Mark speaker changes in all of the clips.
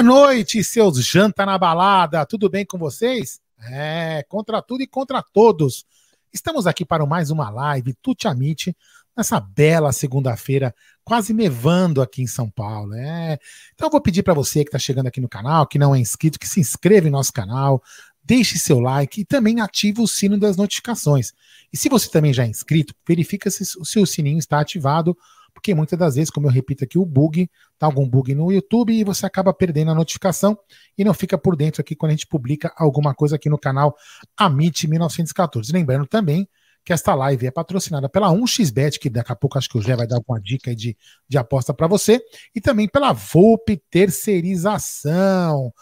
Speaker 1: Boa noite, seus janta na balada. Tudo bem com vocês? É, contra tudo e contra todos. Estamos aqui para mais uma live Tutiamite nessa bela segunda-feira, quase nevando aqui em São Paulo. É. Então eu vou pedir para você que está chegando aqui no canal, que não é inscrito, que se inscreva em nosso canal, deixe seu like e também ative o sino das notificações. E se você também já é inscrito, verifica se o seu sininho está ativado porque muitas das vezes, como eu repito aqui, o bug, tá algum bug no YouTube e você acaba perdendo a notificação e não fica por dentro aqui quando a gente publica alguma coisa aqui no canal Amit 1914. Lembrando também que esta live é patrocinada pela 1xBet, que daqui a pouco acho que o Jé vai dar alguma dica de, de aposta para você, e também pela Volpe Terceirização.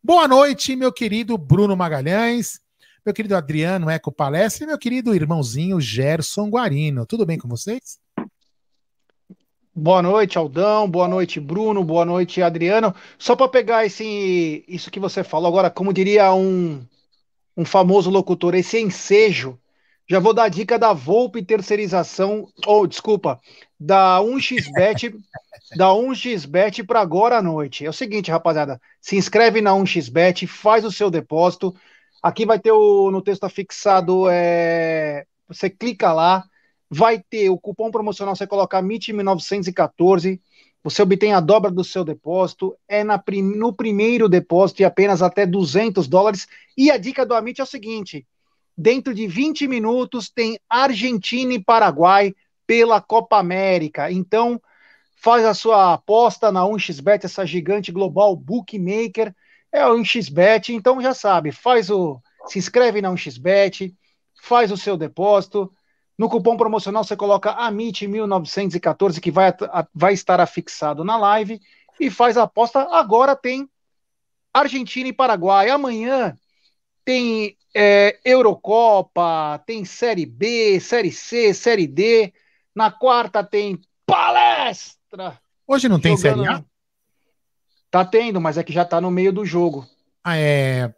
Speaker 1: Boa noite, meu querido Bruno Magalhães, meu querido Adriano Eco Palestra e meu querido irmãozinho Gerson Guarino. Tudo bem com vocês?
Speaker 2: Boa noite, Aldão. Boa noite, Bruno. Boa noite, Adriano. Só para pegar esse, isso que você falou agora, como diria um, um famoso locutor, esse ensejo, já vou dar a dica da Volpe Terceirização, ou oh, desculpa, da 1xBet, da 1xBet para agora à noite. É o seguinte, rapaziada, se inscreve na 1xBet, faz o seu depósito. Aqui vai ter o no texto fixado, é, você clica lá, vai ter o cupom promocional, você coloca MIT1914, você obtém a dobra do seu depósito, é na no primeiro depósito e apenas até 200 dólares. E a dica do Amit é o seguinte: dentro de 20 minutos tem Argentina e Paraguai pela Copa América. Então, faz a sua aposta na 1xBet, essa gigante global bookmaker. É o 1xBet, então já sabe, faz o se inscreve na 1xBet, faz o seu depósito no cupom promocional você coloca AMIT1914, que vai, vai estar afixado na live, e faz a aposta. Agora tem Argentina e Paraguai. Amanhã tem é, Eurocopa, tem Série B, Série C, Série D. Na quarta tem palestra.
Speaker 1: Hoje não tem Série A?
Speaker 2: Tá tendo, mas é que já tá no meio do jogo.
Speaker 1: Ah, é.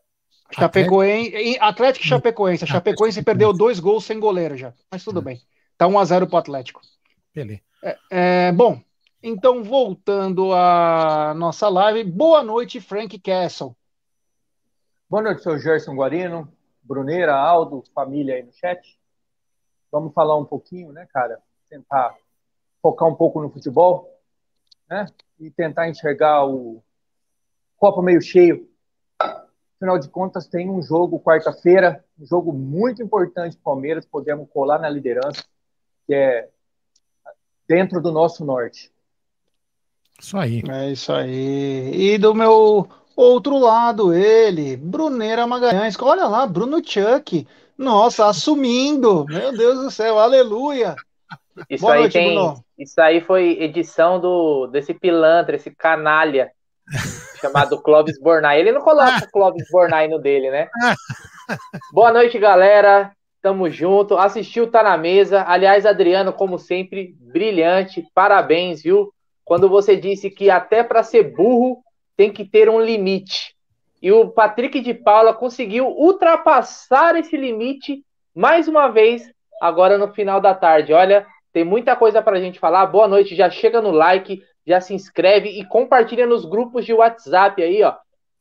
Speaker 2: Chapecoense, Atlético e Chapecoense. A Chapecoense perdeu dois gols sem goleiro já. Mas tudo bem. Tá 1x0 pro Atlético.
Speaker 1: Beleza.
Speaker 2: É, é, bom, então voltando à nossa live. Boa noite, Frank Castle.
Speaker 3: Boa noite, seu Gerson Guarino, Bruneira, Aldo, família aí no chat. Vamos falar um pouquinho, né, cara? Tentar focar um pouco no futebol, né? E tentar enxergar o copo meio cheio Afinal de contas, tem um jogo quarta-feira, um jogo muito importante para o Palmeiras, podemos colar na liderança. que é dentro do nosso norte.
Speaker 2: Isso aí. É isso aí. E do meu outro lado, ele, Brunera Magalhães. Olha lá, Bruno Chuck. Nossa, assumindo. Meu Deus do céu, aleluia.
Speaker 4: Isso Boa aí noite, tem. Bruno. Isso aí foi edição do desse pilantra, esse canalha chamado Clóvis Bornai. Ele não coloca Clóvis Bornai no dele, né? Boa noite, galera. Tamo junto. Assistiu, tá na mesa. Aliás, Adriano, como sempre, brilhante. Parabéns, viu? Quando você disse que até para ser burro tem que ter um limite. E o Patrick de Paula conseguiu ultrapassar esse limite mais uma vez, agora no final da tarde. Olha, tem muita coisa para a gente falar. Boa noite, já chega no like, já se inscreve e compartilha nos grupos de WhatsApp aí, ó.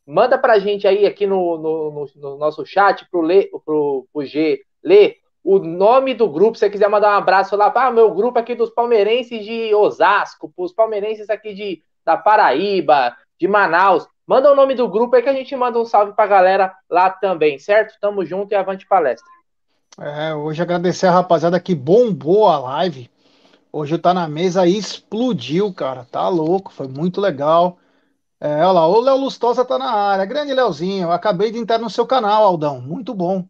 Speaker 4: Manda para a gente aí aqui no, no, no, no nosso chat pro, Lê, pro, pro G ler o nome do grupo. Se você quiser mandar um abraço lá para ah, meu grupo aqui dos palmeirenses de Osasco, os palmeirenses aqui de, da Paraíba, de Manaus. Manda o nome do grupo aí que a gente manda um salve para a galera lá também, certo? Tamo junto e avante palestra.
Speaker 2: É, hoje agradecer a rapaziada que bombou a live. Hoje o Tá Na Mesa explodiu, cara. Tá louco, foi muito legal. É, olha lá, o Léo Lustosa tá na área. Grande Léozinho, acabei de entrar no seu canal, Aldão. Muito bom.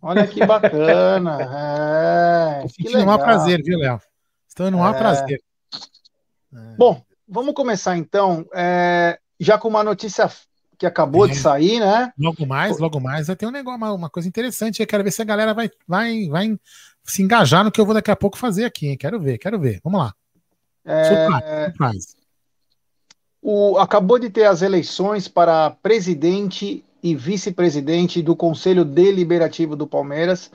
Speaker 2: Olha que bacana. é,
Speaker 1: Tô sentindo um maior prazer, viu, Léo? Estou no maior é... prazer.
Speaker 2: É. Bom, vamos começar então. É, já com uma notícia que acabou é. de sair, né?
Speaker 1: Logo mais, logo mais, vai ter um negócio, uma, uma, coisa interessante. Eu quero ver se a galera vai, vai, vai se engajar no que eu vou daqui a pouco fazer aqui, hein? Quero ver, quero ver. Vamos lá.
Speaker 2: É... Surprise, O, acabou de ter as eleições para presidente e vice-presidente do Conselho Deliberativo do Palmeiras.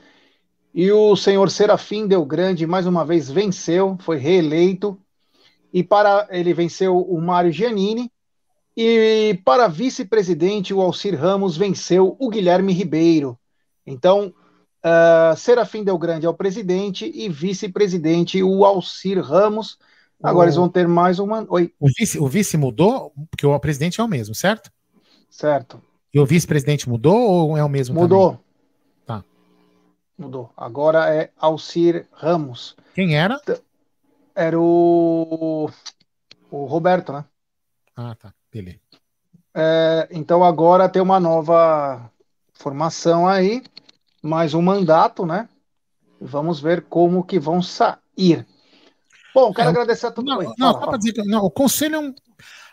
Speaker 2: E o senhor Serafim Del Grande, mais uma vez, venceu, foi reeleito. E para ele venceu o Mário Giannini, e para vice-presidente, o Alcir Ramos venceu o Guilherme Ribeiro. Então, uh, Serafim Del Grande é o presidente e vice-presidente o Alcir Ramos. Agora o... eles vão ter mais uma. Oi.
Speaker 1: O vice, o vice mudou, porque o presidente é o mesmo, certo?
Speaker 2: Certo.
Speaker 1: E o vice-presidente mudou ou é o mesmo?
Speaker 2: Mudou.
Speaker 1: Também? Tá.
Speaker 2: Mudou. Agora é Alcir Ramos.
Speaker 1: Quem era?
Speaker 2: Era o. O Roberto, né?
Speaker 1: Ah, tá. Beleza.
Speaker 2: É, então agora tem uma nova formação aí, mais um mandato, né? Vamos ver como que vão sair. Bom, quero é, agradecer a todo mundo.
Speaker 1: Não, não, dizer que, não, o conselho é um.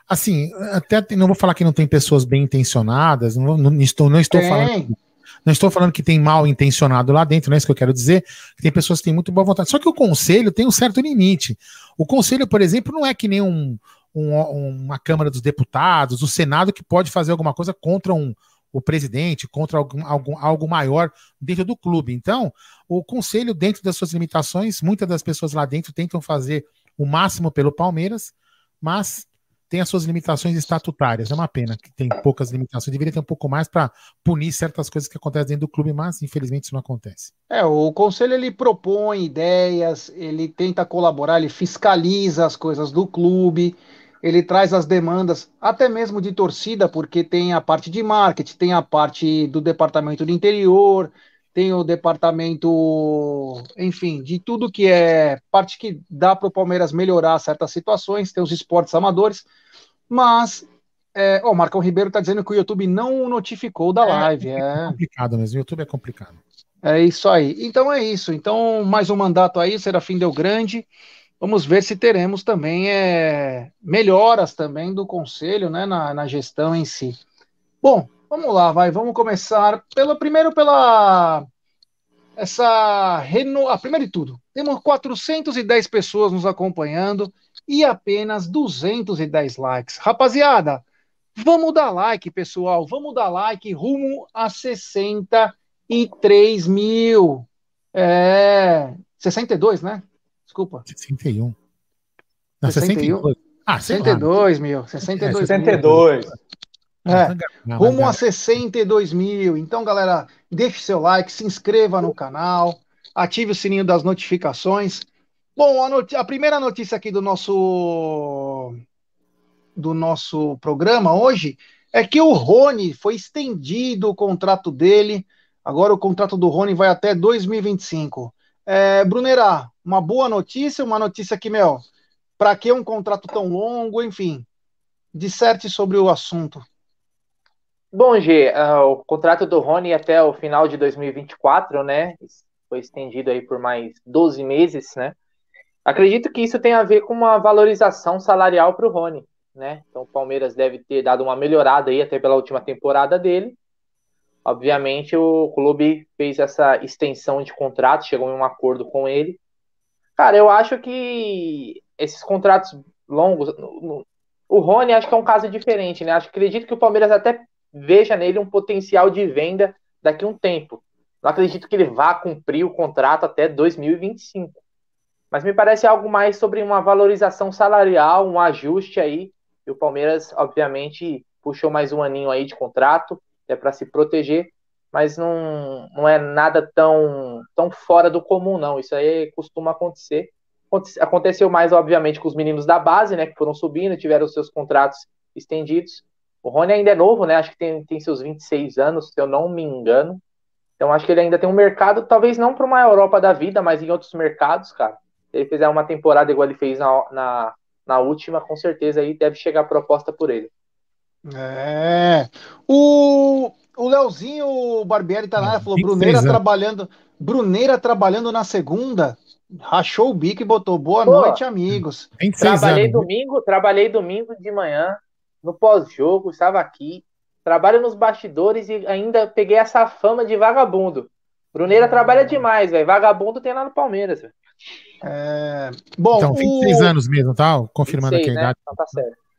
Speaker 1: Assim, até não vou falar que não tem pessoas bem intencionadas, não, não estou, não estou falando. Não estou falando que tem mal intencionado lá dentro, não é isso que eu quero dizer. Que tem pessoas que têm muito boa vontade. Só que o conselho tem um certo limite. O conselho, por exemplo, não é que nem um, um, uma Câmara dos Deputados, o Senado que pode fazer alguma coisa contra um, o presidente, contra algum, algum, algo maior dentro do clube. Então, o conselho, dentro das suas limitações, muitas das pessoas lá dentro tentam fazer o máximo pelo Palmeiras, mas tem as suas limitações estatutárias. É uma pena que tem poucas limitações. Deveria ter um pouco mais para punir certas coisas que acontecem dentro do clube, mas infelizmente isso não acontece.
Speaker 2: É, o conselho ele propõe ideias, ele tenta colaborar, ele fiscaliza as coisas do clube ele traz as demandas, até mesmo de torcida, porque tem a parte de marketing, tem a parte do departamento do interior, tem o departamento, enfim, de tudo que é parte que dá para o Palmeiras melhorar certas situações, tem os esportes amadores, mas é, o Marcão Ribeiro está dizendo que o YouTube não notificou da é, live. É,
Speaker 1: é complicado mesmo, o YouTube é complicado.
Speaker 2: É isso aí. Então é isso. Então, mais um mandato aí, Serafim Deu Grande. Vamos ver se teremos também é, melhoras também do conselho né, na, na gestão em si. Bom, vamos lá, vai, vamos começar pelo primeiro pela essa reno... Ah, primeiro de tudo, temos 410 pessoas nos acompanhando e apenas 210 likes. Rapaziada, vamos dar like, pessoal, vamos dar like rumo a 63 mil. É, 62, né? Desculpa.
Speaker 1: 61.
Speaker 2: Não, 61? 62. Ah, 62 mil. 62.
Speaker 3: 62. Mil.
Speaker 2: É, rumo a 62 mil. Então, galera, deixe seu like, se inscreva no canal, ative o sininho das notificações. Bom, a, a primeira notícia aqui do nosso do nosso programa hoje é que o Rony foi estendido o contrato dele. Agora o contrato do Rony vai até 2025. É, Brunerá, uma boa notícia, uma notícia que, meu, para que um contrato tão longo, enfim, disserte sobre o assunto.
Speaker 4: Bom, G, uh, o contrato do Rony até o final de 2024, né? Foi estendido aí por mais 12 meses, né? Acredito que isso tem a ver com uma valorização salarial para o Rony, né? Então o Palmeiras deve ter dado uma melhorada aí até pela última temporada dele. Obviamente o clube fez essa extensão de contrato, chegou em um acordo com ele. Cara, eu acho que esses contratos longos, o Rony acho que é um caso diferente, né? Acho acredito que o Palmeiras até veja nele um potencial de venda daqui a um tempo. Não acredito que ele vá cumprir o contrato até 2025. Mas me parece algo mais sobre uma valorização salarial, um ajuste aí. E o Palmeiras, obviamente, puxou mais um aninho aí de contrato, é para se proteger, mas não, não é nada tão, tão fora do comum, não. Isso aí costuma acontecer. Aconteceu mais, obviamente, com os meninos da base, né, que foram subindo, tiveram seus contratos estendidos. O Rony ainda é novo, né? Acho que tem, tem seus 26 anos, se eu não me engano. Então acho que ele ainda tem um mercado, talvez não para uma Europa da vida, mas em outros mercados, cara. Se ele fizer uma temporada igual ele fez na, na, na última, com certeza aí deve chegar proposta por ele.
Speaker 2: É. O, o Leozinho Barbieri tá lá, falou: Bruneira trabalhando, Bruneira trabalhando na segunda. Rachou o bico e botou boa Pô, noite, amigos.
Speaker 4: Trabalhei anos. domingo, trabalhei domingo de manhã, no pós-jogo, estava aqui, trabalho nos bastidores e ainda peguei essa fama de vagabundo. Bruneira hum. trabalha demais, velho. Vagabundo tem lá no Palmeiras.
Speaker 2: É... Bom, então,
Speaker 1: 26 o... anos mesmo, tá? Confirmando 26, aqui a né? idade. Então
Speaker 2: tá certo.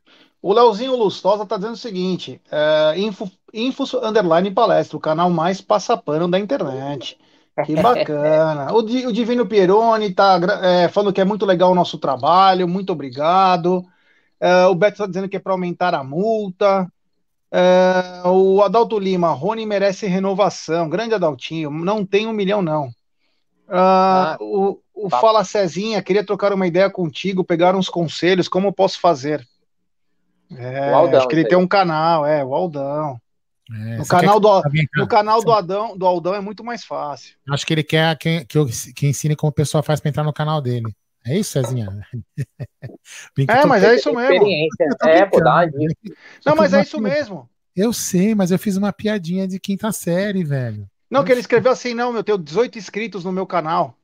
Speaker 2: O Leozinho Lustosa tá dizendo o seguinte: é, info, info underline palestra, o canal mais passapano da internet. Que bacana. o, o Divino Pieroni tá é, falando que é muito legal o nosso trabalho, muito obrigado. É, o Beto está dizendo que é para aumentar a multa. É, o Adalto Lima, Rony merece renovação. Grande Adaltinho, não tem um milhão, não. Uh, ah, o o tá. Fala Cezinha, queria trocar uma ideia contigo, pegar uns conselhos, como posso fazer? É, Aldão, acho que ele tem um canal, é, o Aldão. É, no canal, do, no canal do, Adão, do Aldão é muito mais fácil.
Speaker 1: Acho que ele quer que, que, eu, que ensine como o pessoal faz para entrar no canal dele. É isso, Cezinha?
Speaker 2: é, mas é isso mesmo. É, pô, dá Não, mas é isso mesmo.
Speaker 1: Eu sei, mas eu fiz uma piadinha de quinta série, velho.
Speaker 2: Não, que ele escreveu assim, não, eu tenho 18 inscritos no meu canal.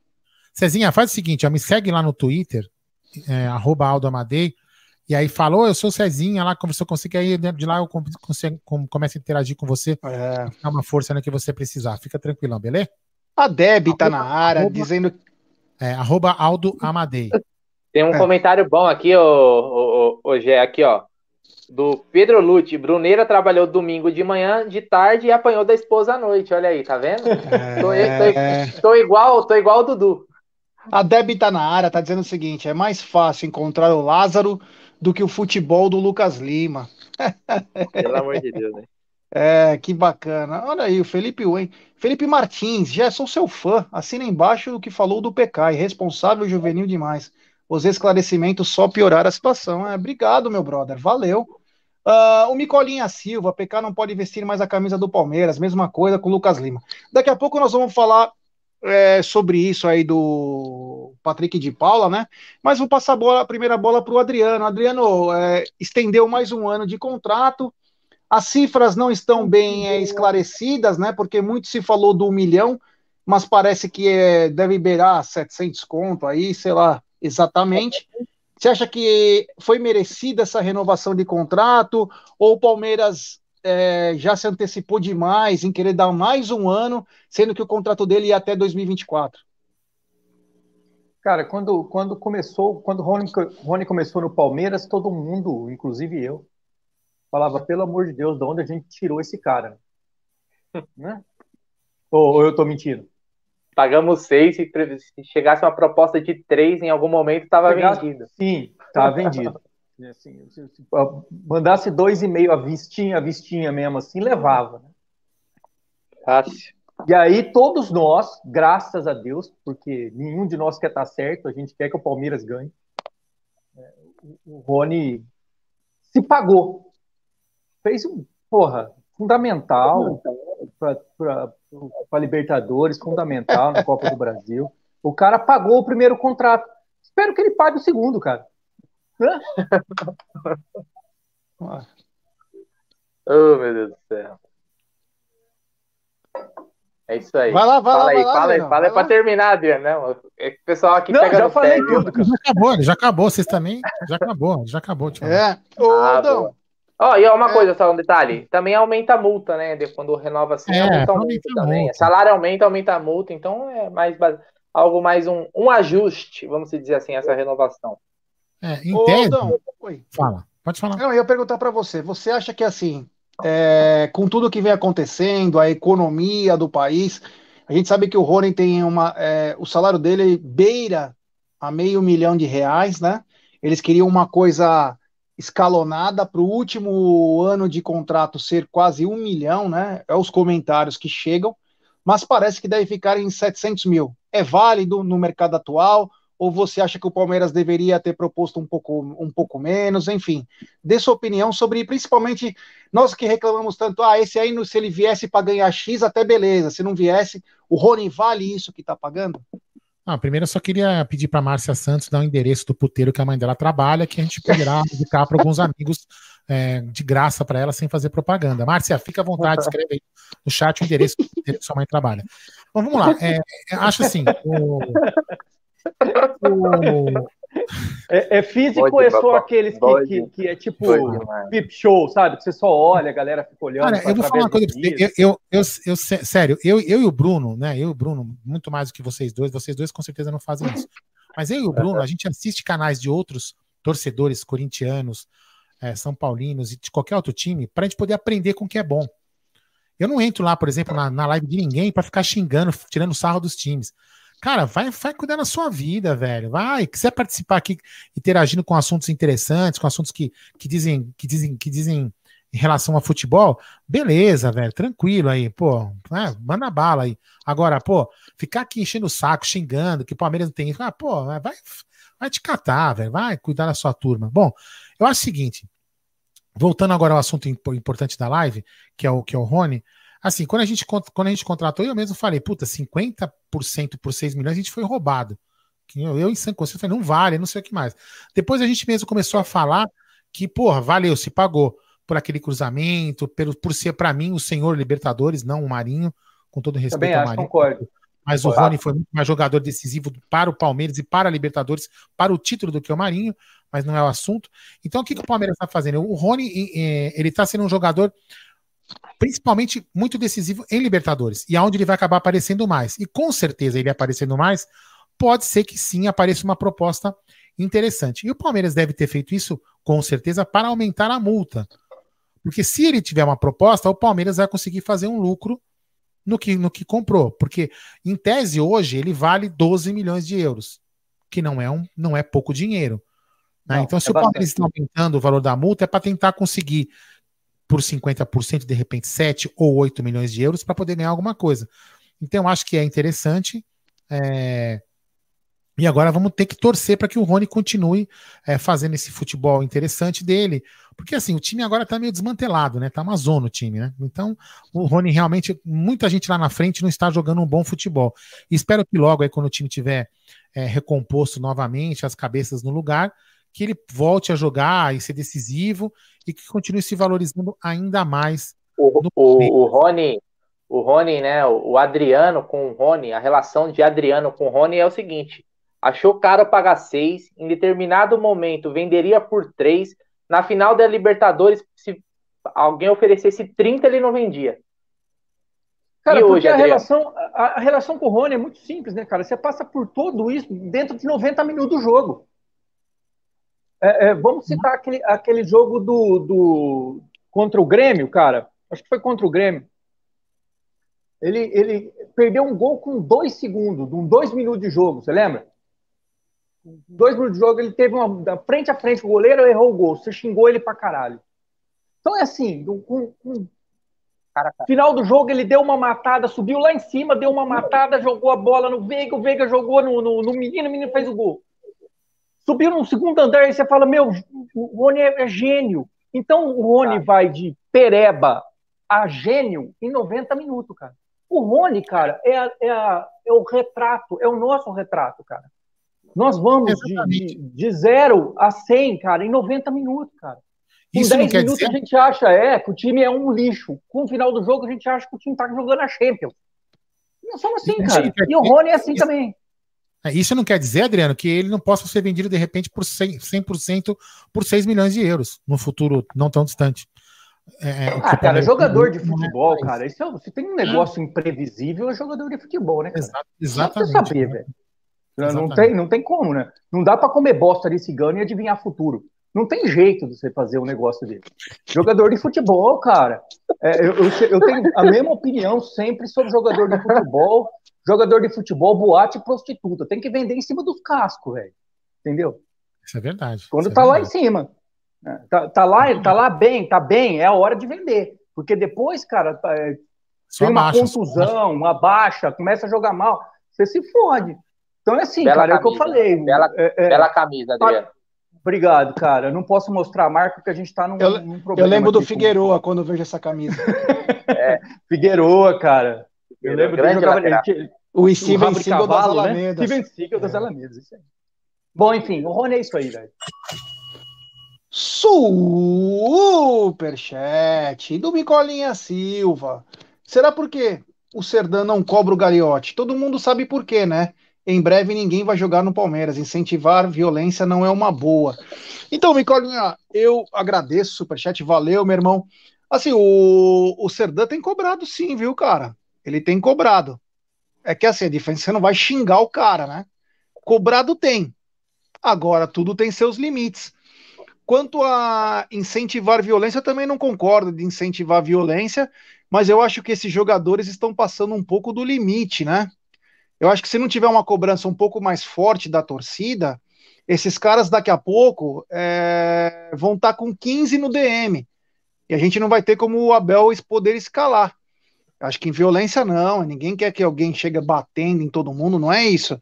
Speaker 1: Cezinha, faz o seguinte, ó, me segue lá no Twitter, é, arroba Aldo Amadei, e aí falou, eu sou Cezinha, lá como você consegue aí de lá eu consigo, começo a interagir com você, é. dar uma força no que você precisar. Fica tranquilão, beleza?
Speaker 2: A Deb tá na área arroba, dizendo.
Speaker 1: É, arroba Aldo Amadei.
Speaker 4: Tem um é. comentário bom aqui, ô, ô, ô, Gé, aqui, ó. Do Pedro Lute. Bruneira trabalhou domingo de manhã, de tarde e apanhou da esposa à noite. Olha aí, tá vendo? É... Tô, tô, tô, igual, tô igual o Dudu.
Speaker 2: A Deb tá na área, tá dizendo o seguinte: é mais fácil encontrar o Lázaro do que o futebol do Lucas Lima.
Speaker 4: Pelo amor de Deus, né?
Speaker 2: É, que bacana. Olha aí, o Felipe Wen. Felipe Martins, já sou seu fã. Assina embaixo o que falou do PK, irresponsável juvenil demais. Os esclarecimentos só pioraram a situação. É, obrigado, meu brother. Valeu. Uh, o Micolinha Silva, PK não pode vestir mais a camisa do Palmeiras, mesma coisa com o Lucas Lima. Daqui a pouco nós vamos falar é, sobre isso aí do Patrick de Paula, né? Mas vou passar a, bola, a primeira bola para o Adriano. Adriano é, estendeu mais um ano de contrato. As cifras não estão bem é, esclarecidas, né? Porque muito se falou do um milhão, mas parece que é, deve beirar 700 conto aí, sei lá exatamente. Você acha que foi merecida essa renovação de contrato? Ou o Palmeiras é, já se antecipou demais em querer dar mais um ano, sendo que o contrato dele ia até 2024?
Speaker 3: Cara, quando, quando começou, quando o Rony, Rony começou no Palmeiras, todo mundo, inclusive eu, falava, pelo amor de Deus, de onde a gente tirou esse cara? né? Ou, ou eu tô mentindo?
Speaker 4: Pagamos seis, se, chegasse uma proposta de três em algum momento, estava vendido.
Speaker 3: Sim, estava vendido. Assim, se, se, mandasse dois e meio a vistinha, a vistinha mesmo assim, levava. Né? Fácil. E aí todos nós, graças a Deus, porque nenhum de nós quer estar certo, a gente quer que o Palmeiras ganhe. É, o Rony se pagou. Fez um, porra, fundamental para Libertadores, fundamental na Copa do Brasil. O cara pagou o primeiro contrato. Espero que ele pague o segundo, cara.
Speaker 4: Oh, meu Deus do céu. É isso aí.
Speaker 2: Vai lá, vai
Speaker 4: fala
Speaker 2: lá.
Speaker 4: Aí,
Speaker 2: vai
Speaker 4: fala
Speaker 2: lá,
Speaker 4: aí, fala aí pra terminar, Adriano. Né? É que o pessoal aqui
Speaker 3: Não,
Speaker 4: pega
Speaker 3: já
Speaker 4: no
Speaker 3: falei
Speaker 4: pé,
Speaker 3: tudo, cara.
Speaker 1: Já acabou, já acabou. Vocês também? Já acabou, já acabou. Tipo.
Speaker 2: É. Ô,
Speaker 4: Ah. Ó, e ó, uma
Speaker 2: É.
Speaker 4: coisa, só um detalhe. Também aumenta a multa, né? De- Quando renova assim,
Speaker 1: É,
Speaker 4: aumenta a
Speaker 1: aumenta
Speaker 4: também.
Speaker 1: multa.
Speaker 4: Salário aumenta, aumenta a multa. Então é mais algo mais um, um ajuste, vamos dizer assim, essa renovação.
Speaker 1: É, em
Speaker 2: ô,
Speaker 1: tese, fala. Pode falar.
Speaker 2: Não, eu ia perguntar para você. Você acha que assim, é, com tudo que vem acontecendo, a economia do país, a gente sabe que o Rony tem uma, é, o salário dele beira a meio milhão de reais, né? Eles queriam uma coisa escalonada para o último ano de contrato ser quase um milhão, né? É os comentários que chegam, mas parece que deve ficar em 700 mil. É válido no mercado atual? Ou você acha que o Palmeiras deveria ter proposto um pouco, um pouco menos? Enfim, dê sua opinião sobre, principalmente, nós que reclamamos tanto, ah, esse aí, se ele viesse para ganhar X, até beleza, se não viesse, o Rony vale isso que está pagando?
Speaker 1: Ah, primeiro eu só queria pedir para Márcia Santos dar o endereço do puteiro que a mãe dela trabalha, que a gente poderá indicar para alguns amigos é, de graça para ela sem fazer propaganda. Márcia, fica à vontade, escreve aí no chat o endereço do puteiro que sua mãe trabalha. Bom, vamos lá. É, acho assim. O, o,
Speaker 3: É, é físico
Speaker 4: Pode,
Speaker 3: ou é só
Speaker 4: papai.
Speaker 3: aqueles que, que, que é tipo pip show, sabe? Que você só olha, a galera fica olhando.
Speaker 1: Cara, eu vou falar uma coisa pra você. Eu, eu, eu, eu- sé- sério, eu, eu e o Bruno, né? Eu e o Bruno, muito mais do que vocês dois, vocês dois com certeza não fazem isso. Mas eu e o Bruno, a gente assiste canais de outros torcedores corintianos, eh, são paulinos e de qualquer outro time, pra gente poder aprender com o que é bom. Eu não entro lá, por exemplo, na, na live de ninguém pra ficar xingando, tirando sarro dos times. Cara, vai, vai cuidar da sua vida, velho. Vai, quiser participar aqui interagindo com assuntos interessantes, com assuntos que, que dizem que dizem que dizem em relação a futebol, beleza, velho, tranquilo aí, pô, né, manda bala aí. Agora, pô, ficar aqui enchendo o saco, xingando que o Palmeiras não tem ah, pô, vai, vai te catar, velho, vai cuidar da sua turma. Bom, eu acho o seguinte, voltando agora ao assunto impo- importante da live, que é o que é o Rony, assim, quando a gente quando a gente contratou, eu mesmo falei, puta, 50% por 6 milhões, a gente foi roubado. Eu, em São Consciência falei, não vale, não sei o que mais. Depois a gente mesmo começou a falar que, porra, valeu, se pagou por aquele cruzamento, pelo, por ser para mim o senhor Libertadores, não o Marinho, com todo respeito
Speaker 3: Também
Speaker 1: ao
Speaker 3: acho,
Speaker 1: Marinho.
Speaker 3: concordo.
Speaker 1: Mas o. Rony foi muito mais jogador decisivo para o Palmeiras e para a Libertadores, para o título do que o Marinho, mas não é o assunto. Então o que, que o Palmeiras está fazendo? O Rony, eh, ele está sendo um jogador principalmente muito decisivo em Libertadores, e aonde ele vai acabar aparecendo mais. E com certeza ele aparecendo mais, pode ser que sim apareça uma proposta interessante. E o Palmeiras deve ter feito isso, com certeza, para aumentar a multa. Porque se ele tiver uma proposta, o Palmeiras vai conseguir fazer um lucro no que, no que comprou. Porque, em tese, hoje, ele vale 12 milhões de euros, que não é, um, não é pouco dinheiro. né?
Speaker 3: Não,
Speaker 1: então, se
Speaker 3: é
Speaker 1: o Palmeiras está aumentando o valor da multa, é para tentar conseguir por 50%, de repente 7 ou 8 milhões de euros, para poder ganhar alguma coisa. Então, acho que é interessante. é, E agora vamos ter que torcer para que o Rony continue é, fazendo esse futebol interessante dele. Porque assim, o time agora tá meio desmantelado, né? Tá uma zona o time, né? Então, o Rony realmente, muita gente lá na frente não está jogando um bom futebol. E espero que logo aí, quando o time tiver é, recomposto novamente, as cabeças no lugar, que ele volte a jogar e ser decisivo e que continue se valorizando ainda mais.
Speaker 4: O,
Speaker 1: No
Speaker 4: o, o Rony, o Rony, né? O Adriano com o Rony, a relação de Adriano com o Rony é o seguinte: achou caro pagar seis, em determinado momento venderia por três. Na final da Libertadores, se alguém oferecesse 30, ele não vendia.
Speaker 3: Cara,
Speaker 4: E hoje,
Speaker 3: a,
Speaker 4: Adriano?
Speaker 3: relação, a, a relação com o Rony é muito simples, né, cara? Você passa por tudo isso dentro de 90 minutos do jogo. É, é, vamos citar aquele, aquele jogo do, do contra o Grêmio, cara. Acho que foi contra o Grêmio. Ele, ele perdeu um gol com dois segundos, com dois minutos de jogo, você lembra? Dois minutos de jogo, ele teve uma da frente a frente, o goleiro errou o gol, você xingou ele pra caralho. Então é assim, com, com Final do jogo, ele deu uma matada, subiu lá em cima, deu uma matada, jogou a bola no Veiga, o Veiga jogou no, no, no menino, o menino fez o gol. Subiu no segundo andar e você fala: Meu, o Rony é, é gênio. Então o Rony vai de pereba a gênio em 90 minutos, cara. O Rony, cara, é, a, é, a, é o retrato, é o nosso retrato, cara. Nós vamos de, de, de, zero a 100, cara, em 90 minutos, cara. Com Isso 10 minutos dizer... a gente acha é, que o time é um lixo. Com o final do jogo a gente acha que o time tá jogando a Champions. Nós somos assim, cara. E o Rony é assim Isso... também.
Speaker 1: É, isso não quer dizer, Adriano, que ele não possa ser vendido de repente por 100%, 100 por 6 milhões de euros no futuro não tão distante.
Speaker 3: É, é ah, cara, jogador de futebol, é cara, isso é, se tem um negócio imprevisível, é jogador de futebol, né? Cara?
Speaker 1: Exatamente. Não saber,
Speaker 3: velho. Não tem, não tem como, né? Não dá para comer bosta de cigano e adivinhar futuro. Não tem jeito de você fazer um negócio dele. Jogador de futebol, cara. É, eu, eu, eu, tenho a mesma opinião sempre sobre jogador de futebol. Jogador de futebol, boate prostituta. Tem que vender em cima dos cascos, velho. Entendeu?
Speaker 1: Isso é verdade.
Speaker 3: Quando
Speaker 1: é
Speaker 3: tá verdade. lá em cima. É, tá, tá, lá, tá lá bem, tá bem, é a hora de vender. Porque depois, cara, tá, é, tem uma baixa, contusão, uma baixa, começa a jogar mal, você se fode. Então é assim, bela cara, camisa, é o que eu falei.
Speaker 4: Bela, é, é, bela camisa, Adriano.
Speaker 3: Obrigado, cara. Eu não posso mostrar a marca porque a gente está num,
Speaker 2: eu, num problema. Eu lembro do Figueroa quando eu vejo essa camisa.
Speaker 3: é, Figueroa, cara. Eu lembro dele jogava,
Speaker 2: O Steven Seagal das né? Alamedas.
Speaker 3: Né? Steven Seagal das Alamedas, isso aí. Bom, enfim, o Rony é isso aí, velho.
Speaker 2: Superchat do Micolinha Silva. Será porque o Serdã não cobra o Gagliotti? Todo mundo sabe por quê, né? Em breve ninguém vai jogar no Palmeiras. Incentivar violência não é uma boa. Então, Micolinha, eu agradeço o superchat. Valeu, meu irmão. Assim, o, o Serdã tem cobrado sim, viu, cara? Ele tem cobrado. É que assim, a diferença você não vai xingar o cara, né? Cobrado tem. Agora, tudo tem seus limites. Quanto a incentivar violência, eu também não concordo de incentivar violência, mas eu acho que esses jogadores estão passando um pouco do limite, né? Eu acho que se não tiver uma cobrança um pouco mais forte da torcida, esses caras daqui a pouco é, vão estar tá com 15 no DM. E a gente não vai ter como o Abel poder escalar. Acho que em violência não, ninguém quer que alguém chegue batendo em todo mundo, não é isso.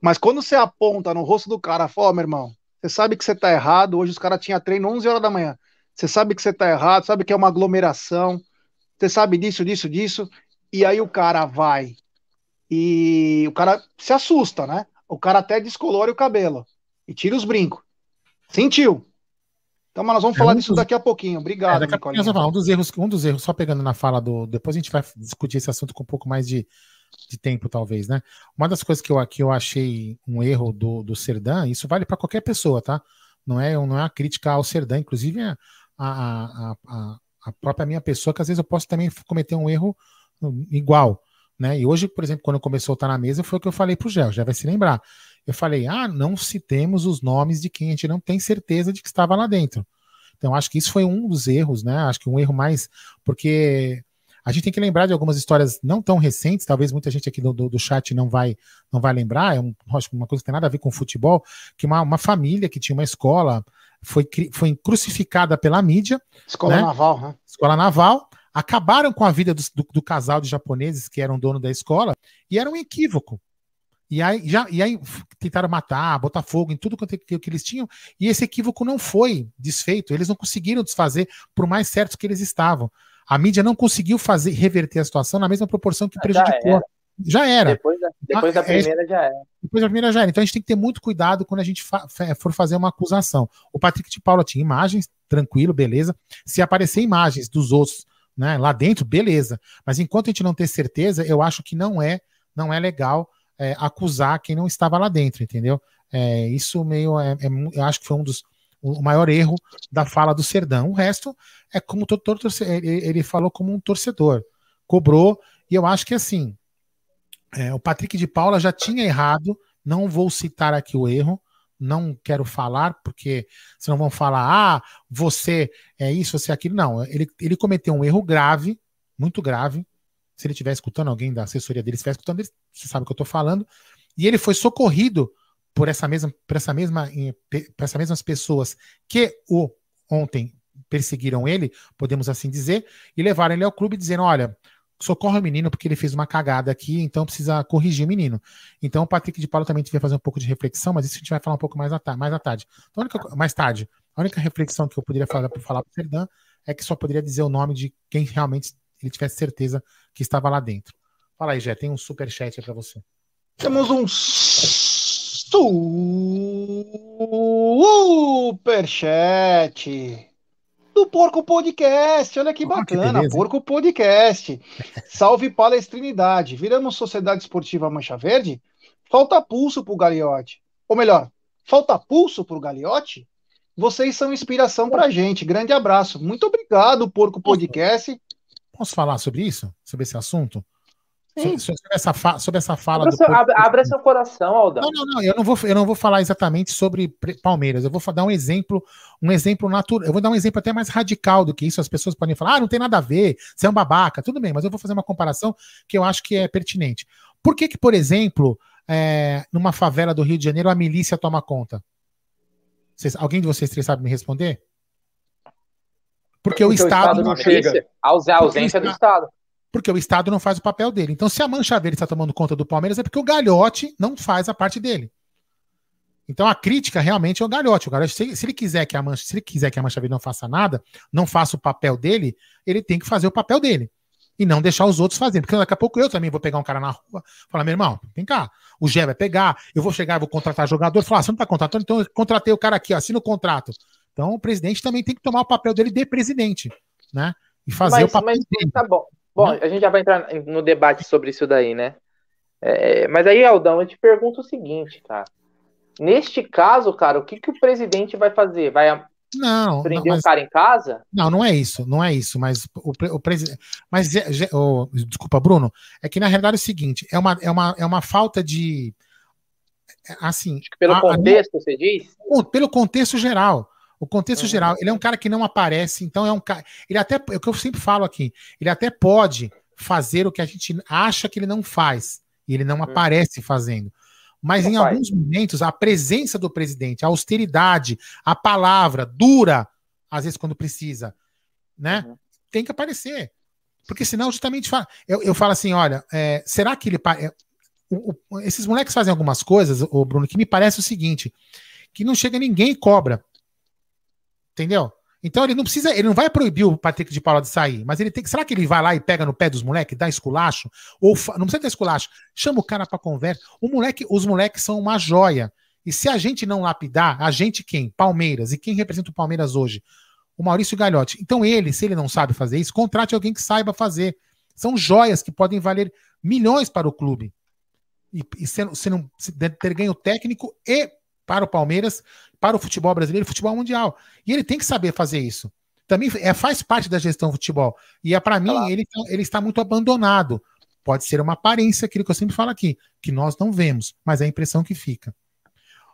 Speaker 2: Mas quando você aponta no rosto do cara, fala, meu irmão, você sabe que você tá errado, hoje os caras tinham treino 11 horas da manhã. Você sabe que você tá errado, sabe que é uma aglomeração, você sabe disso, disso, disso, e aí o cara vai e o cara se assusta, né? O cara até descolore o cabelo e tira os brincos. Sentiu. Então, mas nós vamos é falar um disso dos... daqui a pouquinho. Obrigado, é, daqui
Speaker 1: falar. Um dos erros, um dos erros, só pegando na fala do. Depois a gente vai discutir esse assunto com um pouco mais de, de tempo, talvez, né? Uma das coisas que eu, que eu achei um erro do, do Serdan, isso vale para qualquer pessoa, tá? Não é, não é uma crítica ao Serdan, inclusive a, a, a, a própria minha pessoa, que às vezes eu posso também cometer um erro igual. Né? E hoje, por exemplo, quando começou a estar na mesa, foi o que eu falei para o Gel, já vai se lembrar. Eu falei, ah, não citemos os nomes de quem a gente não tem certeza de que estava lá dentro. Então, acho que isso foi um dos erros, né? Acho que um erro mais. Porque a gente tem que lembrar de algumas histórias não tão recentes, talvez muita gente aqui do, do, do chat não vai não vai lembrar, é um, uma coisa que tem nada a ver com futebol, que uma, uma família que tinha uma escola foi, foi crucificada pela mídia.
Speaker 2: Escola né? naval, né?
Speaker 1: Escola naval acabaram com a vida do, do, do, casal de japoneses que eram dono da escola e era um equívoco. E aí, já, e aí tentaram matar, botar fogo em tudo quanto que, que eles tinham, e esse equívoco não foi desfeito, eles não conseguiram desfazer, por mais certos que eles estavam. A mídia não conseguiu fazer reverter a situação na mesma proporção que prejudicou. Já era.
Speaker 4: Depois da, depois da ah, é primeira é, já era.
Speaker 1: Depois da primeira já era. Então a gente tem que ter muito cuidado quando a gente fa for fazer uma acusação. O Patrick de Paula tinha imagens, tranquilo, beleza. Se aparecer imagens dos outros né, lá dentro, beleza. Mas enquanto a gente não ter certeza, eu acho que não é, não é legal é, acusar quem não estava lá dentro, entendeu? É, isso meio, é, é eu acho que foi um dos o maior erro da fala do Serdão. O resto é como todo, todo ele, falou como um torcedor, cobrou e eu acho que assim, é, o Patrick de Paula já tinha errado. Não vou citar aqui o erro, não quero falar, porque senão vão falar, ah, você é isso, você é aquilo. Não, ele, ele cometeu um erro grave, muito grave. Se ele estiver escutando, alguém da assessoria dele estiver escutando, ele, você sabe o que eu estou falando. E ele foi socorrido por essa mesma, por essa mesma, por essas mesmas pessoas que o ontem perseguiram ele, podemos assim dizer, e levaram ele ao clube dizendo: olha, socorre o menino porque ele fez uma cagada aqui, então precisa corrigir o menino. Então o Patrick de Paulo também devia fazer um pouco de reflexão, mas isso a gente vai falar um pouco mais tarde. Mais, à tarde. Então, única, mais tarde. A única reflexão que eu poderia falar para falar o Serdan é que só poderia dizer o nome de quem realmente ele tivesse certeza que estava lá dentro. Fala aí, Jé, tem um super chat para você.
Speaker 2: Temos um superchat do Porco Podcast. Olha que bacana, que Porco Podcast. Salve palestrinidade. Viramos Sociedade Esportiva Mancha Verde? Falta pulso pro Gagliotti. Ou melhor, falta pulso pro Gagliotti? Vocês são inspiração pra gente. Grande abraço. Muito obrigado, Porco Podcast.
Speaker 1: Posso falar sobre isso? Sobre esse assunto? Sobre, sobre, essa sobre essa fala
Speaker 4: abra do. Seu, abra, abra, seu coração, Aldão.
Speaker 1: Não, não, não. Eu não, vou, eu não vou falar exatamente sobre Palmeiras. Eu vou dar um exemplo, um exemplo natural. Eu vou dar um exemplo até mais radical do que isso. As pessoas podem falar, ah, não tem nada a ver, você é um babaca. Tudo bem, mas eu vou fazer uma comparação que eu acho que é pertinente. Por que, que por exemplo, é, numa favela do Rio de Janeiro, a milícia toma conta? Vocês, alguém de vocês três sabe me responder? Porque, Porque o, Estado, o Estado
Speaker 4: não chega. A ausência do Estado
Speaker 1: porque o Estado não faz o papel dele. Então, se a Mancha Verde está tomando conta do Palmeiras, é porque o Galhote não faz a parte dele. Então a crítica realmente é o Galhote. O Galhote, se, se, ele quiser que a Mancha, se ele quiser que a Mancha Verde não faça nada, não faça o papel dele, ele tem que fazer o papel dele. E não deixar os outros fazerem. Porque daqui a pouco eu também vou pegar um cara na rua falar, meu irmão, vem cá, o Gé vai pegar, eu vou chegar, vou contratar jogador, falar, ah, você não está contratando, então eu contratei o cara aqui, ó, assina o contrato. Então o presidente também tem que tomar o papel dele de presidente, né? E fazer
Speaker 4: mas,
Speaker 1: o papel
Speaker 4: mas, dele. Tá bom. Bom, a gente já vai entrar no debate sobre isso daí, né? É, mas aí, Aldão, eu te pergunto o seguinte, cara. Neste caso, cara, o que, que o presidente vai fazer? Vai
Speaker 1: não,
Speaker 4: prender
Speaker 1: não,
Speaker 4: mas, um cara em casa?
Speaker 1: Não, não é isso, não é isso. Mas o, o presidente. Mas oh, desculpa, Bruno. É que na realidade é o seguinte: é uma, é uma, é uma falta de. Assim.
Speaker 4: Pelo a, contexto, a, você diz?
Speaker 1: Pelo contexto geral. O contexto uhum. geral, ele é um cara que não aparece, então é um cara. Ele até, é o que eu sempre falo aqui, ele até pode fazer o que a gente acha que ele não faz, e ele não uhum. aparece fazendo. Mas não em faz. alguns momentos, a presença do presidente, a austeridade, a palavra dura, às vezes quando precisa, né? Uhum. Tem que aparecer. Porque senão, justamente, eu, eu falo assim: olha, é, será que ele. É, o, o, esses moleques fazem algumas coisas, o Bruno, que me parece o seguinte: que não chega ninguém e cobra. Entendeu? Então ele não precisa, ele não vai proibir o Patrick de Paula de sair, mas ele tem que. Será que ele vai lá e pega no pé dos moleques, dá esculacho? Ou não precisa ter esculacho, chama o cara para conversa. O moleque, os moleques são uma joia. E se a gente não lapidar, a gente quem? Palmeiras. E quem representa o Palmeiras hoje? O Maurício Galhotti. Então ele, se ele não sabe fazer isso, contrate alguém que saiba fazer. São joias que podem valer milhões para o clube. E, e sendo, sendo, ter ganho técnico e para o Palmeiras, para o futebol brasileiro e futebol mundial. E ele tem que saber fazer isso. Também é, faz parte da gestão do futebol. E é para mim, claro. ele, ele está muito abandonado. Pode ser uma aparência, aquilo que eu sempre falo aqui, que nós não vemos, mas é a impressão que fica.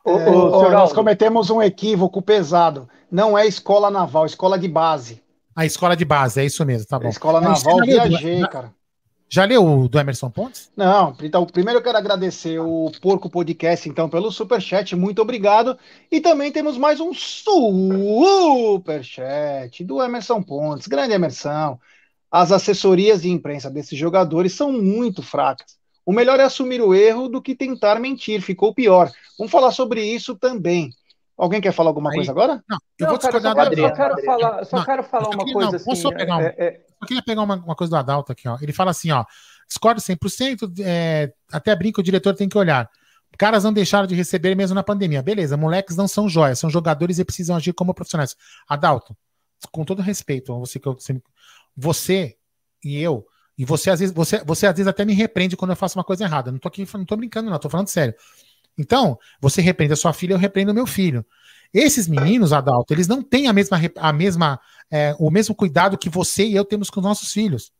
Speaker 2: É, o, nós cometemos um equívoco pesado. Não é escola naval, escola de base.
Speaker 1: A escola de base, é isso mesmo, tá bom.
Speaker 2: escola naval, viajei, cara.
Speaker 1: Já leu o do Emerson Pontes?
Speaker 2: Não, então primeiro eu quero agradecer o Porco Podcast, então, pelo superchat, muito obrigado. E também temos mais um superchat do Emerson Pontes, grande Emerson. As assessorias de imprensa desses jogadores são muito fracas. O melhor é assumir o erro do que tentar mentir, ficou pior. Vamos falar sobre isso também. Alguém quer falar alguma Aí, coisa agora?
Speaker 3: Não, eu não, vou discordar cara, só, só quero falar, só não, quero falar uma coisa não, assim. Posso
Speaker 1: pegar um, é, é... Eu queria pegar uma, uma, coisa do Adalto aqui, ó. Ele fala assim, ó. Discordo 100%, é, até brinco, o diretor tem que olhar. Caras não deixaram de receber mesmo na pandemia. Beleza, moleques não são joias, são jogadores e precisam agir como profissionais. Adalto, com todo respeito, você, você, você e eu, e você às vezes, você, você às vezes até me repreende quando eu faço uma coisa errada. Não tô aqui, não tô brincando, não, tô falando sério. Então, você repreende a sua filha, eu repreendo o meu filho. Esses meninos, Adalto, eles não têm a mesma, a mesma, é, o mesmo cuidado que você e eu temos com os nossos filhos.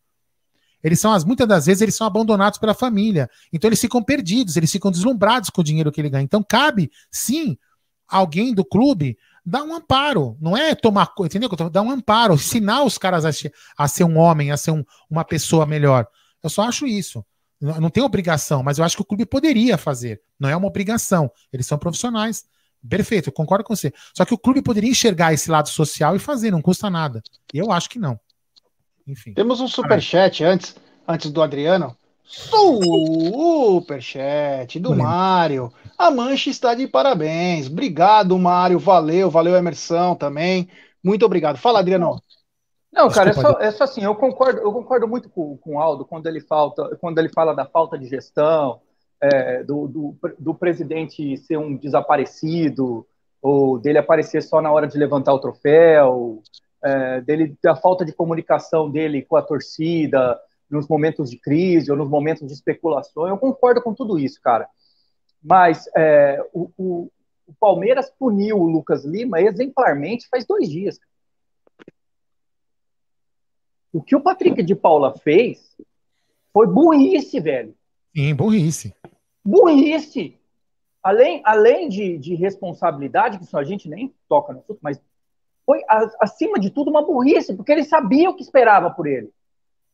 Speaker 1: Eles são, as, muitas das vezes, eles são abandonados pela família. Então, eles ficam perdidos, eles ficam deslumbrados com o dinheiro que ele ganha. Então, cabe, sim, alguém do clube dar um amparo. Não é tomar, entendeu? Dar um amparo, ensinar os caras a, a ser um homem, a ser um, uma pessoa melhor. Eu só acho isso. Não tem obrigação, mas eu acho que o clube poderia fazer. Não é uma obrigação. Eles são profissionais. Perfeito, eu concordo com você. Só que o clube poderia enxergar esse lado social e fazer, não custa nada. Eu acho que não.
Speaker 2: Enfim. Temos um superchat antes, antes do Adriano. Superchat do Mário. A Mancha está de parabéns. Obrigado, Mário. Valeu, valeu, Emerson também. Muito obrigado. Fala, Adriano.
Speaker 3: Não, cara, é só, é só, assim, eu concordo, eu concordo muito com, com o Aldo quando ele, falta, quando ele fala da falta de gestão, é, do, do, do, presidente ser um desaparecido, ou dele aparecer só na hora de levantar o troféu, é, dele da falta de comunicação dele com a torcida nos momentos de crise ou nos momentos de especulação. Eu concordo com tudo isso, cara. Mas é, o, o, o, Palmeiras puniu o Lucas Lima exemplarmente faz dois dias. O que o Patrick de Paula fez foi burrice, velho.
Speaker 1: Sim, burrice.
Speaker 3: Burrice. Além, além de, de responsabilidade, que a gente nem toca no assunto, mas foi, acima de tudo, uma burrice, porque ele sabia o que esperava por ele. O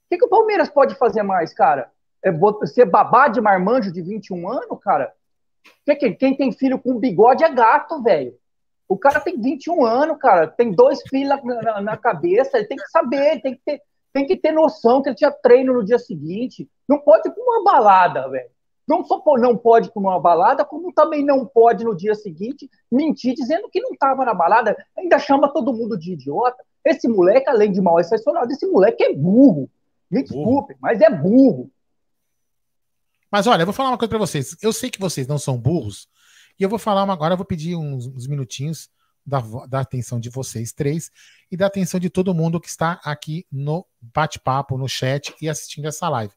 Speaker 3: que, que o Palmeiras pode fazer mais, cara? É ser babá de marmanjo de 21 anos, cara? Quem, tem filho com bigode é gato, velho. O cara tem 21 anos, cara, tem dois filhos na, na, na, cabeça, ele tem que saber, tem que, ter, tem que ter noção que ele tinha treino no dia seguinte. Não pode ir pra uma balada, velho não só não pode comer uma balada, como também não pode no dia seguinte mentir dizendo que não estava na balada, ainda chama todo mundo de idiota. Esse moleque, além de mal excepcionado, esse moleque é burro. Me desculpe, mas é burro.
Speaker 1: Mas olha, eu vou falar uma coisa para vocês. Eu sei que vocês não são burros, e eu vou falar uma, agora, eu vou pedir uns, uns minutinhos da, da, atenção de vocês três e da atenção de todo mundo que está aqui no bate-papo, no chat e assistindo essa live.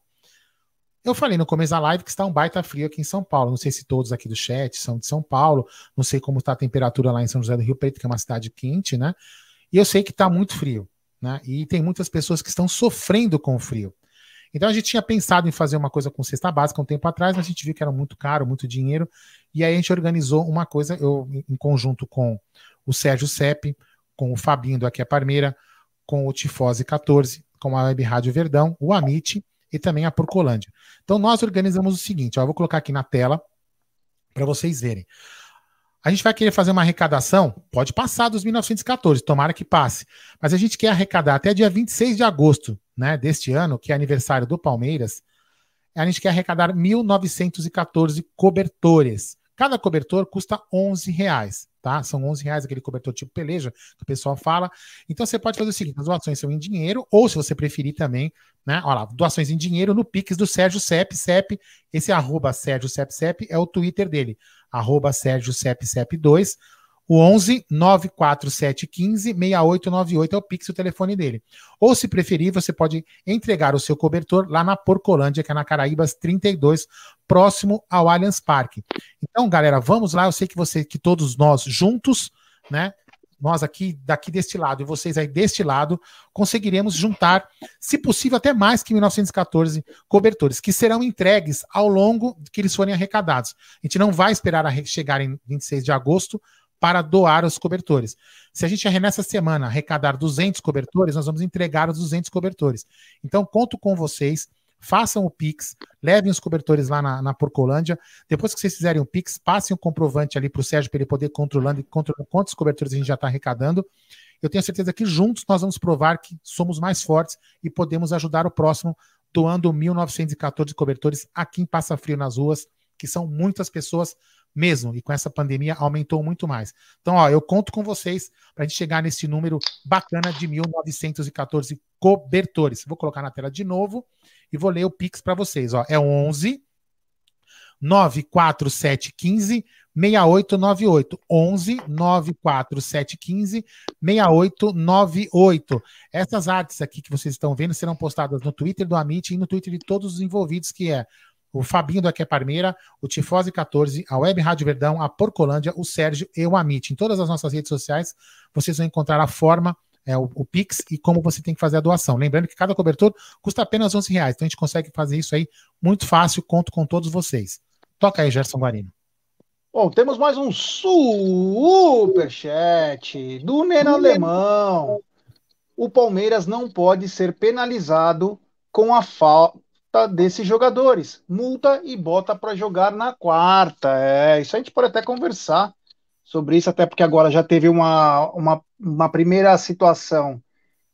Speaker 1: Eu falei no começo da live que está um baita frio aqui em São Paulo. Não sei se todos aqui do chat são de São Paulo. Não sei como está a temperatura lá em São José do Rio Preto, que é uma cidade quente, né? E eu sei que está muito frio, né? E tem muitas pessoas que estão sofrendo com o frio. Então a gente tinha pensado em fazer uma coisa com cesta básica um tempo atrás, mas a gente viu que era muito caro, muito dinheiro. E aí a gente organizou uma coisa, eu em conjunto com o Sérgio Sepp, com o Fabinho do Aqui é Parmeira, com o Tifose 14, com a Web Rádio Verdão, o Amit e também a Porcolândia. Então nós organizamos o seguinte, ó, eu vou colocar aqui na tela para vocês verem. A gente vai querer fazer uma arrecadação, pode passar dos 1914, tomara que passe, mas a gente quer arrecadar até dia 26 de agosto, né, deste ano, que é aniversário do Palmeiras, a gente quer arrecadar 1.914 cobertores. Cada cobertor custa 11 reais, tá? São 11 reais aquele cobertor tipo peleja que o pessoal fala. Então você pode fazer o seguinte: as doações são em dinheiro, ou se você preferir também, né? Olha lá, doações em dinheiro no Pix do Sérgio Cep, Cep, esse arroba Sérgio Cep, Cep é o Twitter dele, arroba Sérgio Cep, Cep 2 o 11 94715 6898 é o Pix, o telefone dele. Ou, se preferir, você pode entregar o seu cobertor lá na Porcolândia, que é na Caraíbas 32, próximo ao Allianz Parque. Então, galera, vamos lá. Eu sei que você, que todos nós juntos, né? Nós aqui, daqui deste lado e vocês aí deste lado, conseguiremos juntar, se possível, até mais que 1914 cobertores, que serão entregues ao longo que eles forem arrecadados. A gente não vai esperar chegar em 26 de agosto para doar os cobertores. Se a gente nessa semana arrecadar 200 cobertores, nós vamos entregar os 200 cobertores. Então, conto com vocês, façam o Pix, levem os cobertores lá na, na Porcolândia. Depois que vocês fizerem o Pix, passem o comprovante ali para o Sérgio para ele poder controlando controlando quantos cobertores a gente já está arrecadando. Eu tenho certeza que juntos nós vamos provar que somos mais fortes e podemos ajudar o próximo doando 1.914 cobertores aqui em Passa Frio nas ruas, que são muitas pessoas mesmo, e com essa pandemia aumentou muito mais. Então, ó, eu conto com vocês para a gente chegar nesse número bacana de 1.914 cobertores. Vou colocar na tela de novo e vou ler o Pix para vocês. Ó, é 11 94715 6898 11 94715 6898. Essas artes aqui que vocês estão vendo serão postadas no Twitter do Amit e no Twitter de todos os envolvidos, que é o Fabinho do Aqui é Parmeira, o Tifose 14, a Web Rádio Verdão, a Porcolândia, o Sérgio e o Amit. Em todas as nossas redes sociais, vocês vão encontrar a forma, é, o, o, Pix e como você tem que fazer a doação. Lembrando que cada cobertor custa apenas 11 reais, então a gente consegue fazer isso aí muito fácil, conto com todos vocês. Toca aí, Gerson Guarino.
Speaker 2: Bom, temos mais um superchat do Nena Alemão. O Palmeiras não pode ser penalizado com a falta desses jogadores. Multa e bota para jogar na quarta. É, isso a gente pode até conversar sobre isso, até porque agora já teve uma, uma, uma primeira situação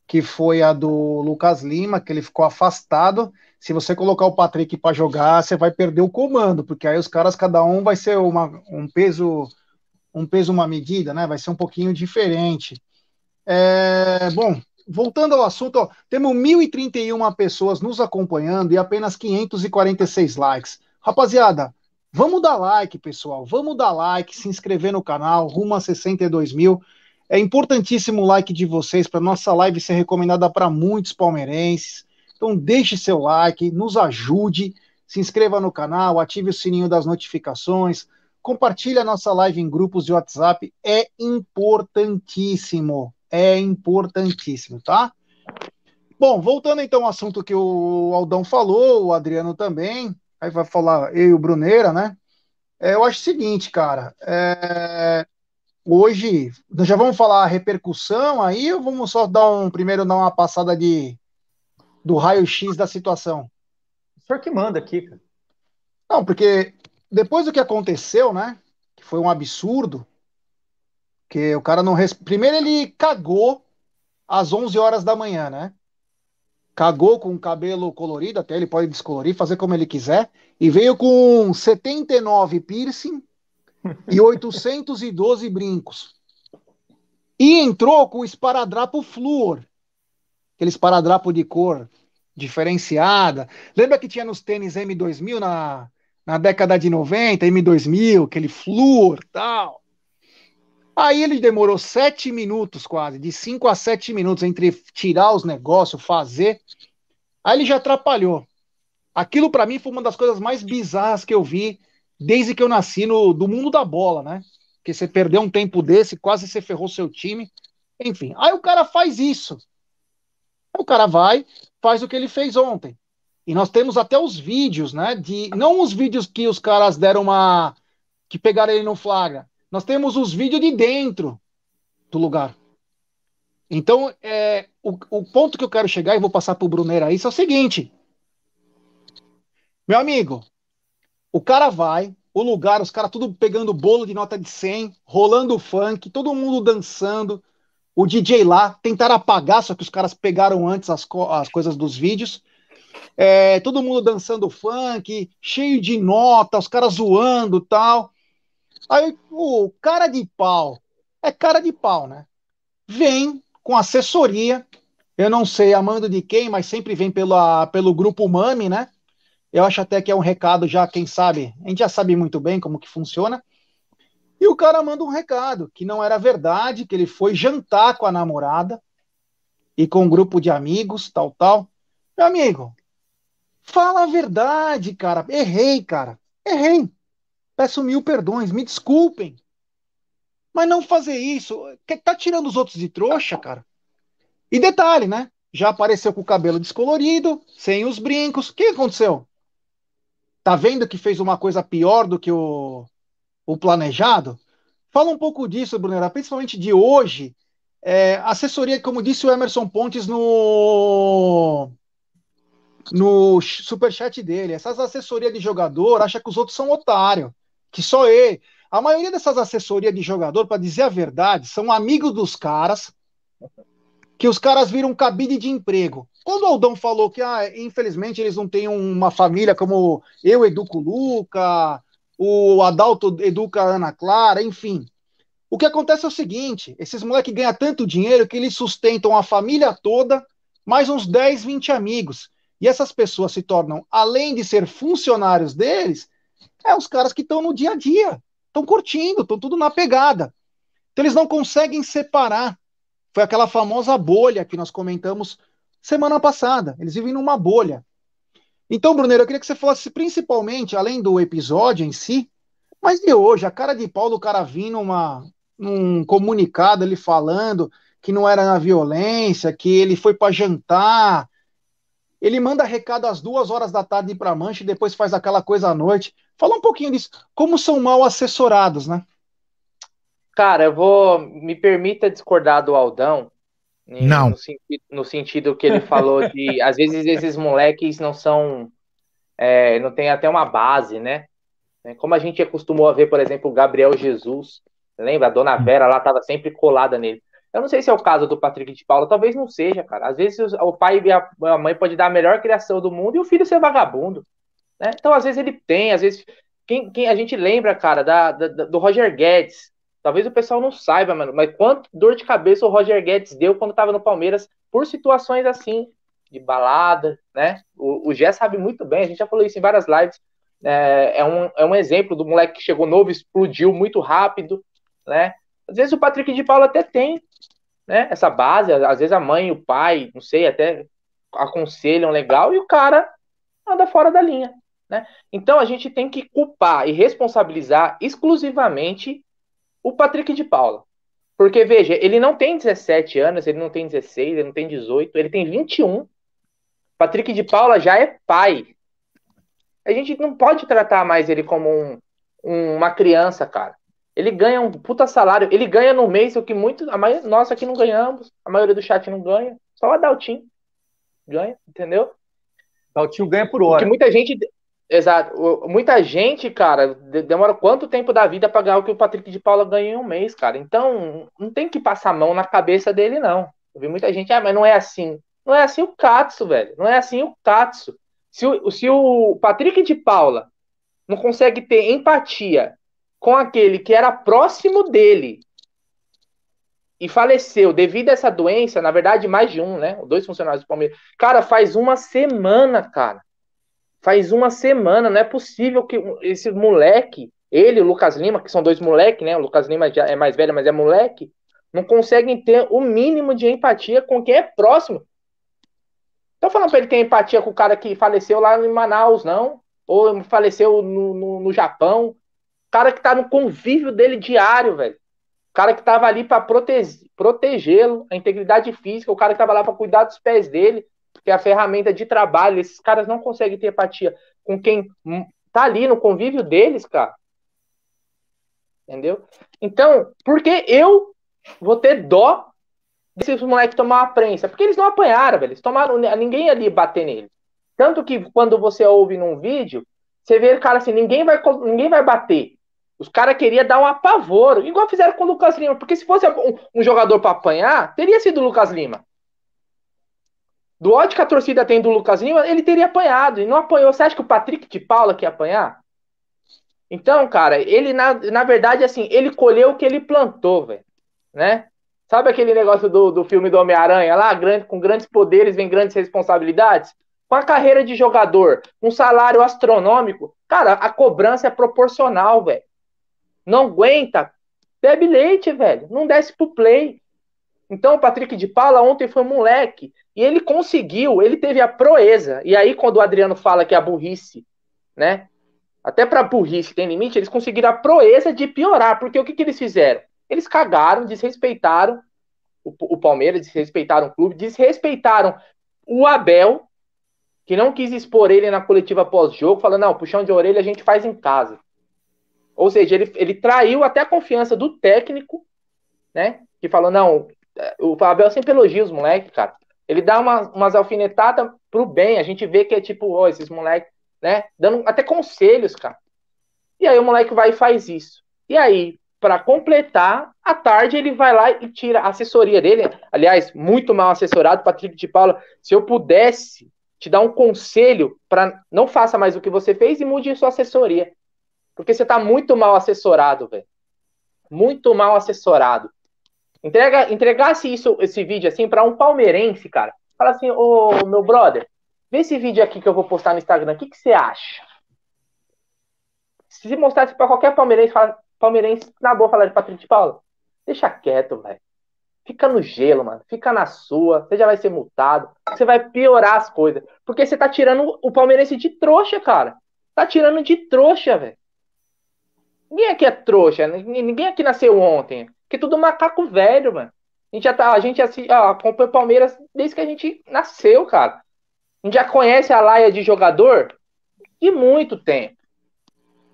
Speaker 2: que foi a do Lucas Lima, que ele ficou afastado. Se você colocar o Patrick para jogar, você vai perder o comando, porque aí os caras, cada um vai ser uma, um peso, um peso, uma medida, né? Vai ser um pouquinho diferente. É, bom, voltando ao assunto, ó, temos 1.031 pessoas nos acompanhando e apenas 546 likes. Rapaziada, vamos dar like, pessoal. Vamos dar like, se inscrever no canal, rumo a 62 mil. É importantíssimo o like de vocês para nossa live ser recomendada para muitos palmeirenses. Então deixe seu like, nos ajude, se inscreva no canal, ative o sininho das notificações, compartilhe a nossa live em grupos de WhatsApp, é importantíssimo, é importantíssimo, tá? Bom, voltando então ao assunto que o Aldão falou, o Adriano também, aí vai falar eu e o Bruneira, né? É, eu acho o seguinte, cara, é, hoje, nós já vamos falar a repercussão aí ou vamos só dar um, primeiro dar uma passada de do raio-x da situação?
Speaker 3: O senhor que manda aqui, cara.
Speaker 2: Não, porque depois do que aconteceu, né? Que foi um absurdo. Que o cara não. Res... Primeiro ele cagou às 11 horas da manhã, né? Cagou com o cabelo colorido, até ele pode descolorir, fazer como ele quiser. E veio com 79 piercing e 812 brincos. E entrou com o esparadrapo flúor. Aquele esparadrapo de cor diferenciada. Lembra que tinha nos tênis M2000 na, na década de 90, M2000, aquele flúor tal. Aí ele demorou sete minutos quase, de cinco a sete minutos entre tirar os negócios, fazer. Aí ele já atrapalhou. Aquilo para mim foi uma das coisas mais bizarras que eu vi desde que eu nasci no do mundo da bola, né? Que você perdeu um tempo desse, quase você ferrou seu time. Enfim, aí o cara faz isso. Aí o cara vai, faz o que ele fez ontem. E nós temos até os vídeos, né? De não os vídeos que os caras deram uma que pegaram ele no flagra. Nós temos os vídeos de dentro do lugar. Então, é, o, o ponto que eu quero chegar e vou passar para o Brunner aí é o seguinte. Meu amigo, o cara vai, o lugar, os caras tudo pegando bolo de nota de 100, rolando funk, todo mundo dançando, o DJ lá, tentaram apagar, só que os caras pegaram antes as, co as coisas dos vídeos. É, todo mundo dançando funk, cheio de nota, os caras zoando tal. Aí o cara de pau, é cara de pau, né? Vem com assessoria, eu não sei a mando de quem, mas sempre vem pela, pelo grupo Mami, né? Eu acho até que é um recado já, quem sabe, a gente já sabe muito bem como que funciona. E o cara manda um recado que não era verdade, que ele foi jantar com a namorada e com um grupo de amigos, tal, tal. Meu amigo, fala a verdade, cara. Errei, cara. Errei. Peço mil perdões, me desculpem. Mas não fazer isso. Tá tirando os outros de trouxa, cara. E detalhe, né? Já apareceu com o cabelo descolorido, sem os brincos. O que aconteceu? Tá vendo que fez uma coisa pior do que o, o planejado? Fala um pouco disso, Brunera, principalmente de hoje. É, assessoria, como disse o Emerson Pontes no, no superchat dele, essas assessorias de jogador acha que os outros são otários, que só ele. A maioria dessas assessorias de jogador, para dizer a verdade, são amigos dos caras, que os caras viram cabide de emprego. Quando o Aldão falou que, ah, infelizmente, eles não têm uma família como eu educo o Luca, o Adalto educa a Ana Clara, enfim. O que acontece é o seguinte: esses moleques ganham tanto dinheiro que eles sustentam a família toda, mais uns 10, 20 amigos. E essas pessoas se tornam, além de ser funcionários deles, é os caras que estão no dia a dia, estão curtindo, estão tudo na pegada. Então eles não conseguem separar. Foi aquela famosa bolha que nós comentamos semana passada. Eles vivem numa bolha. Então, Bruneiro, eu queria que você falasse principalmente, além do episódio em si, mas de hoje, a cara de pau do cara vindo uma, um comunicado ele falando que não era na violência, que ele foi para jantar. Ele manda recado às duas horas da tarde para Mancha e depois faz aquela coisa à noite. Fala um pouquinho disso. Como são mal assessorados, né?
Speaker 4: Cara, eu vou. Me permita discordar do Aldão,
Speaker 1: não.
Speaker 4: No sentido, no sentido que ele falou de. às vezes esses moleques não são. É, não tem até uma base, né? É, como a gente acostumou a ver, por exemplo, o Gabriel Jesus. Lembra? A dona hum. Vera lá estava sempre colada nele. Eu não sei se é o caso do Patrick de Paula, talvez não seja, cara. Às vezes o pai e a mãe pode dar a melhor criação do mundo e o filho ser vagabundo. Né? Então, às vezes ele tem, às vezes. Quem, quem a gente lembra, cara, da, da, do Roger Guedes, Talvez o pessoal não saiba, mano, mas quanto dor de cabeça o Roger Guedes deu quando tava no Palmeiras por situações assim, de balada, né? O, o Gé sabe muito bem, a gente já falou isso em várias lives. É, é, um, é um exemplo do moleque que chegou novo, explodiu muito rápido, né? Às vezes o Patrick de Paula até tem né, essa base, às vezes a mãe o pai, não sei, até aconselham legal, e o cara anda fora da linha. Né? Então a gente tem que culpar e responsabilizar exclusivamente o Patrick de Paula. Porque, veja, ele não tem 17 anos, ele não tem 16, ele não tem 18, ele tem 21. Patrick de Paula já é pai. A gente não pode tratar mais ele como um, um, uma criança, cara. Ele ganha um puta salário, ele ganha no mês o que muito. A maioria, nós aqui não ganhamos, a maioria do chat não ganha, só o Adaltinho ganha, entendeu?
Speaker 3: Adaltinho ganha por hora. Porque
Speaker 4: muita gente. Exato. Muita gente, cara, demora quanto tempo da vida pra ganhar o que o Patrick de Paula ganha em um mês, cara. Então, não tem que passar a mão na cabeça dele, não. Eu vi muita gente, ah, mas não é assim. Não é assim o Katsu, velho. Não é assim o Katsu. Se o, se o Patrick de Paula não consegue ter empatia com aquele que era próximo dele e faleceu devido a essa doença, na verdade, mais de um, né? Dois funcionários do Palmeiras. Cara, faz uma semana, cara. Faz uma semana, não é possível que esse moleque, ele e o Lucas Lima, que são dois moleques, né? O Lucas Lima já é mais velho, mas é moleque, não conseguem ter o mínimo de empatia com quem é próximo. Tô falando pra ele ter empatia com o cara que faleceu lá em Manaus, não. Ou faleceu no, no, no Japão cara que tá no convívio dele diário, velho. O cara que tava ali para prote protegê-lo, a integridade física, o cara que tava lá para cuidar dos pés dele, que é a ferramenta de trabalho. Esses caras não conseguem ter empatia com quem tá ali no convívio deles, cara. Entendeu? Então, por que eu vou ter dó desses moleques tomar uma prensa? Porque eles não apanharam, velho. Eles tomaram ninguém ali bater neles. Tanto que quando você ouve num vídeo, você vê, cara, assim, ninguém vai, ninguém vai bater. Os caras queriam dar um apavoro, igual fizeram com o Lucas Lima. Porque se fosse um, um jogador para apanhar, teria sido o Lucas Lima. Do ódio que a torcida tem do Lucas Lima, ele teria apanhado. E não apanhou. Você acha que o Patrick de Paula quer apanhar? Então, cara, ele, na, na verdade, assim, ele colheu o que ele plantou, velho. Né? Sabe aquele negócio do, do filme do Homem-Aranha lá? Grande, com grandes poderes vem grandes responsabilidades? Com a carreira de jogador, um salário astronômico, cara, a cobrança é proporcional, velho não aguenta, bebe leite, velho. Não desce pro play. Então o Patrick de Paula ontem foi moleque. E ele conseguiu, ele teve a proeza. E aí, quando o Adriano fala que é a burrice, né? Até pra burrice tem limite, eles conseguiram a proeza de piorar. Porque o que, que eles fizeram? Eles cagaram, desrespeitaram o, o Palmeiras, desrespeitaram o clube, desrespeitaram o Abel, que não quis expor ele na coletiva pós-jogo, falando, não, puxão de orelha a gente faz em casa. Ou seja, ele, ele traiu até a confiança do técnico, né? Que falou, não, o Abel sempre elogia os moleques, cara. Ele dá uma, umas alfinetadas pro bem. A gente vê que é tipo, ó, esses moleques, né? Dando até conselhos, cara. E aí o moleque vai e faz isso. E aí, para completar, à tarde ele vai lá e tira a assessoria dele. Aliás, muito mal assessorado, Patrick de Paula. Se eu pudesse te dar um conselho para não faça mais o que você fez e mude sua assessoria. Porque você tá muito mal assessorado, velho. Muito mal assessorado. Entrega, entregasse isso, esse vídeo assim para um palmeirense, cara. Fala assim, ô meu brother, vê esse vídeo aqui que eu vou postar no Instagram, o que, que você acha? Se mostrasse para qualquer palmeirense, fala, palmeirense, na boa falar de Patrick de Paula, deixa quieto, velho. Fica no gelo, mano. Fica na sua. Você já vai ser multado. Você vai piorar as coisas. Porque você tá tirando o palmeirense de trouxa, cara. Tá tirando de trouxa, velho. Ninguém aqui é trouxa, ninguém aqui nasceu ontem. Que tudo macaco velho, mano. A gente já tá, a gente assim, ó, acompanha o Palmeiras desde que a gente nasceu, cara. A gente já conhece a laia de jogador de muito tempo.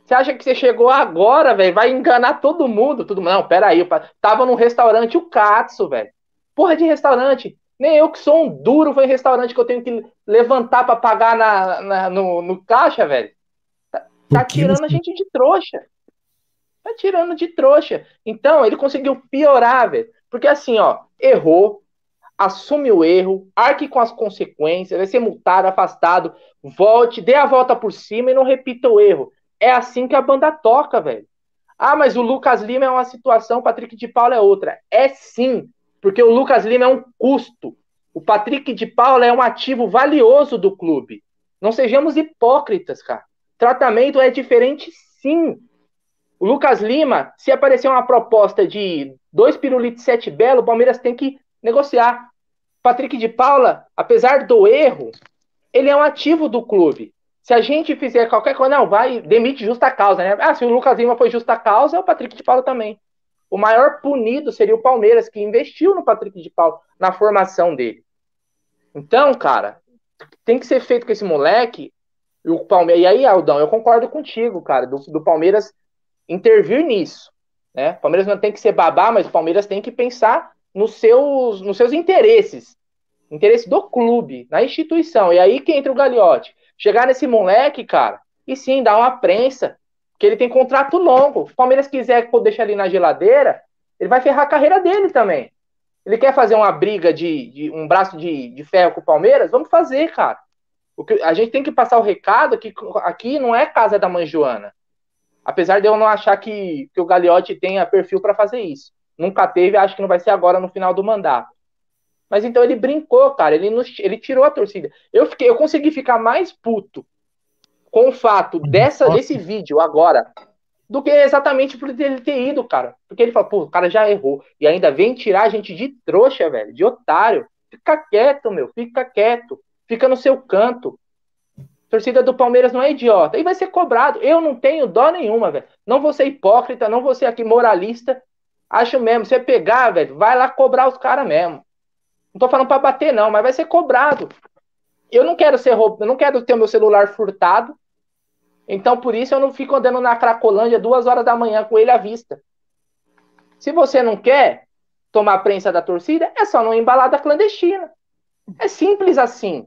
Speaker 4: Você acha que você chegou agora, velho? Vai enganar todo mundo? Tudo Não, pera aí. Tava num restaurante, o Katsu, velho. Porra de restaurante. Nem eu que sou um duro foi em restaurante que eu tenho que levantar para pagar na, na no, no, caixa, velho. Tá, tá tirando a gente de trouxa. Tá tirando de trouxa. Então, ele conseguiu piorar, velho. Porque assim, ó, errou, assume o erro, arque com as consequências, vai ser multado, afastado, volte, dê a volta por cima e não repita o erro. É assim que a banda toca, velho. Ah, mas o Lucas Lima é uma situação, o Patrick de Paula é outra. É sim, porque o Lucas Lima é um custo. O Patrick de Paula é um ativo valioso do clube. Não sejamos hipócritas, cara. Tratamento é diferente, sim. O Lucas Lima, se aparecer uma proposta de dois pirulitos sete belo, o Palmeiras tem que negociar. Patrick de Paula, apesar do erro, ele é um ativo do clube. Se a gente fizer qualquer coisa, não, vai, demite justa causa, né? Ah, se o Lucas Lima foi justa causa, é o Patrick de Paula também. O maior punido seria o Palmeiras, que investiu no Patrick de Paula, na formação dele. Então, cara, tem que ser feito com esse moleque. E, o Palmeiras, e aí, Aldão, eu concordo contigo, cara, do, do Palmeiras intervir nisso. Né? O Palmeiras não tem que ser babá, mas o Palmeiras tem que pensar nos seus, nos seus interesses. Interesse do clube, na instituição. E aí que entra o Gagliotti. Chegar nesse moleque, cara, e sim, dar uma prensa, que ele tem contrato longo. Se o Palmeiras quiser deixar ele na geladeira, ele vai ferrar a carreira dele também. Ele quer fazer uma briga de, de um braço de, de ferro com o Palmeiras? Vamos fazer, cara. O que, a gente tem que passar o recado que aqui não é casa da mãe Joana. Apesar de eu não achar que, que o Gagliotti tenha perfil para fazer isso. Nunca teve, acho que não vai ser agora no final do mandato. Mas então ele brincou, cara. Ele, nos, ele tirou a torcida. Eu, fiquei, eu consegui ficar mais puto com o fato dessa, desse vídeo agora do que exatamente por ele ter ido, cara. Porque ele falou, pô, o cara já errou. E ainda vem tirar a gente de trouxa, velho, de otário. Fica quieto, meu, fica quieto. Fica no seu canto torcida do Palmeiras não é idiota. E vai ser cobrado. Eu não tenho dó nenhuma, velho. Não vou ser hipócrita, não vou ser aqui moralista. Acho mesmo, você pegar, velho, vai lá cobrar os caras mesmo. Não tô falando para bater, não, mas vai ser cobrado. Eu não quero ser roubado, eu não quero ter meu celular furtado. Então, por isso, eu não fico andando na Cracolândia duas horas da manhã com ele à vista. Se você não quer tomar a prensa da torcida, é só não embalada clandestina. É simples assim.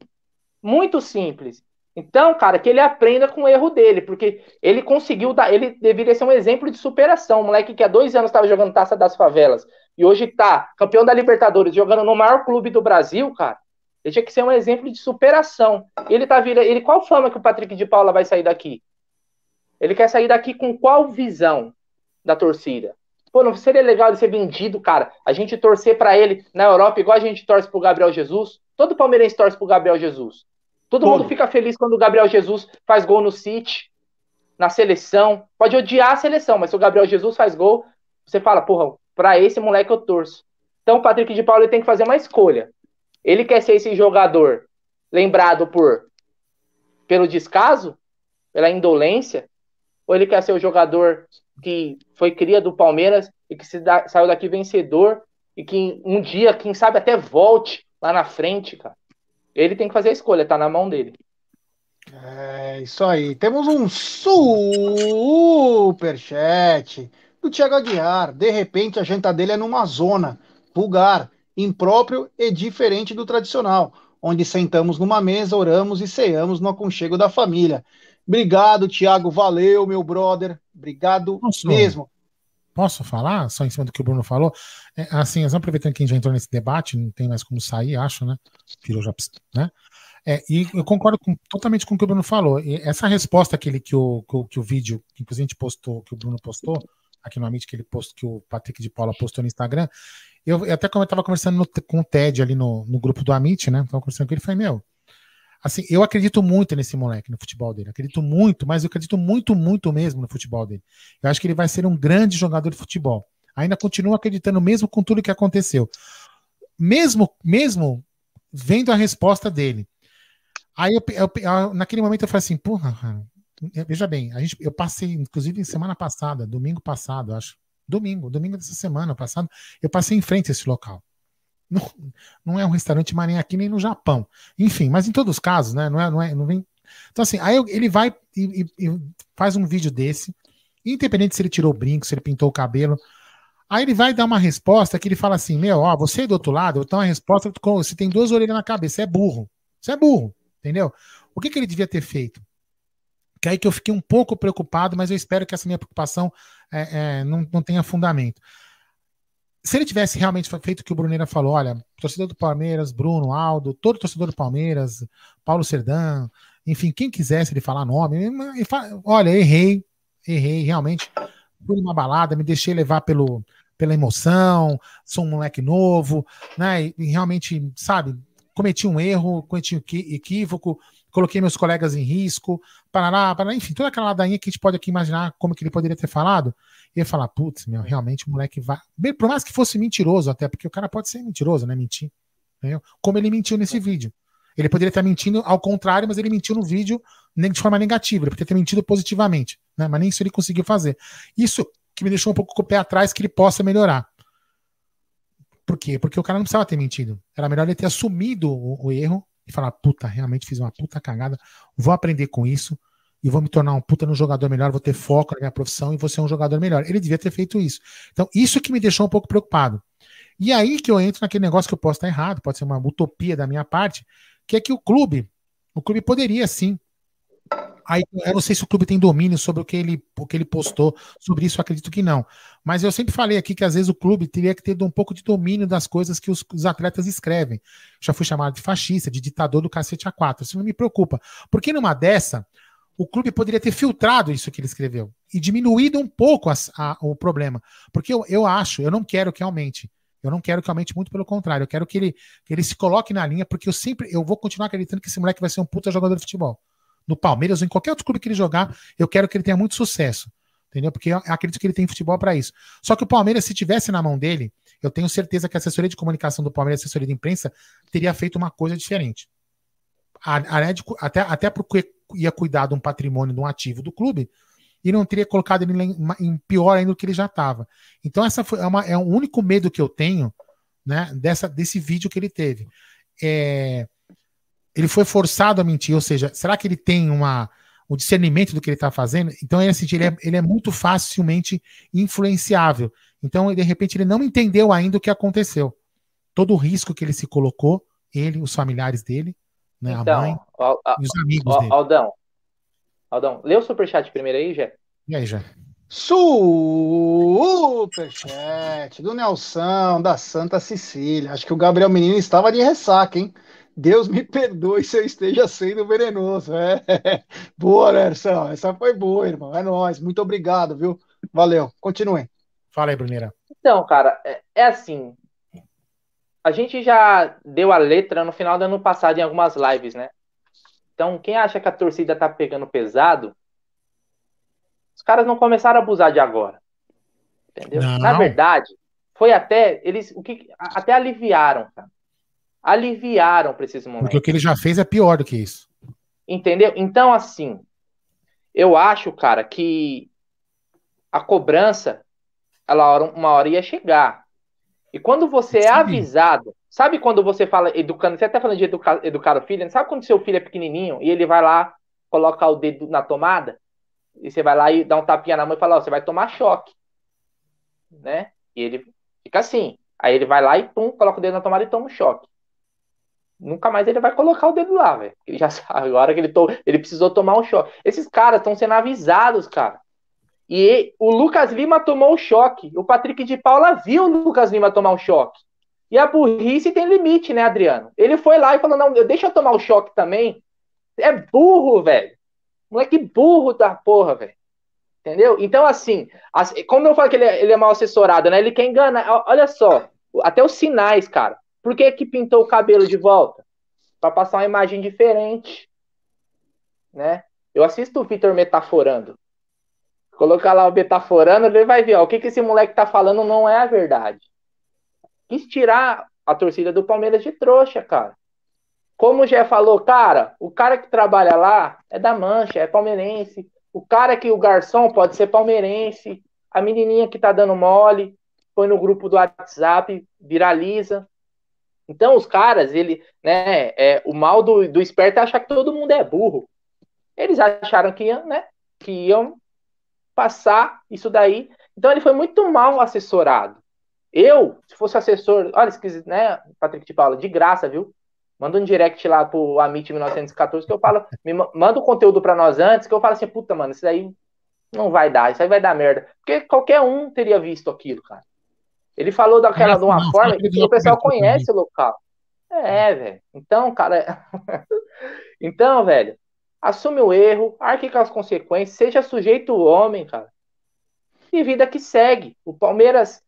Speaker 4: Muito simples. Então, cara, que ele aprenda com o erro dele, porque ele conseguiu dar, ele deveria ser um exemplo de superação. Um moleque que há dois anos estava jogando taça das favelas e hoje tá campeão da Libertadores, jogando no maior clube do Brasil, cara. Ele tinha que ser um exemplo de superação. Ele tá virando. Ele, qual fama que o Patrick de Paula vai sair daqui? Ele quer sair daqui com qual visão da torcida? Pô, não seria legal ele ser vendido, cara? A gente torcer para ele na Europa igual a gente torce pro Gabriel Jesus? Todo palmeirense torce pro Gabriel Jesus. Todo, mundo fica feliz quando o Gabriel Jesus faz gol no City, na seleção. Pode odiar a seleção, mas se o Gabriel Jesus faz gol, você fala, porra, pra esse moleque eu torço. Então o Patrick de Paulo tem que fazer uma escolha. Ele quer ser esse jogador lembrado por pelo descaso, pela indolência, ou ele quer ser o jogador que foi cria do Palmeiras e que dá, saiu daqui vencedor e que um dia, quem sabe, até volte lá na frente, cara. Ele tem que fazer a escolha, tá na mão dele.
Speaker 2: É isso aí. Temos um superchat do Thiago Aguiar. De repente, a janta dele é numa zona vulgar, impróprio e diferente do tradicional, onde sentamos numa mesa, oramos e ceamos no aconchego da família. Obrigado, Thiago. Valeu, meu brother. Obrigado Nossa. mesmo.
Speaker 1: Posso falar, só em cima do que o Bruno falou? É, assim, aproveitando que a gente já entrou nesse debate, não tem mais como sair, acho, né? Virou já, né? É, e eu concordo com, totalmente com o que o Bruno falou. E essa resposta aquele que o, que o, que o vídeo, que inclusive a gente postou, que o Bruno postou, aqui no Amit, que ele postou, que o Patrick de Paula postou no Instagram, eu, eu até como eu estava conversando no, com o Ted ali no, no grupo do Amit, né? Tava conversando com ele, falei, meu, Assim, eu acredito muito nesse moleque, no futebol dele. Acredito muito, mas eu acredito muito, muito mesmo no futebol dele. Eu acho que ele vai ser um grande jogador de futebol. Ainda continuo acreditando, mesmo com tudo que aconteceu. Mesmo, mesmo vendo a resposta dele. Aí, eu, eu, naquele momento, eu falei assim, porra, veja bem, a gente, eu passei, inclusive, semana passada, domingo passado, acho. Domingo, domingo dessa semana passada, eu passei em frente a esse local. Não, não é um restaurante, nem aqui nem no Japão. Enfim, mas em todos os casos, né? Não é, não é, não vem. Então, assim, aí ele vai e, e, e faz um vídeo desse, independente se ele tirou o brinco, se ele pintou o cabelo. Aí ele vai dar uma resposta que ele fala assim: Meu, ó, você é do outro lado, então a resposta você tem duas orelhas na cabeça, é burro. Você é burro, entendeu? O que, que ele devia ter feito? Que aí que eu fiquei um pouco preocupado, mas eu espero que essa minha preocupação é, é, não, não tenha fundamento se ele tivesse realmente feito o que o Bruneira falou, olha, torcedor do Palmeiras, Bruno, Aldo, todo torcedor do Palmeiras, Paulo Serdão, enfim, quem quisesse ele falar nome, ele fala, olha, errei, errei, realmente, fui numa balada, me deixei levar pelo, pela emoção, sou um moleque novo, né, e, realmente, sabe, cometi um erro, cometi um equívoco, coloquei meus colegas em risco, parará, parará, enfim, toda aquela ladainha que a gente pode aqui imaginar como que ele poderia ter falado, e ia falar, putz, meu, realmente o moleque vai. Por mais que fosse mentiroso, até, porque o cara pode ser mentiroso, né? Mentir. Entendeu? Como ele mentiu nesse vídeo. Ele poderia estar mentindo ao contrário, mas ele mentiu no vídeo de forma negativa, ele poderia ter mentido positivamente, né? Mas nem isso ele conseguiu fazer. Isso que me deixou um pouco com o pé atrás que ele possa melhorar. Por quê? Porque o cara não precisava ter mentido. Era melhor ele ter assumido o, o erro e falar: puta, realmente fiz uma puta cagada, vou aprender com isso e vou me tornar um puta no jogador melhor, vou ter foco na minha profissão e vou ser um jogador melhor. Ele devia ter feito isso. Então, isso que me deixou um pouco preocupado. E aí que eu entro naquele negócio que eu posso estar errado, pode ser uma utopia da minha parte, que é que o clube, o clube poderia sim Aí eu não sei se o clube tem domínio sobre o que ele, o que ele postou. Sobre isso, acredito que não. Mas eu sempre falei aqui que às vezes o clube teria que ter um pouco de domínio das coisas que os, os atletas escrevem. Já fui chamado de fascista, de ditador do cacete A4. Isso não me preocupa. Porque numa dessa, o clube poderia ter filtrado isso que ele escreveu e diminuído um pouco a, o problema. Porque eu, eu acho, eu não quero que aumente. Eu não quero que aumente muito pelo contrário. Eu quero que ele, que ele se coloque na linha, porque eu sempre eu vou continuar acreditando que esse moleque vai ser um puta jogador de futebol no Palmeiras ou em qualquer outro clube que ele jogar, eu quero que ele tenha muito sucesso. Entendeu? Porque eu acredito que ele tem futebol para isso. Só que o Palmeiras, se tivesse na mão dele, eu tenho certeza que a assessoria de comunicação do Palmeiras, a assessoria de imprensa, teria feito uma coisa diferente. A, a, até, até porque ia cuidar de um patrimônio, de um ativo do clube, e não teria colocado ele em, em pior ainda do que ele já estava. Então, essa foi, é, uma, é o único medo que eu tenho né, dessa, desse vídeo que ele teve. É, ele foi forçado a mentir, ou seja, será que ele tem uma, um discernimento do que ele está fazendo? Então, ele, assim, ele, é, ele é muito facilmente influenciável. Então, de repente, ele não entendeu ainda o que aconteceu. Todo o risco que ele se colocou, ele, os familiares dele, né, então, a mãe e os amigos dele.
Speaker 4: Aldão, Aldão, lê o superchat primeiro aí, Jé.
Speaker 1: E aí, Jé?
Speaker 2: Superchat do Nelson, da Santa Cecília. Acho que o Gabriel Menino estava de ressaca, hein? Deus me perdoe se eu esteja sendo venenoso. É. Boa, Nerson. Essa foi boa, irmão. É nóis. Muito obrigado, viu? Valeu. Continue.
Speaker 1: Fala aí, Bruneira.
Speaker 4: Então, cara, é, é assim. A gente já deu a letra no final do ano passado em algumas lives, né? Então, quem acha que a torcida tá pegando pesado, os caras não começaram a abusar de agora. Entendeu? Não. Na verdade, foi até eles o que até aliviaram, cara aliviaram para esses momentos.
Speaker 1: Porque o que ele já fez é pior do que isso.
Speaker 4: Entendeu? Então, assim, eu acho, cara, que a cobrança, ela uma hora ia chegar. E quando você é avisado, sabe quando você fala educando, você até falando de educar, educar o filho, sabe quando seu filho é pequenininho e ele vai lá colocar o dedo na tomada? E você vai lá e dá um tapinha na mão e fala, ó, você vai tomar choque. Né? E ele fica assim. Aí ele vai lá e pum, coloca o dedo na tomada e toma um choque nunca mais ele vai colocar o dedo lá, velho. Ele já sabe, agora que ele, to... ele precisou tomar um choque. Esses caras estão sendo avisados, cara. E o Lucas Lima tomou o choque. O Patrick de Paula viu o Lucas Lima tomar um choque. E a burrice tem limite, né, Adriano? Ele foi lá e falou: não, deixa eu tomar o choque também. É burro, velho. Moleque burro da porra, velho. Entendeu? Então, assim, como eu falo que ele é, ele é mal assessorado, né? Ele quer enganar. Olha só, até os sinais, cara. Por que, que pintou o cabelo de volta? Para passar uma imagem diferente. Né? Eu assisto o Vitor metaforando. Colocar lá o metaforando, ele vai ver ó, o que, que esse moleque tá falando não é a verdade. Quis tirar a torcida do Palmeiras de trouxa, cara. Como já falou, cara, o cara que trabalha lá é da Mancha, é palmeirense. O cara que o garçom pode ser palmeirense. A menininha que tá dando mole, foi no grupo do WhatsApp, viraliza. Então, os caras, ele, né, é, o mal do, do esperto é achar que todo mundo é burro. Eles acharam que iam, né, que iam passar isso daí. Então, ele foi muito mal assessorado. Eu, se fosse assessor, olha, se né, Patrick de Paula, de graça, viu? Manda um direct lá pro Amit 1914 que eu falo, me manda o conteúdo para nós antes, que eu falo assim, puta, mano, isso daí não vai dar, isso aí vai dar merda. Porque qualquer um teria visto aquilo, cara. Ele falou daquela de uma não, forma que o pessoal conhece o local. É, velho. Então, cara. então, velho, assume o erro, arque com as consequências, seja sujeito homem, cara. E vida que segue. O Palmeiras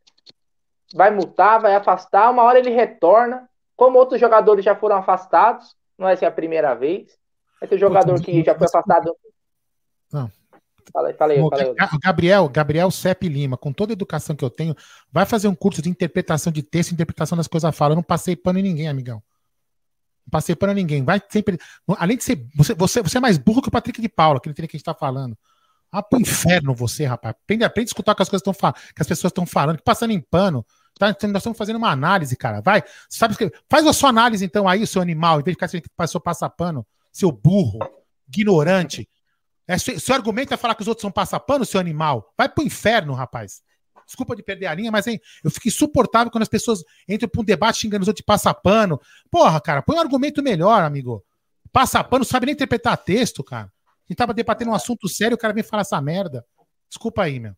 Speaker 4: vai multar, vai afastar, uma hora ele retorna. como outros jogadores já foram afastados, não é ser a primeira vez. Vai ter jogador que já foi afastado.
Speaker 1: Não. Fala, fala aí, fala aí. Gabriel, Gabriel Sepp Lima, com toda a educação que eu tenho, vai fazer um curso de interpretação de texto, interpretação das coisas fala. Eu não passei pano em ninguém, amigão. Não passei pano em ninguém. Vai sempre. Além de ser. Você, você, você é mais burro que o Patrick de Paula, aquele que a gente tá falando. Ah, pro inferno você, rapaz. Aprende, aprende a escutar que as coisas estão que as pessoas estão falando, que passando em pano. Tá, nós estamos fazendo uma análise, cara. Vai, sabe faz a sua análise então aí, seu animal, em vez de ficar assim, passou passa pano, seu burro, ignorante. É, seu, seu argumento é falar que os outros são passapano, seu animal. Vai pro inferno, rapaz. Desculpa de perder a linha, mas hein, eu fico insuportável quando as pessoas entram pra um debate xingando os outros de passapano. Porra, cara, põe um argumento melhor, amigo. Passapano sabe nem interpretar texto, cara. A gente tava debatendo um assunto sério, o cara vem falar essa merda. Desculpa aí, meu.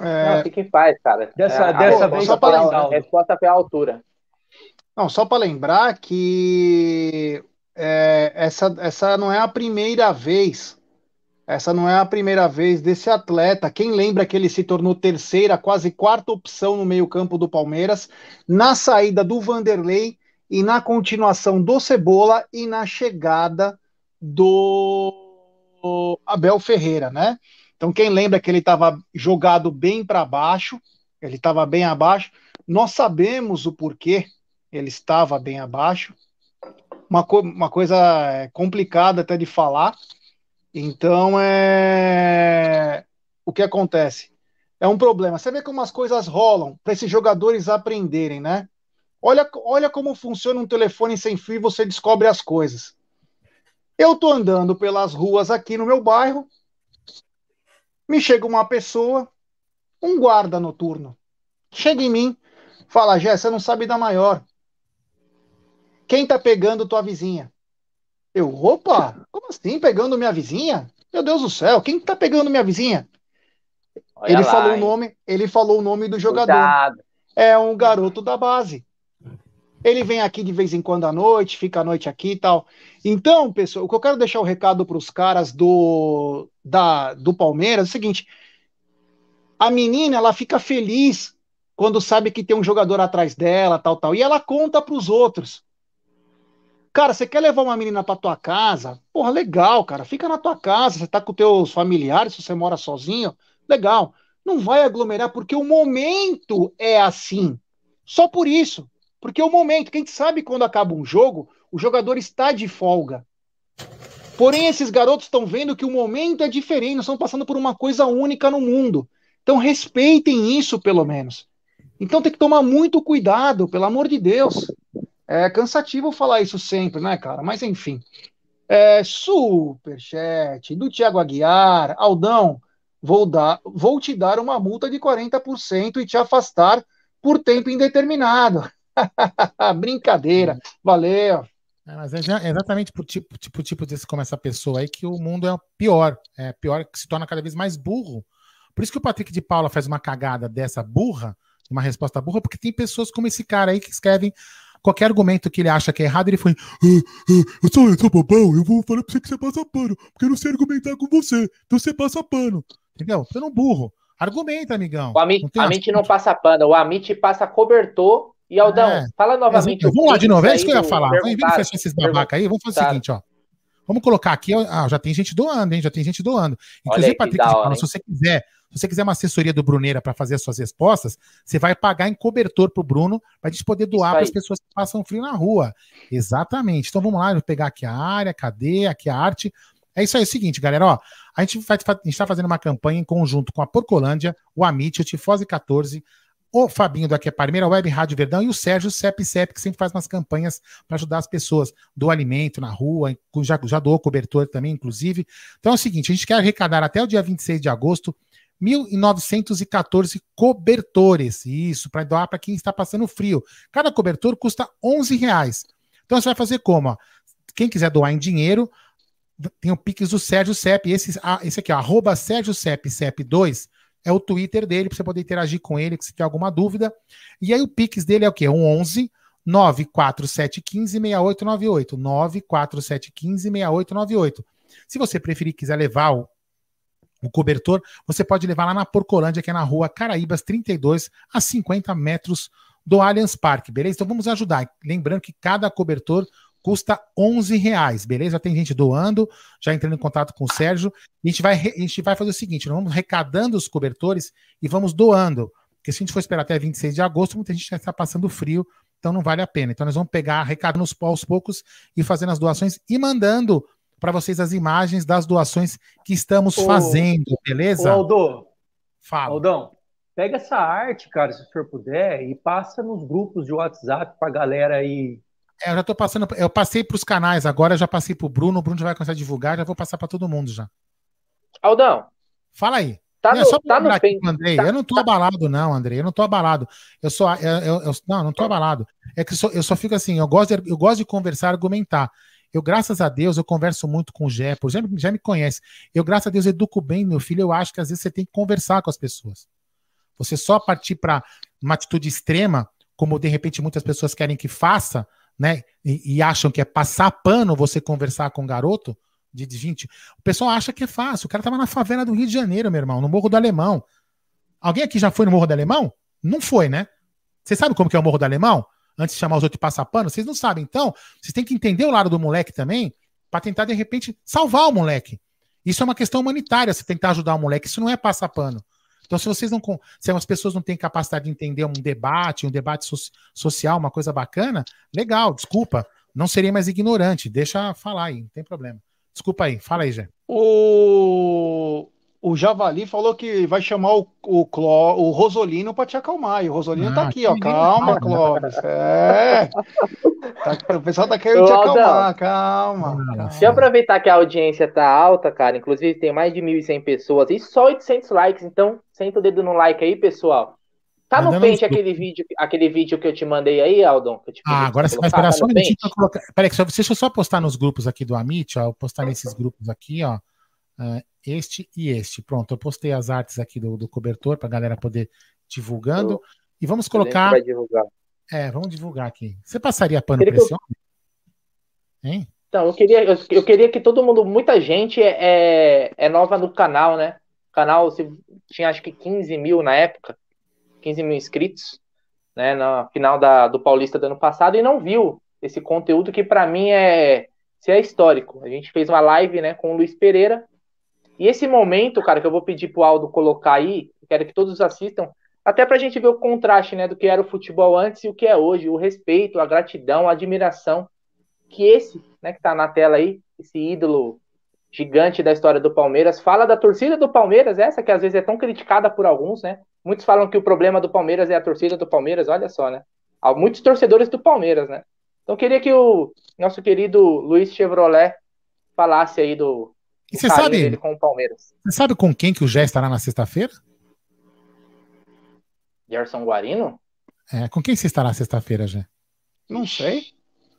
Speaker 4: É... Não, quem faz, cara.
Speaker 2: Dessa, é, dessa a, vez,
Speaker 4: só para lembrar, a resposta foi a altura.
Speaker 2: Não, só para lembrar que é, essa, essa não é a primeira vez. Essa não é a primeira vez desse atleta. Quem lembra que ele se tornou terceira, quase quarta opção no meio-campo do Palmeiras, na saída do Vanderlei e na continuação do Cebola e na chegada do Abel Ferreira, né? Então, quem lembra que ele estava jogado bem para baixo, ele estava bem abaixo, nós sabemos o porquê ele estava bem abaixo. Uma, co uma coisa é, complicada até de falar. Então, é... o que acontece? É um problema. Você vê como as coisas rolam para esses jogadores aprenderem, né? Olha, olha como funciona um telefone sem fio e você descobre as coisas. Eu tô andando pelas ruas aqui no meu bairro, me chega uma pessoa, um guarda noturno, chega em mim, fala, Jé, você não sabe da maior. Quem tá pegando tua vizinha? Eu, opa, como assim pegando minha vizinha? Meu Deus do céu, quem tá pegando minha vizinha? Olha ele lá, falou hein? o nome, ele falou o nome do jogador. Cuidado. É um garoto da base. Ele vem aqui de vez em quando à noite, fica à noite aqui e tal. Então, pessoal, o que eu quero deixar o recado para os caras do, da, do Palmeiras é o seguinte: a menina ela fica feliz quando sabe que tem um jogador atrás dela, tal, tal, e ela conta para os outros. Cara, você quer levar uma menina para tua casa? Porra, legal, cara. Fica na tua casa, você tá com teus familiares, se você mora sozinho, legal. Não vai aglomerar porque o momento é assim. Só por isso. Porque o momento, quem sabe quando acaba um jogo, o jogador está de folga. Porém, esses garotos estão vendo que o momento é diferente, nós estamos passando por uma coisa única no mundo. Então, respeitem isso, pelo menos. Então, tem que tomar muito cuidado, pelo amor de Deus. É cansativo falar isso sempre, né, cara? Mas, enfim. É, superchat do Tiago Aguiar. Aldão, vou, dar, vou te dar uma multa de 40% e te afastar por tempo indeterminado. Brincadeira. Valeu.
Speaker 1: É, mas é exatamente por tipo, tipo, tipo desse como essa pessoa aí que o mundo é pior. É pior que se torna cada vez mais burro. Por isso que o Patrick de Paula faz uma cagada dessa burra, uma resposta burra, porque tem pessoas como esse cara aí que escrevem qualquer argumento que ele acha que é errado, ele foi. Ah, ah, eu, sou, eu sou bobão, eu vou falar pra você que você passa pano, porque eu não sei argumentar com você. Então você passa pano. Entendeu? Você não burro. Argumenta, amigão.
Speaker 4: O Amit não, Amit não passa pano, o Amit passa cobertor e Aldão, é. fala novamente.
Speaker 1: Vamos lá de novo, é isso que eu ia falar. Vamos fechar esses babaca aí. Vamos fazer o seguinte, ó. Vamos colocar aqui, ah, já tem gente doando, hein? Já tem gente doando. Inclusive, aí, Patrick, hora, se você quiser, se você quiser uma assessoria do Bruneira para fazer as suas respostas, você vai pagar em cobertor pro Bruno para a gente poder doar para as pessoas que passam frio na rua. Exatamente. Então vamos lá, vou pegar aqui a área, cadê? Aqui a arte. É isso aí, é o seguinte, galera, ó. A gente está fazendo uma campanha em conjunto com a Porcolândia, o Amit, o Tifose 14, o Fabinho daqui a Parmeira Web Rádio Verdão e o Sérgio Cep Cep, que sempre faz umas campanhas para ajudar as pessoas do alimento na rua, já, já doou cobertor também, inclusive. Então é o seguinte, a gente quer arrecadar até o dia 26 de agosto 1.914 cobertores, isso, para doar para quem está passando frio. Cada cobertor custa 11 reais. Então você vai fazer como? Quem quiser doar em dinheiro, tem o Pix do Sérgio Cep, esse, esse aqui, arroba Sérgio Cep, Cep 2, é o Twitter dele, para você poder interagir com ele, se tiver alguma dúvida. E aí o Pix dele é o quê? Um 11 94715 6898. 94715 6898. Se você preferir quiser levar o, o cobertor, você pode levar lá na Porcolândia, que é na rua Caraíbas 32, a 50 metros do Allianz Parque, beleza? Então vamos ajudar. Lembrando que cada cobertor custa 11 reais, beleza? Tem gente doando, já entrando em contato com o Sérgio. A gente vai, a gente vai fazer o seguinte: nós vamos recadando os cobertores e vamos doando. Porque se a gente for esperar até 26 de agosto, muita gente já está passando frio, então não vale a pena. Então nós vamos pegar, arrecadando aos poucos e fazendo as doações e mandando para vocês as imagens das doações que estamos ô, fazendo, beleza? Ô,
Speaker 3: Aldo, Fala. Aldão, pega essa arte, cara, se o senhor puder, e passa nos grupos de WhatsApp para a galera aí.
Speaker 1: É, eu já tô passando, eu passei para os canais agora, já passei para o Bruno, o Bruno já vai começar a divulgar, já vou passar para todo mundo já.
Speaker 4: Aldão.
Speaker 1: Fala aí. Tá é, no, só tá no aqui Andrei. Tá, eu não tô tá. abalado, não, Andrei. Eu não tô abalado. Eu só. Eu, eu, eu, não, não tô abalado. É que eu só, eu só fico assim, eu gosto, de, eu gosto de conversar, argumentar. Eu, graças a Deus, eu converso muito com o Jé, por exemplo, já me conhece. Eu, graças a Deus, educo bem meu filho. Eu acho que às vezes você tem que conversar com as pessoas. Você só partir para uma atitude extrema, como de repente muitas pessoas querem que faça, né? E, e acham que é passar pano você conversar com um garoto de 20. O pessoal acha que é fácil. O cara tava na favela do Rio de Janeiro, meu irmão, no Morro do Alemão. Alguém aqui já foi no Morro do Alemão? Não foi, né? Você sabe como que é o Morro do Alemão? Antes de chamar os outros de passar pano? Vocês não sabem. Então, vocês têm que entender o lado do moleque também, para tentar, de repente, salvar o moleque. Isso é uma questão humanitária, você tentar ajudar o moleque. Isso não é passar pano. Então, se vocês não. Se as pessoas não têm capacidade de entender um debate, um debate so social, uma coisa bacana, legal, desculpa. Não seria mais ignorante. Deixa falar aí, não tem problema. Desculpa aí, fala aí, Jé.
Speaker 2: O, o Javali falou que vai chamar o, o, Cló, o Rosolino para te acalmar. E o Rosolino tá ah, tá aqui, ó. Calma, Clóvis. É. Tá, o pessoal tá querendo Ô, te acalmar, calma.
Speaker 4: Deixa eu aproveitar que a audiência tá alta, cara. Inclusive tem mais de 1.100 pessoas e só 800 likes. Então, senta o dedo no like aí, pessoal. Tá no pente aquele vídeo, aquele vídeo que eu te mandei aí, Aldon?
Speaker 1: ah, agora você vai esperar tá só um minutinho pra colocar. Peraí, deixa eu só postar nos grupos aqui do Amit, ó. Eu postar nesses grupos aqui, ó. Uh, este e este. Pronto, eu postei as artes aqui do, do cobertor pra galera poder divulgando. Eu, e vamos colocar. Vai divulgar. É, vamos divulgar aqui. Você passaria pano pra esse homem?
Speaker 4: Hein? Então, eu queria, eu, eu, queria que todo mundo, muita gente é, é nova no canal, né? O canal se, tinha acho que 15 mil na época, 15 mil inscritos, né? Na final da, do Paulista do ano passado, e não viu esse conteúdo que para mim é, é histórico. A gente fez uma live né, com o Luiz Pereira, e esse momento, cara, que eu vou pedir pro Aldo colocar aí, quero que todos assistam, até para a gente ver o contraste né, do que era o futebol antes e o que é hoje, o respeito, a gratidão, a admiração que esse, né, que está na tela aí, esse ídolo gigante da história do Palmeiras, fala da torcida do Palmeiras, essa que às vezes é tão criticada por alguns, né? Muitos falam que o problema do Palmeiras é a torcida do Palmeiras, olha só, né? Há muitos torcedores do Palmeiras, né? Então queria que o nosso querido Luiz Chevrolet falasse aí do,
Speaker 1: do você sabe, dele com o Palmeiras. Você sabe com quem que o Gé estará na sexta-feira?
Speaker 4: Gerson Guarino?
Speaker 1: É, com quem você estará sexta-feira, já?
Speaker 2: Não sei.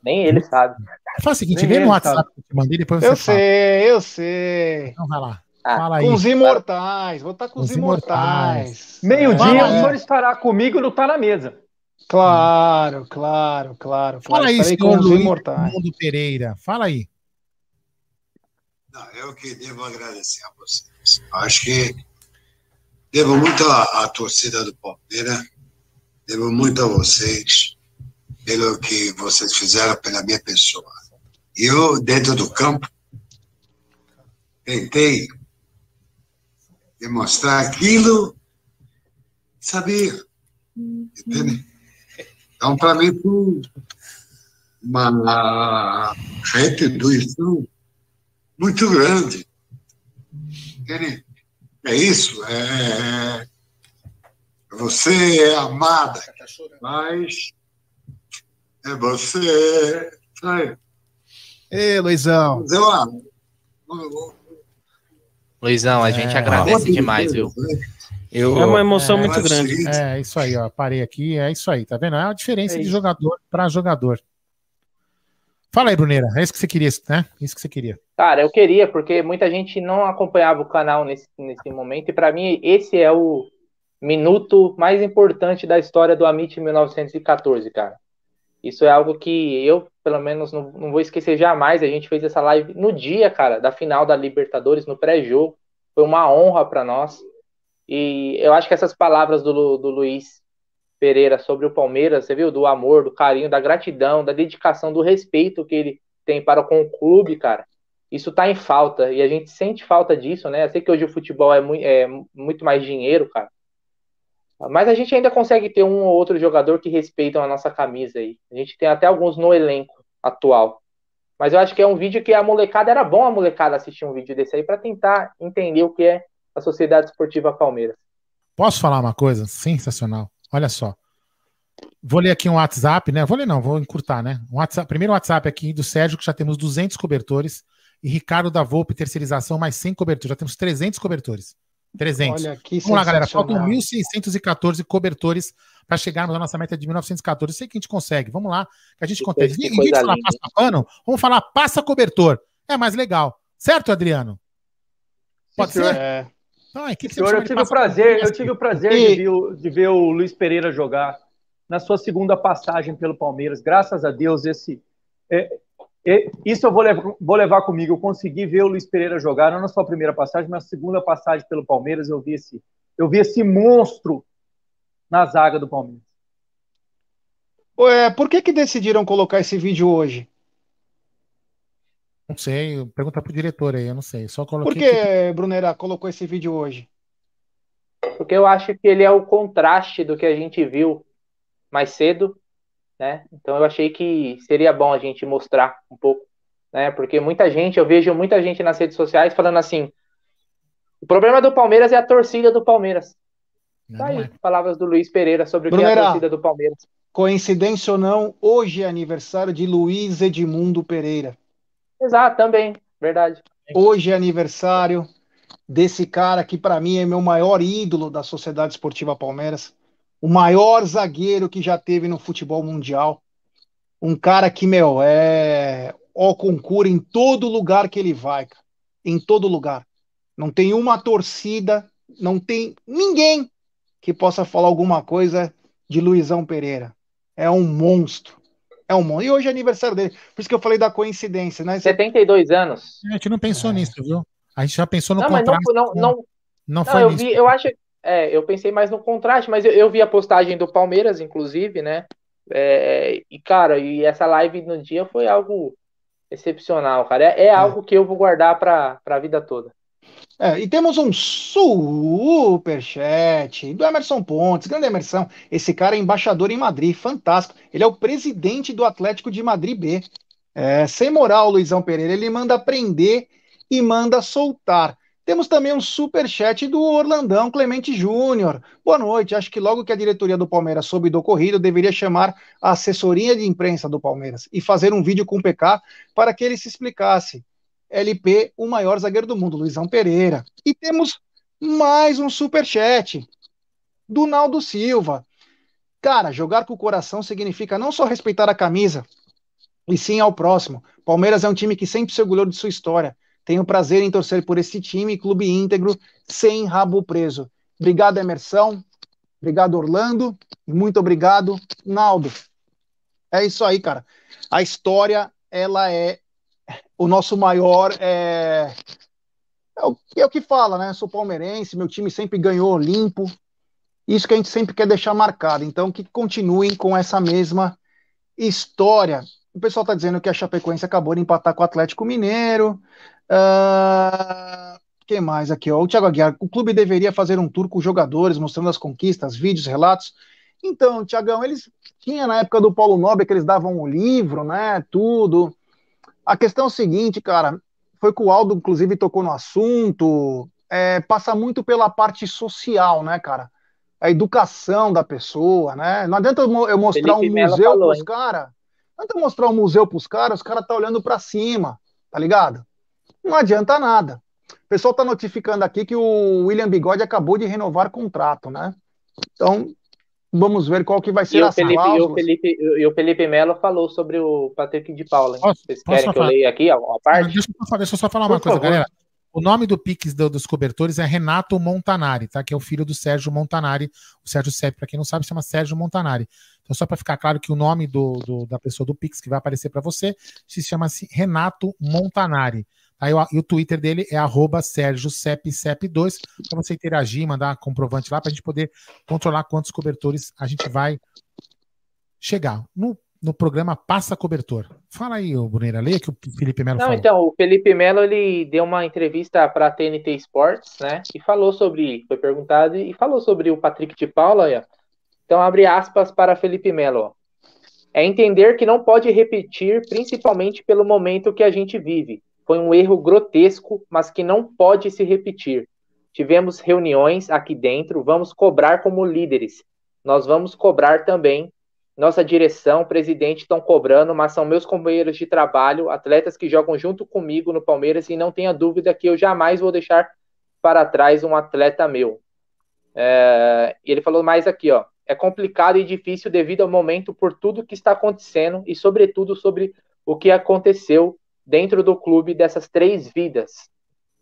Speaker 4: Nem ele sabe.
Speaker 1: Faz o seguinte, vem no WhatsApp sabe. que eu te mandei, depois você
Speaker 2: Eu fala. sei, eu sei.
Speaker 1: Então vai lá.
Speaker 2: Ah, fala aí. Com os imortais, vou estar com os, os imortais.
Speaker 3: imortais. Meio-dia o senhor estará comigo no Tá na Mesa.
Speaker 2: Claro, claro, claro.
Speaker 1: Fala aí, senhor Luiz imortais. Mundo Pereira. Fala aí.
Speaker 5: Não, eu que devo agradecer a vocês. Acho que Devo muito à, à torcida do Palmeiras, devo muito a vocês, pelo que vocês fizeram pela minha pessoa. Eu, dentro do campo, tentei demonstrar aquilo sabia. Entende? Então, para mim, foi uma retribuição muito grande. Entende? É isso. É... Você é amada, mas é você. Sabe?
Speaker 1: Ei, Luizão.
Speaker 4: Luizão, a gente é, agradece demais, viu?
Speaker 1: Eu, é uma emoção é, muito grande. É, isso aí, ó. Parei aqui, é isso aí, tá vendo? É a diferença é de jogador para jogador. Fala aí, Bruneira, é isso que você queria, né? Isso que você queria.
Speaker 4: Cara, eu queria, porque muita gente não acompanhava o canal nesse, nesse momento, e para mim esse é o minuto mais importante da história do Amit 1914, cara. Isso é algo que eu, pelo menos, não, não vou esquecer jamais. A gente fez essa live no dia, cara, da final da Libertadores, no pré-jogo. Foi uma honra para nós. E eu acho que essas palavras do, do Luiz Pereira sobre o Palmeiras, você viu? Do amor, do carinho, da gratidão, da dedicação, do respeito que ele tem para com o clube, cara. Isso tá em falta e a gente sente falta disso, né? Eu sei que hoje o futebol é, mu é muito mais dinheiro, cara. Mas a gente ainda consegue ter um ou outro jogador que respeitam a nossa camisa aí. A gente tem até alguns no elenco atual. Mas eu acho que é um vídeo que a molecada era bom a molecada assistir um vídeo desse aí para tentar entender o que é a Sociedade Esportiva Palmeiras.
Speaker 1: Posso falar uma coisa sensacional? Olha só. Vou ler aqui um WhatsApp, né? Vou ler não, vou encurtar, né? Um WhatsApp, primeiro WhatsApp aqui do Sérgio, que já temos 200 cobertores, e Ricardo da Volpe, terceirização, mais 100 cobertores. Já temos 300 cobertores. 300. Olha, que Vamos lá, galera. Faltam 1.614 cobertores para chegarmos à nossa meta de 1914. Eu sei que a gente consegue. Vamos lá, que a gente consegue. Em vez de falar passa pano, vamos falar passa cobertor. É mais legal. Certo, Adriano?
Speaker 3: Pode Sim, ser? É. Então, a equipe senhor, eu tive o prazer, eu tive o prazer e... de, ver, de ver o Luiz Pereira jogar na sua segunda passagem pelo Palmeiras. Graças a Deus, esse é, é, isso eu vou levar, vou levar comigo. Eu consegui ver o Luiz Pereira jogar, não na sua primeira passagem, mas na segunda passagem pelo Palmeiras. Eu vi esse, eu vi esse monstro na zaga do Palmeiras.
Speaker 2: Ué, por que, que decidiram colocar esse vídeo hoje?
Speaker 1: Não sei, pergunta pro diretor aí, eu não sei. Só
Speaker 2: coloquei. Por que, Brunera, colocou esse vídeo hoje?
Speaker 4: Porque eu acho que ele é o contraste do que a gente viu mais cedo, né? Então eu achei que seria bom a gente mostrar um pouco, né? Porque muita gente, eu vejo muita gente nas redes sociais falando assim: o problema do Palmeiras é a torcida do Palmeiras. Tá aí, é. palavras do Luiz Pereira sobre o que é a torcida do Palmeiras.
Speaker 2: Coincidência ou não, hoje é aniversário de Luiz Edmundo Pereira.
Speaker 4: Exato, também, verdade.
Speaker 2: Hoje é aniversário desse cara que para mim é meu maior ídolo da Sociedade Esportiva Palmeiras, o maior zagueiro que já teve no futebol mundial, um cara que meu é ó concura em todo lugar que ele vai, cara. em todo lugar. Não tem uma torcida, não tem ninguém que possa falar alguma coisa de Luizão Pereira. É um monstro. É um monstro. E hoje é aniversário dele. Por isso que eu falei da coincidência, né?
Speaker 4: 72 anos.
Speaker 1: A gente não pensou é. nisso, viu? A gente já pensou no não, contraste.
Speaker 4: Não, não, não, não, foi eu nisso. Vi, eu acho, é, eu pensei mais no contraste, mas eu, eu, vi a postagem do Palmeiras, inclusive, né? É, e, cara, e essa live no dia foi algo excepcional, cara. É, é, é. algo que eu vou guardar para a vida toda.
Speaker 2: É, e temos um superchat do Emerson Pontes, grande Emerson. Esse cara é embaixador em Madrid, fantástico. Ele é o presidente do Atlético de Madrid B. É, sem moral, Luizão Pereira. Ele manda prender e manda soltar. Temos também um superchat do Orlandão Clemente Júnior. Boa noite. Acho que logo que a diretoria do Palmeiras soube do ocorrido, deveria chamar a assessoria de imprensa do Palmeiras e fazer um vídeo com o PK para que ele se explicasse. LP, o maior zagueiro do mundo, Luizão Pereira. E temos mais um super chat do Naldo Silva. Cara, jogar com o coração significa não só respeitar a camisa, e sim ao próximo. Palmeiras é um time que sempre se orgulhou de sua história. Tenho prazer em torcer por esse time, clube íntegro, sem rabo preso. Obrigado, Emerson. Obrigado, Orlando. E muito obrigado, Naldo. É isso aí, cara. A história, ela é o nosso maior é, é, o, é o que fala, né? Sou palmeirense, meu time sempre ganhou limpo. Isso que a gente sempre quer deixar marcado. Então, que continuem com essa mesma história. O pessoal está dizendo que a Chapecoense acabou de empatar com o Atlético Mineiro. Uh, mais aqui? Ó? O Thiago Aguiar. O clube deveria fazer um tour com os jogadores, mostrando as conquistas, vídeos, relatos. Então, Tiagão, eles tinha na época do Paulo Nobre que eles davam um livro, né? Tudo. A questão é o seguinte, cara, foi que o Aldo, inclusive, tocou no assunto, é, passa muito pela parte social, né, cara? A educação da pessoa, né? Não adianta eu mostrar Felipe um museu falou, pros caras. Não adianta eu mostrar um museu pros caras, os caras tá olhando para cima, tá ligado? Não adianta nada. O pessoal tá notificando aqui que o William Bigode acabou de renovar contrato, né? Então, Vamos ver qual que vai ser
Speaker 4: a Felipe, e o Felipe, e o Felipe Melo falou sobre o Patrick de Paula. Posso, Vocês querem que eu leia aqui a, a parte?
Speaker 1: Deixa eu, deixa eu, só falar Por uma coisa, favor. galera. O nome do Pix do, dos cobertores é Renato Montanari, tá? Que é o filho do Sérgio Montanari. O Sérgio Sepp, para quem não sabe, chama Sérgio Montanari. Então, só para ficar claro que o nome do, do, da pessoa do Pix que vai aparecer para você se chama -se Renato Montanari Aí, e o Twitter dele é arroba SérgioCep2, para você interagir, mandar comprovante lá, para a gente poder controlar quantos cobertores a gente vai chegar. No, no programa Passa Cobertor. Fala aí, o Bruneira, leia que o Felipe Melo
Speaker 4: Não, falou. então, o Felipe Melo, ele deu uma entrevista para a TNT Sports, né, e falou sobre, foi perguntado, e falou sobre o Patrick de Paula, aí, Então, abre aspas para Felipe Melo, ó. É entender que não pode repetir, principalmente pelo momento que a gente vive. Foi um erro grotesco, mas que não pode se repetir. Tivemos reuniões aqui dentro, vamos cobrar como líderes. Nós vamos cobrar também. Nossa direção, presidente estão cobrando, mas são meus companheiros de trabalho, atletas que jogam junto comigo no Palmeiras e não tenha dúvida que eu jamais vou deixar para trás um atleta meu. É, ele falou mais aqui, ó é complicado e difícil devido ao momento por tudo que está acontecendo e, sobretudo, sobre o que aconteceu dentro do clube dessas três vidas.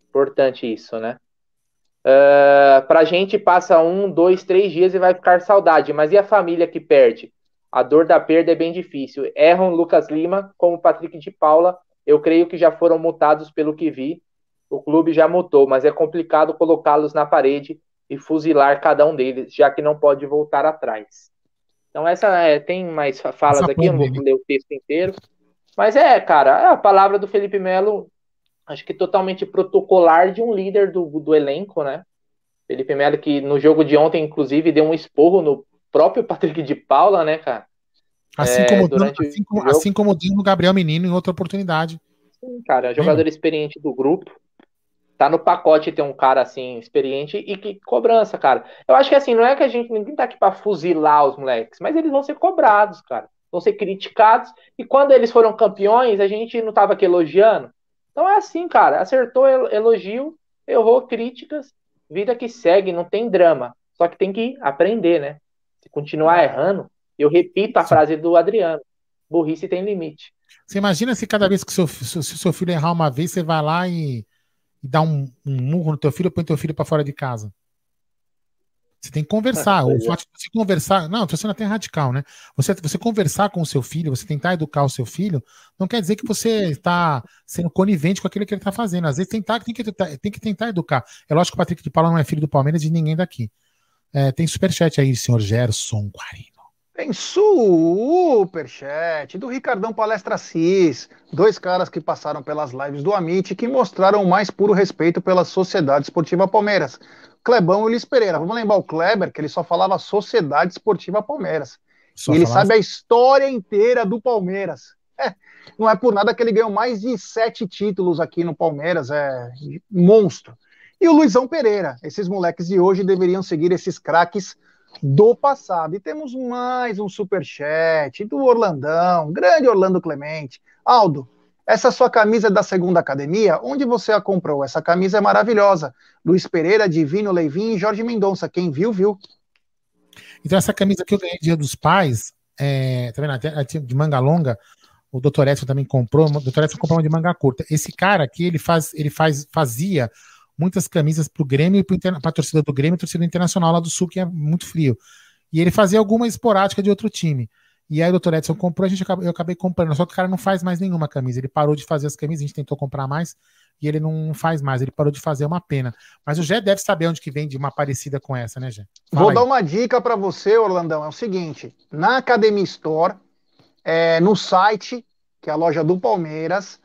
Speaker 4: Importante isso, né? Uh, pra gente passa um, dois, três dias e vai ficar saudade, mas e a família que perde? A dor da perda é bem difícil. Erram Lucas Lima, como Patrick de Paula, eu creio que já foram multados pelo que vi. O clube já multou, mas é complicado colocá-los na parede e fuzilar cada um deles, já que não pode voltar atrás. Então essa é, tem mais falas essa aqui, eu não vou ler o texto inteiro. Mas é, cara, é a palavra do Felipe Melo, acho que totalmente protocolar de um líder do, do elenco, né? Felipe Melo que no jogo de ontem, inclusive, deu um esporro no próprio Patrick de Paula, né, cara?
Speaker 1: Assim, é, como, durante assim, como, assim como deu no Gabriel Menino em outra oportunidade.
Speaker 4: Sim, cara, jogador experiente do grupo tá no pacote ter um cara assim experiente e que cobrança, cara. Eu acho que assim, não é que a gente ninguém tá aqui para fuzilar os moleques, mas eles vão ser cobrados, cara. Vão ser criticados e quando eles foram campeões, a gente não tava aqui elogiando. Então é assim, cara, acertou elogio, errou críticas, vida que segue, não tem drama. Só que tem que aprender, né? Se continuar errando, eu repito a frase do Adriano: burrice tem limite.
Speaker 1: Você imagina se cada vez que seu, se o seu filho errar uma vez, você vai lá e e dar um, um murro no teu filho, põe teu filho para fora de casa. Você tem que conversar. o fato de você conversar. Não, você não até radical, né? Você, você conversar com o seu filho, você tentar educar o seu filho, não quer dizer que você está sendo conivente com aquilo que ele está fazendo. Às vezes tentar, tem, que, tem que tentar educar. É lógico que o Patrick de Paula não é filho do Palmeiras e ninguém daqui. É, tem superchat aí, senhor Gerson Guarino.
Speaker 2: Tem superchat do Ricardão Palestra Cis, dois caras que passaram pelas lives do Amit que mostraram o mais puro respeito pela Sociedade Esportiva Palmeiras. Clebão e Luiz Pereira. Vamos lembrar o Kleber, que ele só falava Sociedade Esportiva Palmeiras. Só e ele sabe a história inteira do Palmeiras. É, não é por nada que ele ganhou mais de sete títulos aqui no Palmeiras, é monstro. E o Luizão Pereira. Esses moleques de hoje deveriam seguir esses craques do passado. E temos mais um super chat do Orlandão, grande Orlando Clemente. Aldo, essa sua camisa é da segunda academia, onde você a comprou? Essa camisa é maravilhosa. Luiz Pereira, Divino Leivin e Jorge Mendonça. Quem viu, viu.
Speaker 1: Então, essa camisa que eu ganhei Dia dos Pais, é, tá vendo? De manga longa, o Dr. Edson também comprou. O Dr. Edson comprou uma de manga curta. Esse cara aqui, ele, faz, ele faz, fazia muitas camisas para o Grêmio e para a torcida do Grêmio torcida internacional lá do Sul, que é muito frio. E ele fazia alguma esporádica de outro time. E aí o Dr. Edson comprou, a gente, eu acabei comprando. Só que o cara não faz mais nenhuma camisa. Ele parou de fazer as camisas, a gente tentou comprar mais e ele não faz mais. Ele parou de fazer, é uma pena. Mas o Gé deve saber onde que vem de uma parecida com essa, né, Gé?
Speaker 2: Vou aí. dar uma dica para você, Orlandão. É o seguinte: na Academy Store, é, no site, que é a loja do Palmeiras,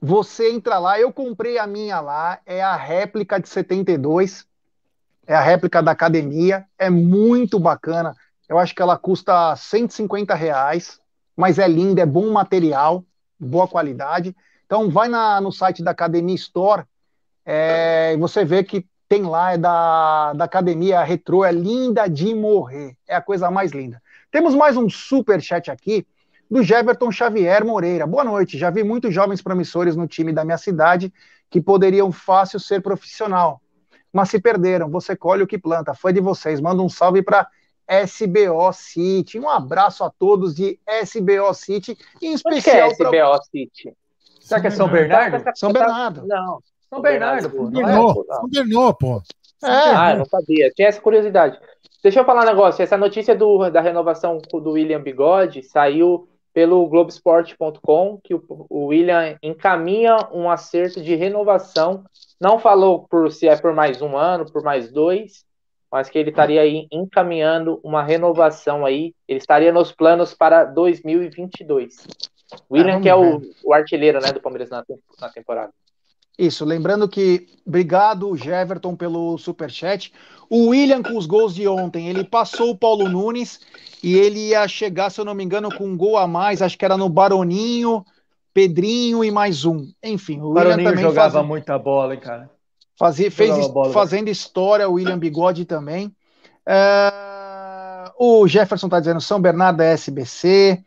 Speaker 2: você entra lá, eu comprei a minha lá, é a réplica de 72, é a réplica da academia, é muito bacana. Eu acho que ela custa 150 reais, mas é linda, é bom material, boa qualidade. Então vai na, no site da Academia Store é, e você vê que tem lá, é da, da Academia Retro, é linda de morrer, é a coisa mais linda. Temos mais um super chat aqui do Jeverton Xavier Moreira. Boa noite. Já vi muitos jovens promissores no time da minha cidade que poderiam fácil ser profissional, mas se perderam. Você colhe o que planta. Foi de vocês. Manda um salve para SBO City. Um abraço a todos de SBO City, em especial
Speaker 4: Onde que é SBO City.
Speaker 2: Será que é São Bernardo?
Speaker 1: São Bernardo.
Speaker 4: Não. São Bernardo, pô. São
Speaker 1: Bernardo, é, São Bernardo, pô.
Speaker 4: É. Ah, eu não sabia. Tinha essa curiosidade. Deixa eu falar um negócio. Essa notícia do, da renovação do William Bigode saiu pelo Globesport.com que o, o William encaminha um acerto de renovação. Não falou por se é por mais um ano, por mais dois, mas que ele estaria aí encaminhando uma renovação aí. Ele estaria nos planos para 2022. William, é, que é o, o, artilheiro né, do Palmeiras na, na temporada.
Speaker 2: Isso, lembrando que, obrigado, Jeverton, pelo superchat. O William, com os gols de ontem, ele passou o Paulo Nunes e ele ia chegar, se eu não me engano, com um gol a mais, acho que era no Baroninho, Pedrinho e mais um. Enfim,
Speaker 3: o Baroninho William também jogava fazia, muita bola, hein, cara.
Speaker 2: Fazia, fez bola, fazendo história, o William Bigode também. É, o Jefferson está dizendo São Bernardo é SBC.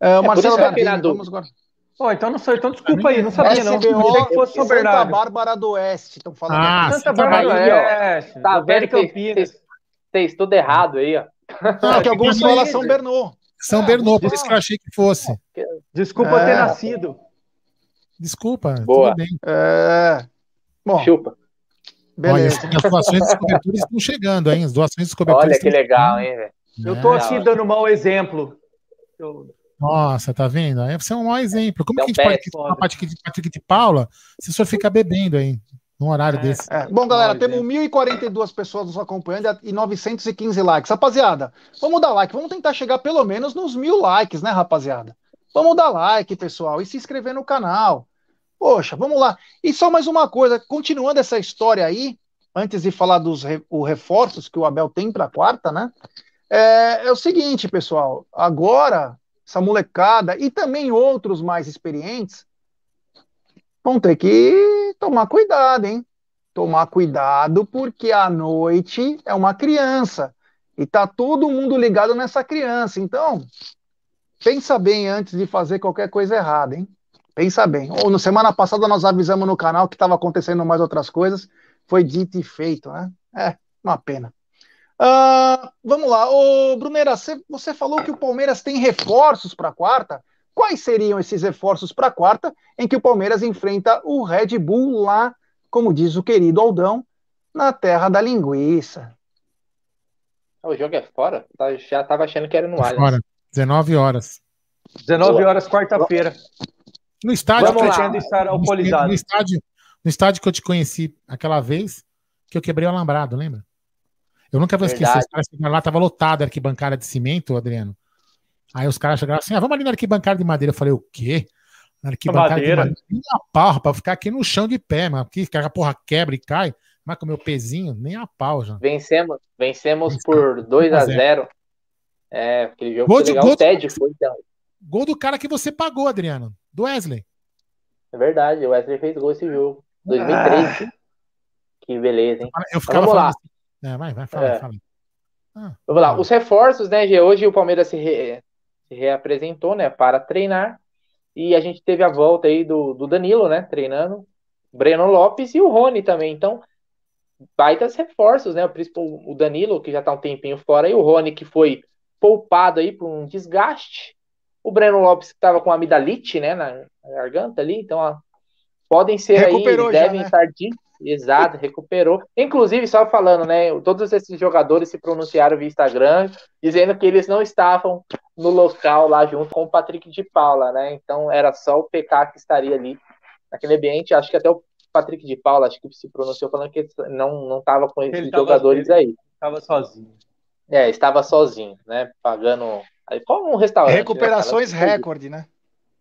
Speaker 2: É, o é, Marcelo Gardini, vamos agora.
Speaker 3: Oh, então não sei, então desculpa aí, não sabia não. Achei
Speaker 2: que fosse São Bernardo. Santa Bárbara do Oeste, estão falando.
Speaker 3: Ah, aqui. Santa Bárbara do Oeste.
Speaker 4: Tá vendo Campinas. Fez tudo errado aí, ó.
Speaker 2: Não, que alguns falam São Bernô.
Speaker 1: São Bernô, por isso que eu achei que fosse.
Speaker 3: Desculpa é. ter nascido.
Speaker 1: Desculpa, Boa. tudo bem.
Speaker 2: É... Bom,
Speaker 4: Chupa.
Speaker 1: Beleza. Olha, as doações dos cobertores estão chegando, hein? As doações dos cobertores.
Speaker 4: Olha que legal, hein, velho.
Speaker 3: Eu tô aqui dando um mau exemplo.
Speaker 1: Eu... Nossa, tá vendo? Aí você é um mau exemplo. Como é que a gente pode falar Patrick de, Patrick de Paula se o senhor fica bebendo aí? Num horário é, desse.
Speaker 2: É. Bom, galera, temos 1.042 pessoas nos acompanhando e 915 likes. Rapaziada, vamos dar like. Vamos tentar chegar pelo menos nos mil likes, né, rapaziada? Vamos dar like, pessoal, e se inscrever no canal. Poxa, vamos lá. E só mais uma coisa, continuando essa história aí, antes de falar dos re, reforços que o Abel tem para a quarta, né? É, é o seguinte, pessoal. Agora essa molecada e também outros mais experientes vão ter que tomar cuidado, hein? Tomar cuidado porque a noite é uma criança e tá todo mundo ligado nessa criança. Então, pensa bem antes de fazer qualquer coisa errada, hein? Pensa bem. Ou na semana passada nós avisamos no canal que estava acontecendo mais outras coisas, foi dito e feito, né? É, uma pena. Uh, vamos lá, ô Brunera, você falou que o Palmeiras tem reforços para a quarta. Quais seriam esses reforços para a quarta em que o Palmeiras enfrenta o Red Bull lá, como diz o querido Aldão, na terra da linguiça?
Speaker 4: O jogo é fora? Tá, já estava achando que era no Allianz. Fora,
Speaker 1: 19 horas.
Speaker 3: 19 horas, quarta-feira.
Speaker 1: No estádio,
Speaker 3: Vamos lá. estar alcoolizado.
Speaker 1: No estádio, no estádio que eu te conheci aquela vez, que eu quebrei o alambrado, lembra? Eu nunca vou esquecer. Os caras chegaram lá, tava lotado a arquibancada de cimento, Adriano. Aí os caras chegaram assim: ah, vamos ali na arquibancada de madeira. Eu falei: o quê? Na arquibancada madeira. de madeira. Nem a pau, pra ficar aqui no chão de pé, mano. Aqui, que a porra quebra e cai. Mas com o meu pezinho, nem a pau já.
Speaker 4: Vencemos, vencemos por 2 a 0 É, aquele jogo gol foi de, legal. Gol, o Ted foi, então.
Speaker 1: Gol do cara que você pagou, Adriano. Do Wesley.
Speaker 4: É verdade, o Wesley fez gol esse jogo. 2003. Ah. Que beleza, hein?
Speaker 1: Eu ficava Vamos lá. Assim, é, vai, vai, fala, é. fala.
Speaker 4: Ah, Vamos lá, os reforços, né, Gê? Hoje o Palmeiras se, re... se, reapresentou, né, para treinar. E a gente teve a volta aí do, do Danilo, né, treinando. Breno Lopes e o Rony também. Então, baitas reforços, né? O, o Danilo, que já está um tempinho fora, e o Rony, que foi poupado aí por um desgaste. O Breno Lopes, estava com amidalite, né, na garganta ali. Então, ó, podem ser Recuperou aí, já, devem né? estar de Exato, recuperou. Inclusive, só falando, né? Todos esses jogadores se pronunciaram via Instagram, dizendo que eles não estavam no local lá junto com o Patrick de Paula, né? Então era só o PK que estaria ali naquele ambiente. Acho que até o Patrick de Paula acho que se pronunciou falando que não não estava com esses jogadores
Speaker 3: ele
Speaker 4: aí.
Speaker 3: Estava sozinho.
Speaker 4: É, estava sozinho, né? Pagando aí como um restaurante.
Speaker 2: Né, Recuperações né, recorde, né?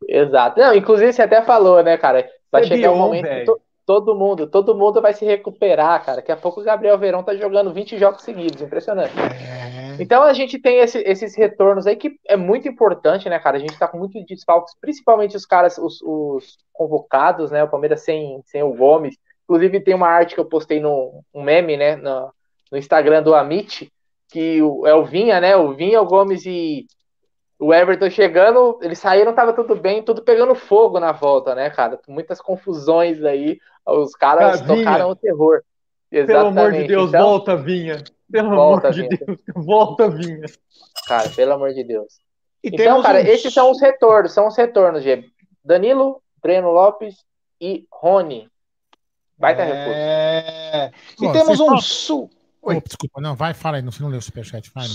Speaker 4: Exato. Não, inclusive você até falou, né, cara? Vai você chegar um momento todo mundo, todo mundo vai se recuperar, cara. Daqui a pouco o Gabriel Verão tá jogando 20 jogos seguidos, impressionante. É. Então a gente tem esse, esses retornos aí que é muito importante, né, cara? A gente tá com muitos desfalques, principalmente os caras, os, os, convocados, né? O Palmeiras sem, sem o Gomes. Inclusive tem uma arte que eu postei no um meme, né, no, no Instagram do Amit, que o, é o Vinha, né? O Vinha, o Gomes e o Everton chegando, eles saíram, tava tudo bem, tudo pegando fogo na volta, né, cara? Muitas confusões aí, os caras tocaram o terror.
Speaker 3: Exatamente. Pelo amor de Deus, então, volta, Vinha. Pelo volta, amor de Vinha. Deus, volta, Vinha.
Speaker 4: Cara, pelo amor de Deus. E então, cara, um... esses são os retornos, são os retornos, Gê. Danilo, Breno Lopes e Rony. Vai ter é...
Speaker 2: reforço. E temos um su...
Speaker 1: Oi. Oh, desculpa, não, vai, fala aí, você não leu o superchat, vai. Não.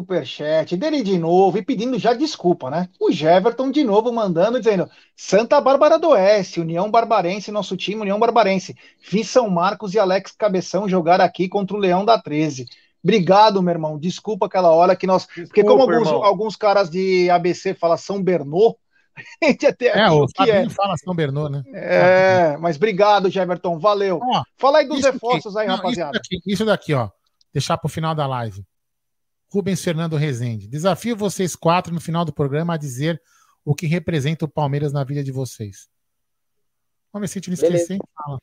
Speaker 2: Superchat dele de novo e pedindo já desculpa, né? O Jeverton de novo mandando, dizendo: Santa Bárbara do Oeste, União Barbarense, nosso time, União Barbarense. Vi São Marcos e Alex Cabeção jogar aqui contra o Leão da 13. Obrigado, meu irmão. Desculpa aquela hora que nós. Desculpa, porque, como alguns, alguns caras de ABC falam São Bernô,
Speaker 1: a gente até é, o que é. fala São Bernardo, né?
Speaker 2: É, mas obrigado, Jeverton, valeu. Ó, Fala aí dos reforços aqui, aí, não, rapaziada.
Speaker 1: Isso daqui, isso daqui, ó, deixar pro final da live. Rubens Fernando Rezende. Desafio vocês quatro no final do programa a dizer o que representa o Palmeiras na vida de vocês. Vamos ver se a gente não esquecer. Fala.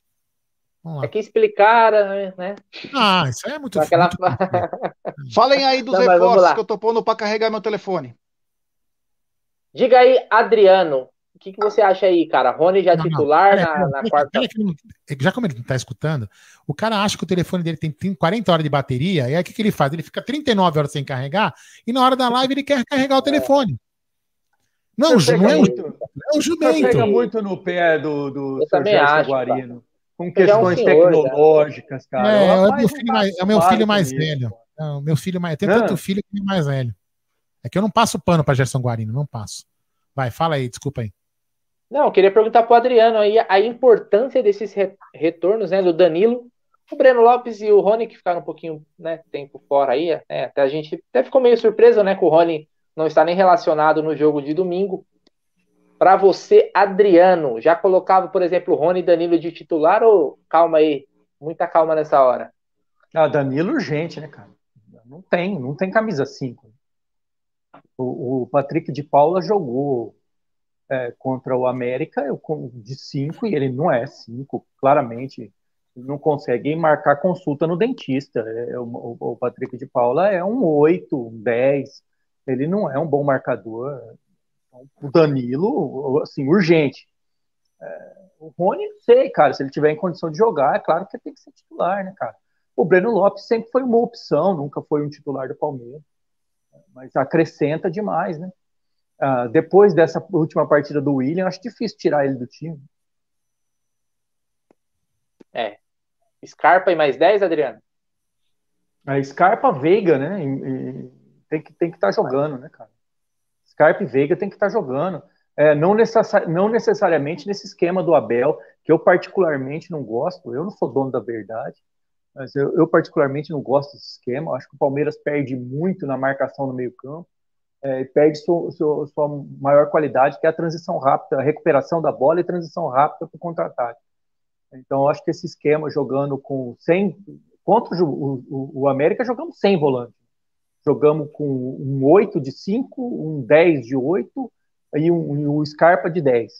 Speaker 4: É que explicaram, né?
Speaker 1: Ah, isso é muito, Aquela...
Speaker 2: muito Falem aí dos não, reforços que eu tô pondo para carregar meu telefone.
Speaker 4: Diga aí, Adriano, o que, que você acha aí, cara? Rony já não, titular não. na, na quarta.
Speaker 1: Já como ele não tá escutando, o cara acha que o telefone dele tem 40 horas de bateria, e aí o que, que ele faz? Ele fica 39 horas sem carregar, e na hora da live ele quer carregar o é. telefone. Não, não é, muito, é o jumento.
Speaker 3: pega muito no pé do, do Sérgio Guarino. Com questões é um senhor, tecnológicas, cara.
Speaker 1: É, é, o meu filho mais, é o meu filho mais velho. É, o meu filho mais. Tem tanto filho que é mais velho. É que eu não passo pano para Gerson Guarino, não passo. Vai, fala aí, desculpa aí.
Speaker 4: Não, eu queria perguntar para o Adriano aí a importância desses retornos, né, do Danilo, o Breno Lopes e o Rony que ficaram um pouquinho, né, tempo fora aí, né, até a gente até ficou meio surpreso, né, com o Rony não está nem relacionado no jogo de domingo. Para você, Adriano, já colocava, por exemplo, o Rony e Danilo de titular ou calma aí, muita calma nessa hora?
Speaker 3: Ah, Danilo urgente, né, cara? Não tem, não tem camisa 5. O, o Patrick de Paula jogou é, contra o América eu, de 5 e ele não é 5, claramente. Não consegue marcar consulta no dentista. É, o, o, Patrick de Paula é um 8, um 10. Ele não é um bom marcador. O Danilo, assim, urgente. É, o Rony, não sei, cara, se ele tiver em condição de jogar, é claro que ele tem que ser titular, né, cara? O Breno Lopes sempre foi uma opção, nunca foi um titular do Palmeiras mas acrescenta demais, né? Ah, depois dessa última partida do William, acho difícil tirar ele do time.
Speaker 4: É. Scarpa e mais 10, Adriano?
Speaker 3: A Scarpa, Veiga, né? E, e, tem que tem que estar tá jogando, né, cara? Scarpa e Veiga tem que estar tá jogando. É, não, necessari não necessariamente nesse esquema do Abel, que eu particularmente não gosto. Eu não sou dono da verdade. Mas eu, eu, particularmente não gosto desse esquema. Acho que o Palmeiras perde muito na marcação no meio-campo. É, perde sua, sua, sua, maior qualidade, que é a transição rápida, a recuperação da bola e transição rápida para o contra-ataque. Então, eu acho que esse esquema jogando com 100. Contra o, o, o América, jogamos sem volante. Jogamos com um 8 de 5, um 10 de 8 e um, e um Scarpa de 10.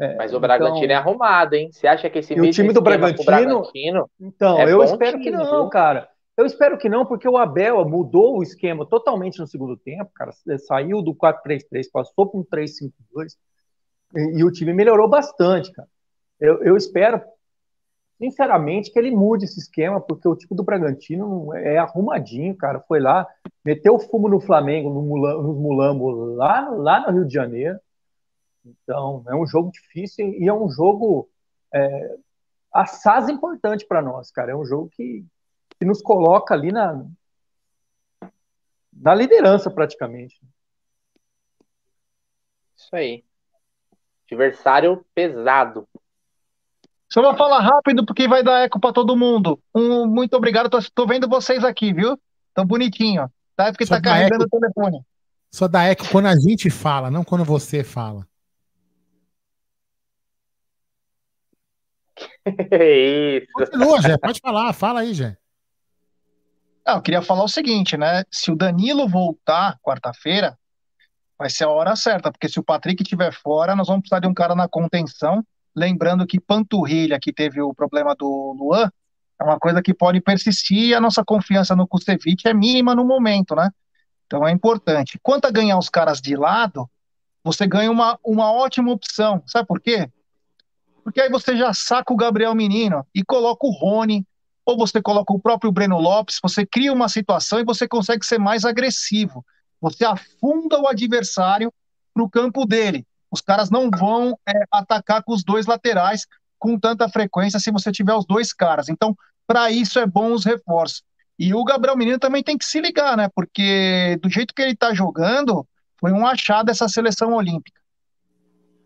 Speaker 4: É, Mas o Bragantino então, é arrumado, hein? Você acha que esse
Speaker 3: mesmo o time do Bragantino, Bragantino, Então, é eu espero time, que não, viu? cara. Eu espero que não, porque o Abel mudou o esquema totalmente no segundo tempo, cara. Saiu do 4-3-3, passou para um 3-5-2 e, e, o time melhorou bastante, cara. Eu, eu, espero, sinceramente, que ele mude esse esquema, porque o time do Bragantino é arrumadinho, cara. Foi lá, meteu fumo no Flamengo, no nos Mulambos, lá, lá no Rio de Janeiro então, é um jogo difícil e é um jogo é, assaz importante para nós, cara. É um jogo que, que nos coloca ali na, na liderança, praticamente.
Speaker 4: Isso aí. Adversário pesado.
Speaker 2: Só vou falar rápido porque vai dar eco para todo mundo. Um, muito obrigado. Tô, tô, vendo vocês aqui, viu? Tão bonitinho. Tá? É porque Só tá carregando eco, o telefone.
Speaker 1: Só dá eco quando a gente fala, não quando você fala.
Speaker 4: Isso.
Speaker 1: Continua, Jé, pode falar, fala aí, Jé.
Speaker 2: Ah, eu queria falar o seguinte, né? Se o Danilo voltar quarta-feira, vai ser a hora certa, porque se o Patrick estiver fora, nós vamos precisar de um cara na contenção. Lembrando que panturrilha, que teve o problema do Luan, é uma coisa que pode persistir e a nossa confiança no Kusevich é mínima no momento, né? Então é importante. Quanto a ganhar os caras de lado, você ganha uma, uma ótima opção. Sabe por quê? Porque aí você já saca o Gabriel Menino e coloca o Rony, ou você coloca o próprio Breno Lopes, você cria uma situação e você consegue ser mais agressivo. Você afunda o adversário para o campo dele. Os caras não vão é, atacar com os dois laterais com tanta frequência se você tiver os dois caras. Então, para isso é bom os reforços. E o Gabriel Menino também tem que se ligar, né? Porque do jeito que ele está jogando, foi um achado essa seleção olímpica.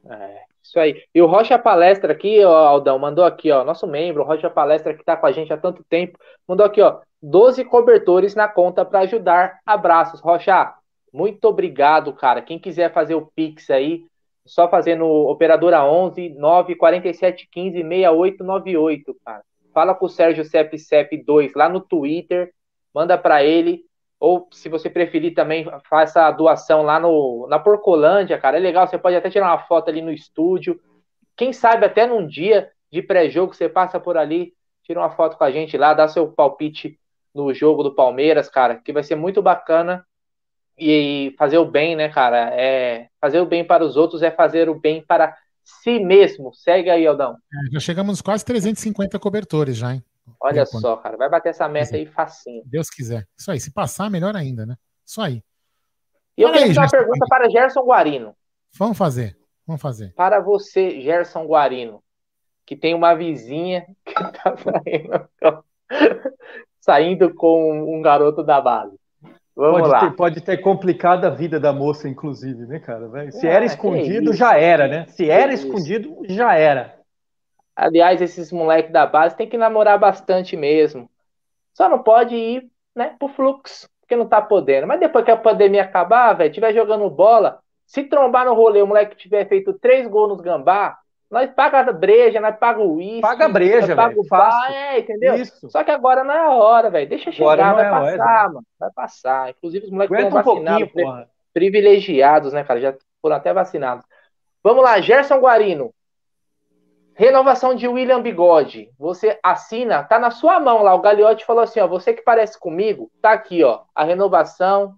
Speaker 4: É, isso aí. E o Rocha Palestra aqui, ó, Aldão, mandou aqui, ó, nosso membro, o Rocha Palestra que está com a gente há tanto tempo, mandou aqui, ó, 12 cobertores na conta para ajudar. Abraços, Rocha. Muito obrigado, cara. Quem quiser fazer o Pix aí, só fazer no operadora 11 947 15 6898, cara. Fala com o Sérgio Cep Cep 2 lá no Twitter, manda para ele ou se você preferir também faça a doação lá no na Porcolândia, cara. É legal, você pode até tirar uma foto ali no estúdio. Quem sabe até num dia de pré-jogo você passa por ali, tira uma foto com a gente lá, dá seu palpite no jogo do Palmeiras, cara, que vai ser muito bacana e fazer o bem, né, cara? É fazer o bem para os outros é fazer o bem para si mesmo. Segue aí, Aldão.
Speaker 1: É, já chegamos quase 350 cobertores já, hein?
Speaker 4: Olha só, cara, vai bater essa meta aí facinho.
Speaker 1: Deus quiser. Isso aí, se passar, melhor ainda, né? Isso aí.
Speaker 4: E eu quero fazer uma pergunta para Gerson Guarino.
Speaker 1: Vamos fazer, vamos fazer.
Speaker 4: Para você, Gerson Guarino, que tem uma vizinha que tá saindo, saindo com um garoto da base.
Speaker 3: Vamos pode lá. Ter, pode ter complicado a vida da moça, inclusive, né, cara? Se é, era escondido, já era, né? Se era é escondido, já era.
Speaker 4: Aliás, esses moleques da base tem que namorar bastante mesmo. Só não pode ir, né, pro fluxo, porque não tá podendo. Mas depois que a pandemia acabar, velho, tiver jogando bola, se trombar no rolê, o moleque tiver feito três gols nos gambá, nós paga breja, nós paga o uísque.
Speaker 3: Paga breja,
Speaker 4: paga o bar, é, entendeu? Isso. Só que agora não é a hora, velho. Deixa chegar, vai é passar, hora. mano. Vai passar. Inclusive os moleques estão vacinados, um privilegiados, né, cara? Já foram até vacinados. Vamos lá, Gerson Guarino. Renovação de William Bigode. Você assina, tá na sua mão lá. O Gagliotti falou assim: ó, você que parece comigo, tá aqui, ó. A renovação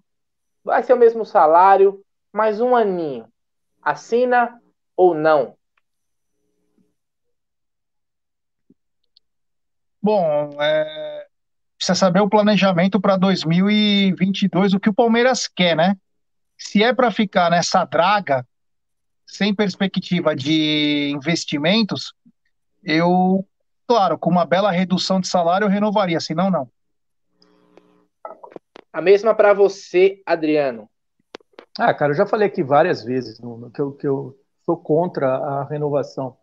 Speaker 4: vai ser o mesmo salário, mais um aninho. Assina ou não?
Speaker 2: Bom, é, precisa saber o planejamento para 2022, o que o Palmeiras quer, né? Se é para ficar nessa draga sem perspectiva de investimentos, eu, claro, com uma bela redução de salário, eu renovaria, senão não.
Speaker 4: A mesma para você, Adriano.
Speaker 3: Ah, cara, eu já falei aqui várias vezes no, no, que, eu, que eu sou contra a renovação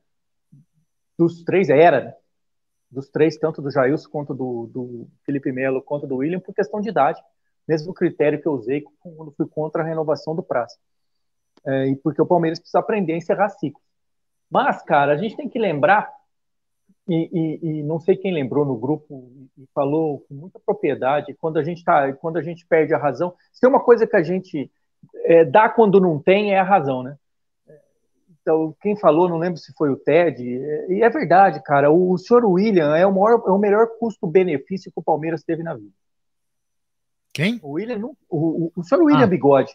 Speaker 3: dos três, era, né? dos três, tanto do Jailson quanto do, do Felipe Melo, quanto do William, por questão de idade. Mesmo critério que eu usei quando fui contra a renovação do Praça é, e porque o Palmeiras precisa aprender a encerrar ciclos. Mas, cara, a gente tem que lembrar, e, e, e não sei quem lembrou no grupo e falou com muita propriedade, quando a gente tá, quando a gente perde a razão, se tem uma coisa que a gente é, dá quando não tem, é a razão, né? Então, quem falou, não lembro se foi o Ted, e é verdade, cara, o, o senhor William é o, maior, é o melhor custo-benefício que o Palmeiras teve na vida.
Speaker 1: Quem?
Speaker 3: O William, o, o, o senhor William ah. Bigode.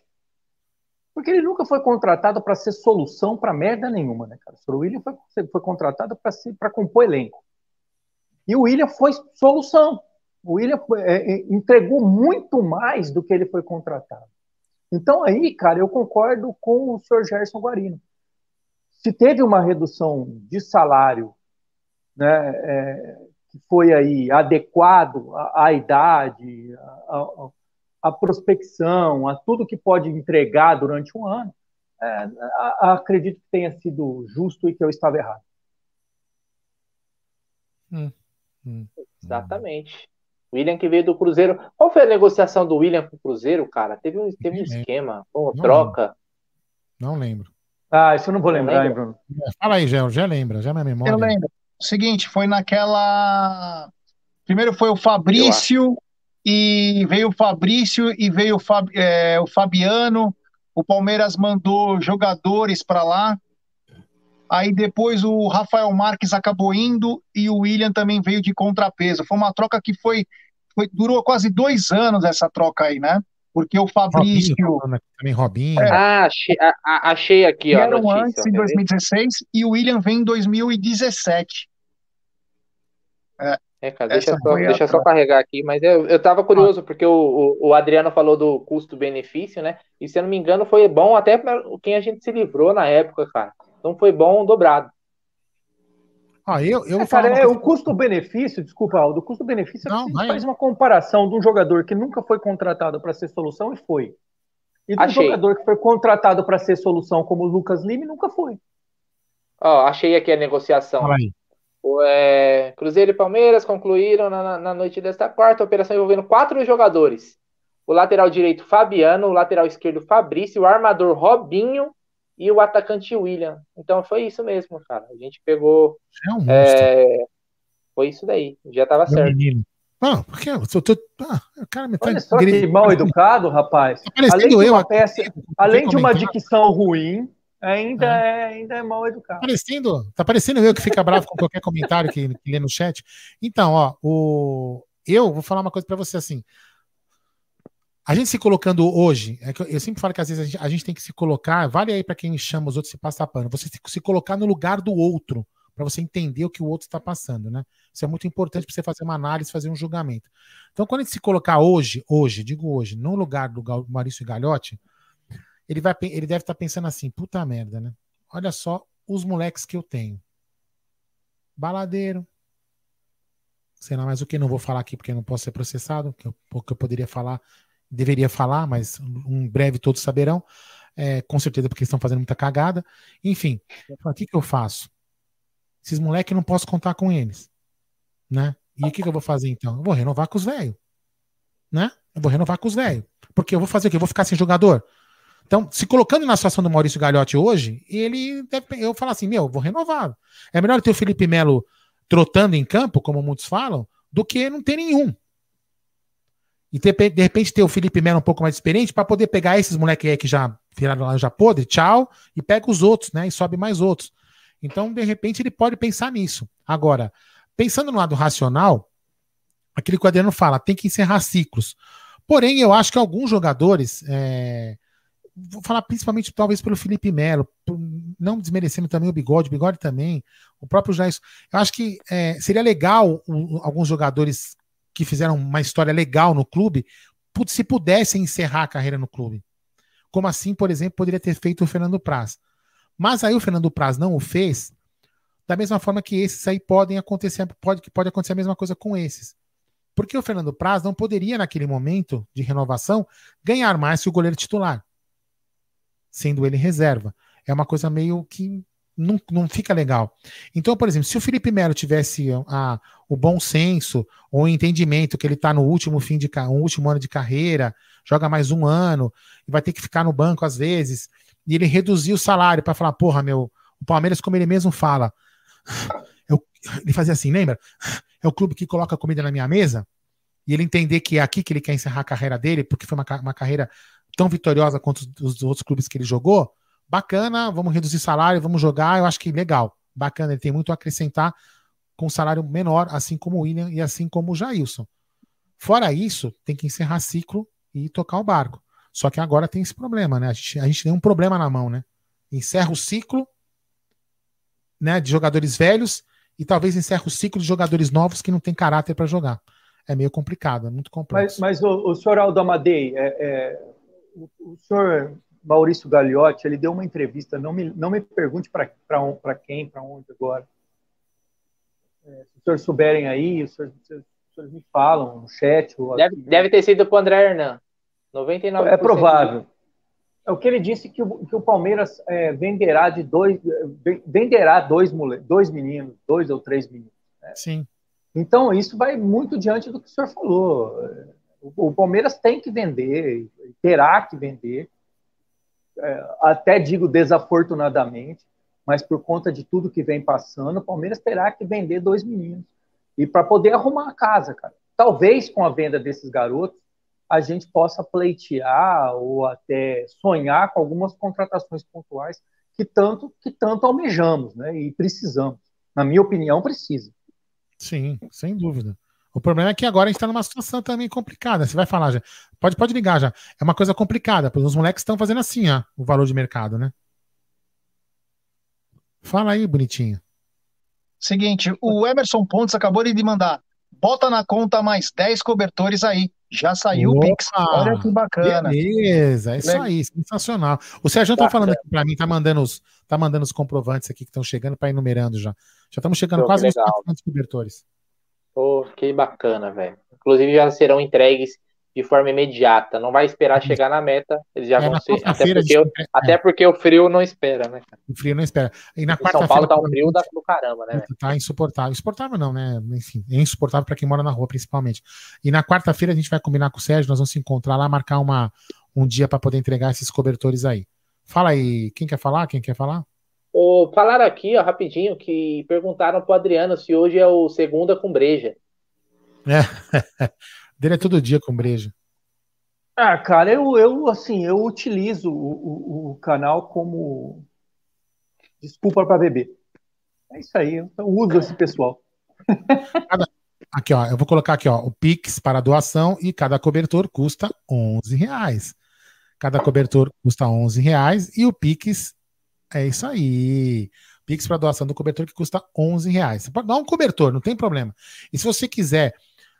Speaker 3: Porque ele nunca foi contratado para ser solução para merda nenhuma, né, cara? O William foi, foi contratado para compor elenco. E o William foi solução. O William é, é, entregou muito mais do que ele foi contratado. Então aí, cara, eu concordo com o senhor Gerson Guarino. Se teve uma redução de salário, né, é, que foi aí adequado à, à idade, a, a prospecção, a tudo que pode entregar durante um ano, é, a, a, acredito que tenha sido justo e que eu estava errado.
Speaker 4: Hum, hum, Exatamente. William que veio do Cruzeiro. Qual foi a negociação do William com o Cruzeiro, cara? Teve um, teve um esquema, uma troca.
Speaker 1: Lembro. Não lembro.
Speaker 3: Ah, isso eu não vou lembrar, hein, Bruno?
Speaker 1: Fala aí, Gé, já lembra, já é minha memória.
Speaker 2: Eu lembro. Seguinte, foi naquela. Primeiro foi o Fabrício, e veio o Fabrício e veio o, Fab, é, o Fabiano. O Palmeiras mandou jogadores para lá. Aí depois o Rafael Marques acabou indo e o William também veio de contrapeso. Foi uma troca que foi, foi durou quase dois anos essa troca aí, né? Porque o Fabrício. Robinho,
Speaker 1: também Robinho.
Speaker 4: É, ah, achei, achei aqui. Ó,
Speaker 2: Vieram antes, em 2016, e o William vem em 2017.
Speaker 4: É. É, cara, deixa, só, deixa só carregar aqui, mas eu, eu tava curioso, porque o, o, o Adriano falou do custo-benefício, né? E se eu não me engano, foi bom até para quem a gente se livrou na época, cara. Então foi bom dobrado.
Speaker 3: Ah, eu, eu é, cara, é o custo-benefício, desculpa, Aldo, o custo-benefício é que faz uma comparação de um jogador que nunca foi contratado para ser solução e foi. E do achei. jogador que foi contratado para ser solução, como o Lucas Lima, nunca foi.
Speaker 4: Ó, achei aqui a negociação. O, é, Cruzeiro e Palmeiras concluíram na, na noite desta quarta operação envolvendo quatro jogadores. O lateral direito Fabiano, o lateral esquerdo Fabrício, o armador Robinho e o atacante William. Então foi isso mesmo, cara. A gente pegou. É um é... Foi isso daí. Já tava Meu certo. Menino.
Speaker 1: Ah, porque eu tô, ah,
Speaker 3: cara me tá Olha só que mal educado, rapaz. Tá além de uma, peça, além de uma dicção ruim, ainda é. é, ainda é mal educado.
Speaker 1: Tá parecendo, tá parecendo eu que fica bravo com qualquer comentário que, que lê no chat. Então, ó, o eu vou falar uma coisa para você assim. A gente se colocando hoje, é que eu sempre falo que às vezes a gente, a gente tem que se colocar, vale aí para quem chama os outros se passar pano, você se, se colocar no lugar do outro, para você entender o que o outro está passando, né? Isso é muito importante para você fazer uma análise, fazer um julgamento. Então, quando a gente se colocar hoje, hoje, digo hoje, no lugar do Maurício Galhotti, ele, vai, ele deve estar tá pensando assim, puta merda, né? Olha só os moleques que eu tenho. Baladeiro, sei lá mais o que, não vou falar aqui porque não posso ser processado, que eu, que eu poderia falar deveria falar, mas um breve todos saberão. É, com certeza porque estão fazendo muita cagada. Enfim, o que, que eu faço? Esses moleques eu não posso contar com eles. Né? E o que, que eu vou fazer então? Eu vou renovar com os velhos. Né? Eu vou renovar com os velhos. Porque eu vou fazer o quê? Eu vou ficar sem jogador? Então, se colocando na situação do Maurício Gagliotti hoje, ele deve, eu falar assim, meu, vou renovar. É melhor ter o Felipe Melo trotando em campo, como muitos falam, do que não ter nenhum. E ter, de repente ter o Felipe Melo um pouco mais experiente para poder pegar esses moleques aí que já viraram lá já podre, tchau, e pega os outros, né? E sobe mais outros. Então, de repente, ele pode pensar nisso. Agora, pensando no lado racional, aquele que o Adriano fala, tem que encerrar ciclos. Porém, eu acho que alguns jogadores, é, vou falar principalmente talvez pelo Felipe Melo, não desmerecendo também o Bigode, o Bigode também, o próprio Jair. Eu acho que é, seria legal alguns jogadores que fizeram uma história legal no clube, se pudessem encerrar a carreira no clube. Como assim, por exemplo, poderia ter feito o Fernando Praz. Mas aí o Fernando Praz não o fez, da mesma forma que esses aí podem acontecer, pode, pode acontecer a mesma coisa com esses. Porque o Fernando Praz não poderia, naquele momento de renovação, ganhar mais que o goleiro titular, sendo ele reserva. É uma coisa meio que não, não fica legal. Então, por exemplo, se o Felipe Melo tivesse a, o bom senso ou o entendimento que ele está no último fim de um último ano de carreira, joga mais um ano e vai ter que ficar no banco às vezes, e ele reduzir o salário para falar, porra, meu, o Palmeiras, como ele mesmo fala, eu, ele fazia assim, lembra? É o clube que coloca comida na minha mesa, e ele entender que é aqui que ele quer encerrar a carreira dele, porque foi uma, uma carreira tão vitoriosa quanto os, os outros clubes que ele jogou, bacana, vamos reduzir salário, vamos jogar, eu acho que legal, bacana, ele tem muito a acrescentar com salário menor, assim como o William e assim como o Jailson. Fora isso, tem que encerrar ciclo e tocar o barco. Só que agora tem esse problema, né? A gente, a gente tem um problema na mão, né? Encerra o ciclo né, de jogadores velhos e talvez encerra o ciclo de jogadores novos que não tem caráter para jogar. É meio complicado, é muito complexo.
Speaker 3: Mas, mas o, o senhor Aldo Amadei, é, é, o, o senhor Maurício Gagliotti, ele deu uma entrevista, não me, não me pergunte para quem, para onde agora. É, se os senhores souberem aí, os senhores, os senhores me falam no chat.
Speaker 4: Deve, deve, ter sido para o André Hernan. 99%.
Speaker 3: É provável. É o que ele disse que o, que o Palmeiras é, venderá de dois, venderá dois, dois meninos, dois ou três meninos. Né?
Speaker 1: Sim.
Speaker 3: Então, isso vai muito diante do que o senhor falou. O, Palmeiras tem que vender, terá que vender é, até digo desafortunadamente, mas por conta de tudo que vem passando, o Palmeiras terá que vender dois meninos. E para poder arrumar a casa, cara. Talvez com a venda desses garotos, a gente possa pleitear ou até sonhar com algumas contratações pontuais que tanto que tanto almejamos, né? E precisamos. Na minha opinião, precisa.
Speaker 1: Sim, sem dúvida. O problema é que agora a gente está numa situação também complicada. Você vai falar já. Pode, pode ligar já. É uma coisa complicada, porque os moleques estão fazendo assim, ó, o valor de mercado, né? Fala aí, bonitinho.
Speaker 2: Seguinte, o Emerson Pontes acabou de mandar. Bota na conta mais 10 cobertores aí. Já saiu Opa, o Pix. Olha que bacana.
Speaker 1: Beleza, é isso aí, sensacional. O Sérgio tá falando aqui para mim, tá mandando os, tá mandando os comprovantes aqui que estão chegando para enumerando já. Já estamos chegando Pô, quase nos 400 cobertores.
Speaker 4: Pô, que bacana, velho. Inclusive já serão entregues de forma imediata. Não vai esperar chegar na meta, eles já é, vão ser. Até porque, eu, é. até porque o frio não espera, né?
Speaker 1: O frio não espera. E na
Speaker 4: São Paulo tá um frio da, do caramba, né?
Speaker 1: Tá insuportável. Insuportável não, né? Enfim, é insuportável para quem mora na rua, principalmente. E na quarta-feira a gente vai combinar com o Sérgio, nós vamos se encontrar lá, marcar uma, um dia para poder entregar esses cobertores aí. Fala aí, quem quer falar? Quem quer falar?
Speaker 4: Oh, falaram aqui, ó, rapidinho, que perguntaram pro Adriano se hoje é o segunda com breja.
Speaker 1: É. Dele é todo dia com breja.
Speaker 3: Ah, cara, eu, eu assim, eu utilizo o, o, o canal como desculpa para beber. É isso aí, eu uso esse pessoal.
Speaker 1: Aqui, ó, eu vou colocar aqui, ó, o Pix para doação e cada cobertor custa 11 reais. Cada cobertor custa 11 reais e o Pix é isso aí. Pix para doação do cobertor que custa 11 reais. Você pode dar um cobertor, não tem problema. E se você quiser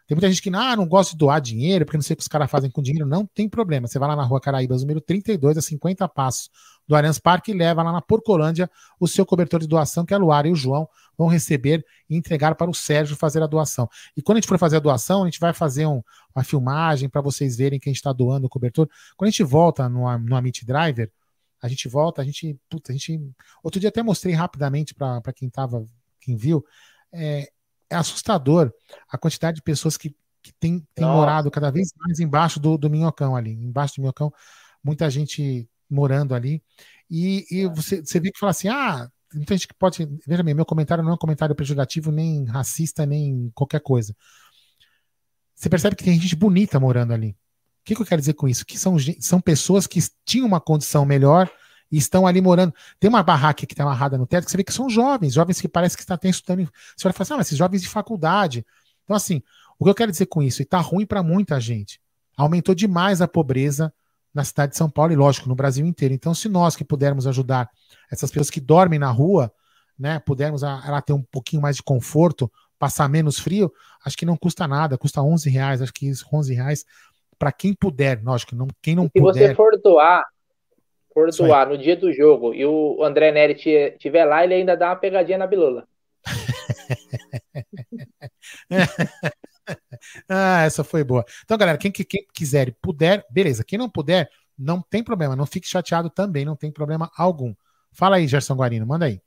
Speaker 1: tem muita gente que ah, não gosta de doar dinheiro, porque não sei o que os caras fazem com dinheiro. Não tem problema. Você vai lá na rua Caraíbas, número 32, a 50 passos do Allianz Parque, e leva lá na Porcolândia o seu cobertor de doação, que a Luara e o João vão receber e entregar para o Sérgio fazer a doação. E quando a gente for fazer a doação, a gente vai fazer um, uma filmagem para vocês verem quem está doando o cobertor. Quando a gente volta no, no Amit Driver, a gente volta, a gente. Puta, a gente. Outro dia até mostrei rapidamente para quem tava, quem viu. É, é assustador a quantidade de pessoas que, que tem, tem morado cada vez mais embaixo do, do minhocão ali. Embaixo do minhocão, muita gente morando ali. E, e você, você vê que fala assim: ah, muita gente que pode. Veja bem, meu comentário não é um comentário prejudicativo, nem racista, nem qualquer coisa. Você percebe que tem gente bonita morando ali. Que, que eu quero dizer com isso? Que são, são pessoas que tinham uma condição melhor e estão ali morando. Tem uma barraca que está amarrada no teto que você vê que são jovens, jovens que parece que estão estudando. Você vai falar assim, ah, mas esses jovens de faculdade. Então, assim, o que eu quero dizer com isso? E está ruim para muita gente. Aumentou demais a pobreza na cidade de São Paulo e, lógico, no Brasil inteiro. Então, se nós que pudermos ajudar essas pessoas que dormem na rua, né, pudermos ela ter um pouquinho mais de conforto, passar menos frio, acho que não custa nada, custa 11 reais, acho que isso, 11 reais para quem puder, lógico, não, quem não
Speaker 4: se
Speaker 3: puder.
Speaker 4: Se você for doar for doar no dia do jogo e o André Neri estiver lá, ele ainda dá uma pegadinha na bilula.
Speaker 1: ah, essa foi boa. Então, galera, quem, quem quiser e puder, beleza. Quem não puder, não tem problema. Não fique chateado também, não tem problema algum. Fala aí, Gerson Guarino, manda aí.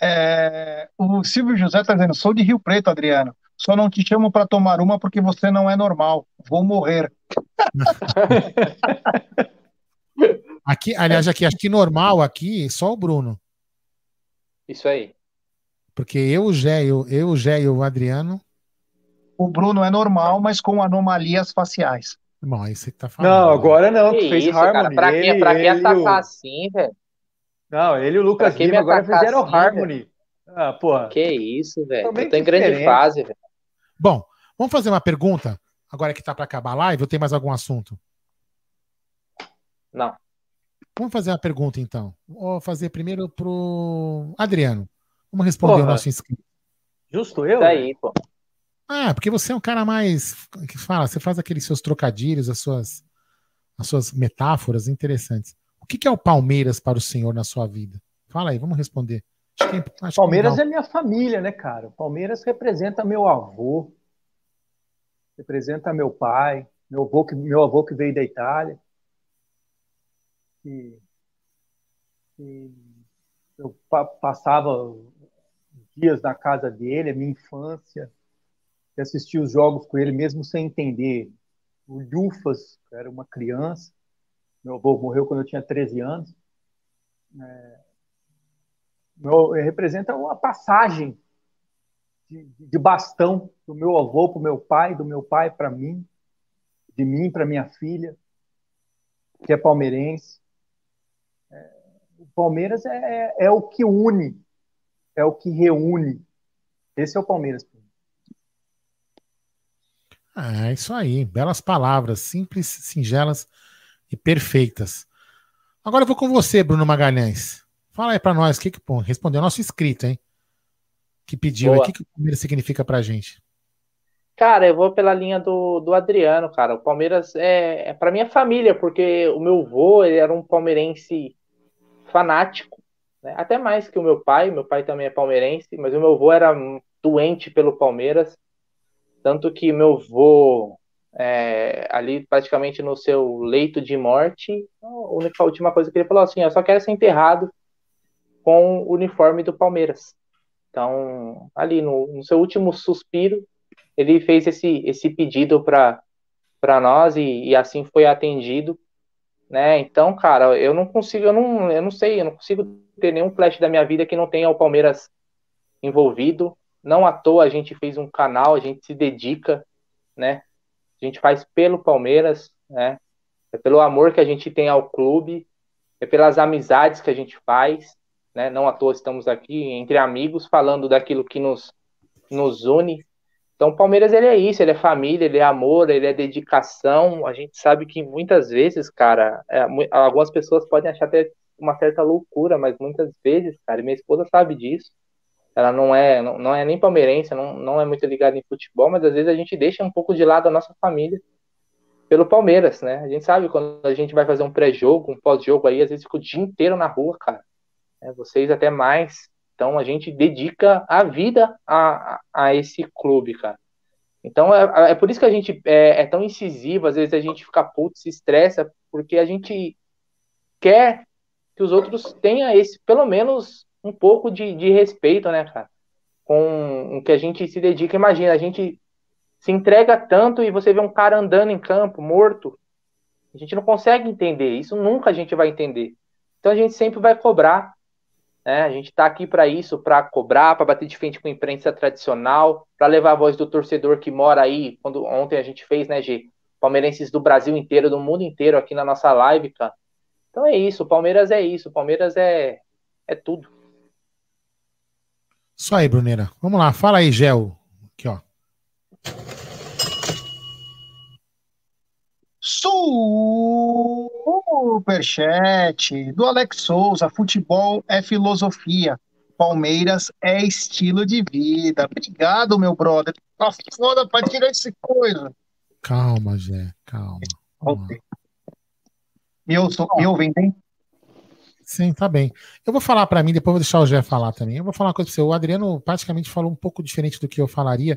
Speaker 2: É, o Silvio José está dizendo: sou de Rio Preto, Adriano. Só não te chamo para tomar uma porque você não é normal. Vou morrer.
Speaker 1: Aqui, aliás, aqui, acho que normal aqui, só o Bruno.
Speaker 4: Isso aí.
Speaker 1: Porque eu, o Gé, eu, eu, o Gé e o Adriano.
Speaker 2: O Bruno é normal, mas com anomalias faciais.
Speaker 1: Bom, aí você tá falando.
Speaker 3: Não, agora não, que tu fez isso, Harmony.
Speaker 4: Cara, pra, ele, que, pra que atacar o... assim, velho?
Speaker 3: Não, ele e o Lucas Lima agora fizeram assim, Harmony. Véio? Ah, porra.
Speaker 4: Que isso, velho. Eu tô em grande fase, velho.
Speaker 1: Bom, vamos fazer uma pergunta. Agora que tá para acabar a live, ou tem mais algum assunto?
Speaker 4: Não.
Speaker 1: Vamos fazer uma pergunta então. Vou fazer primeiro pro Adriano. Vamos responder Porra. o nosso inscrito.
Speaker 3: Justo eu?
Speaker 4: Tá aí, pô.
Speaker 1: Ah, porque você é um cara mais que fala, você faz aqueles seus trocadilhos, as suas as suas metáforas interessantes. O que, que é o Palmeiras para o senhor na sua vida? Fala aí, vamos responder.
Speaker 3: Acho que, é, acho Palmeiras é minha família, né, cara? Palmeiras representa meu avô, representa meu pai, meu avô que, meu avô que veio da Itália que, que eu pa passava dias na casa dele, a minha infância, e assistia os jogos com ele, mesmo sem entender. O Lufas, era uma criança, meu avô morreu quando eu tinha 13 anos. É, meu, representa uma passagem de, de bastão do meu avô para o meu pai, do meu pai para mim, de mim para minha filha, que é palmeirense. O Palmeiras é, é, é o que une, é o que reúne. Esse é o Palmeiras.
Speaker 1: É isso aí, belas palavras, simples, singelas e perfeitas. Agora eu vou com você, Bruno Magalhães. Fala aí para nós, que que pô, respondeu nosso inscrito, hein? Que pediu, o que, que o Palmeiras significa pra gente?
Speaker 4: Cara, eu vou pela linha do, do Adriano, cara. O Palmeiras é, é para minha família, porque o meu avô ele era um palmeirense fanático, né? até mais que o meu pai. Meu pai também é palmeirense, mas o meu avô era doente pelo Palmeiras, tanto que meu avô é, ali praticamente no seu leito de morte, a única a última coisa que ele falou assim, eu só quero ser enterrado com o uniforme do Palmeiras. Então, ali no, no seu último suspiro, ele fez esse, esse pedido para nós e, e, assim foi atendido, né? Então, cara, eu não consigo, eu não, eu não sei, eu não consigo ter nenhum flash da minha vida que não tenha o Palmeiras envolvido. Não à toa a gente fez um canal, a gente se dedica, né? A gente faz pelo Palmeiras, né? É pelo amor que a gente tem ao clube, é pelas amizades que a gente faz, né? Não à toa estamos aqui entre amigos falando daquilo que nos, nos une, então, o Palmeiras ele é isso, ele é família, ele é amor, ele é dedicação. A gente sabe que muitas vezes, cara, é, algumas pessoas podem achar até uma certa loucura, mas muitas vezes, cara, minha esposa sabe disso. Ela não é, não, não é nem palmeirense, não, não é muito ligada em futebol, mas às vezes a gente deixa um pouco de lado a nossa família pelo Palmeiras, né? A gente sabe quando a gente vai fazer um pré-jogo, um pós-jogo aí, às vezes fica o dia inteiro na rua, cara. É, vocês até mais. Então a gente dedica a vida a, a esse clube, cara. Então é, é por isso que a gente é, é, tão incisivo, às vezes a gente fica puto, se estressa, porque a gente quer que os outros tenham esse, pelo menos, um pouco de, de respeito, né, cara? Com o que a gente se dedica. Imagina, a gente se entrega tanto e você vê um cara andando em campo, morto. A gente não consegue entender, isso nunca a gente vai entender. Então a gente sempre vai cobrar né? A gente está aqui para isso, para cobrar, para bater de frente com a imprensa tradicional, para levar a voz do torcedor que mora aí. Quando ontem a gente fez, né, G? Palmeirenses do Brasil inteiro, do mundo inteiro aqui na nossa live, cara. Então é isso, o Palmeiras é isso, o Palmeiras é, é tudo.
Speaker 1: Isso aí, Bruneira. Vamos lá, fala aí, Gel. Aqui, ó.
Speaker 2: Superchat do Alex Souza. Futebol é filosofia. Palmeiras é estilo de vida. Obrigado, meu brother. Tá foda pra tirar esse coisa.
Speaker 1: Calma, Zé. Calma.
Speaker 2: Ok. Me, ouço, me ouvem bem?
Speaker 1: Sim, tá bem. Eu vou falar para mim, depois vou deixar o Zé falar também. Eu vou falar uma coisa pra você. O Adriano praticamente falou um pouco diferente do que eu falaria.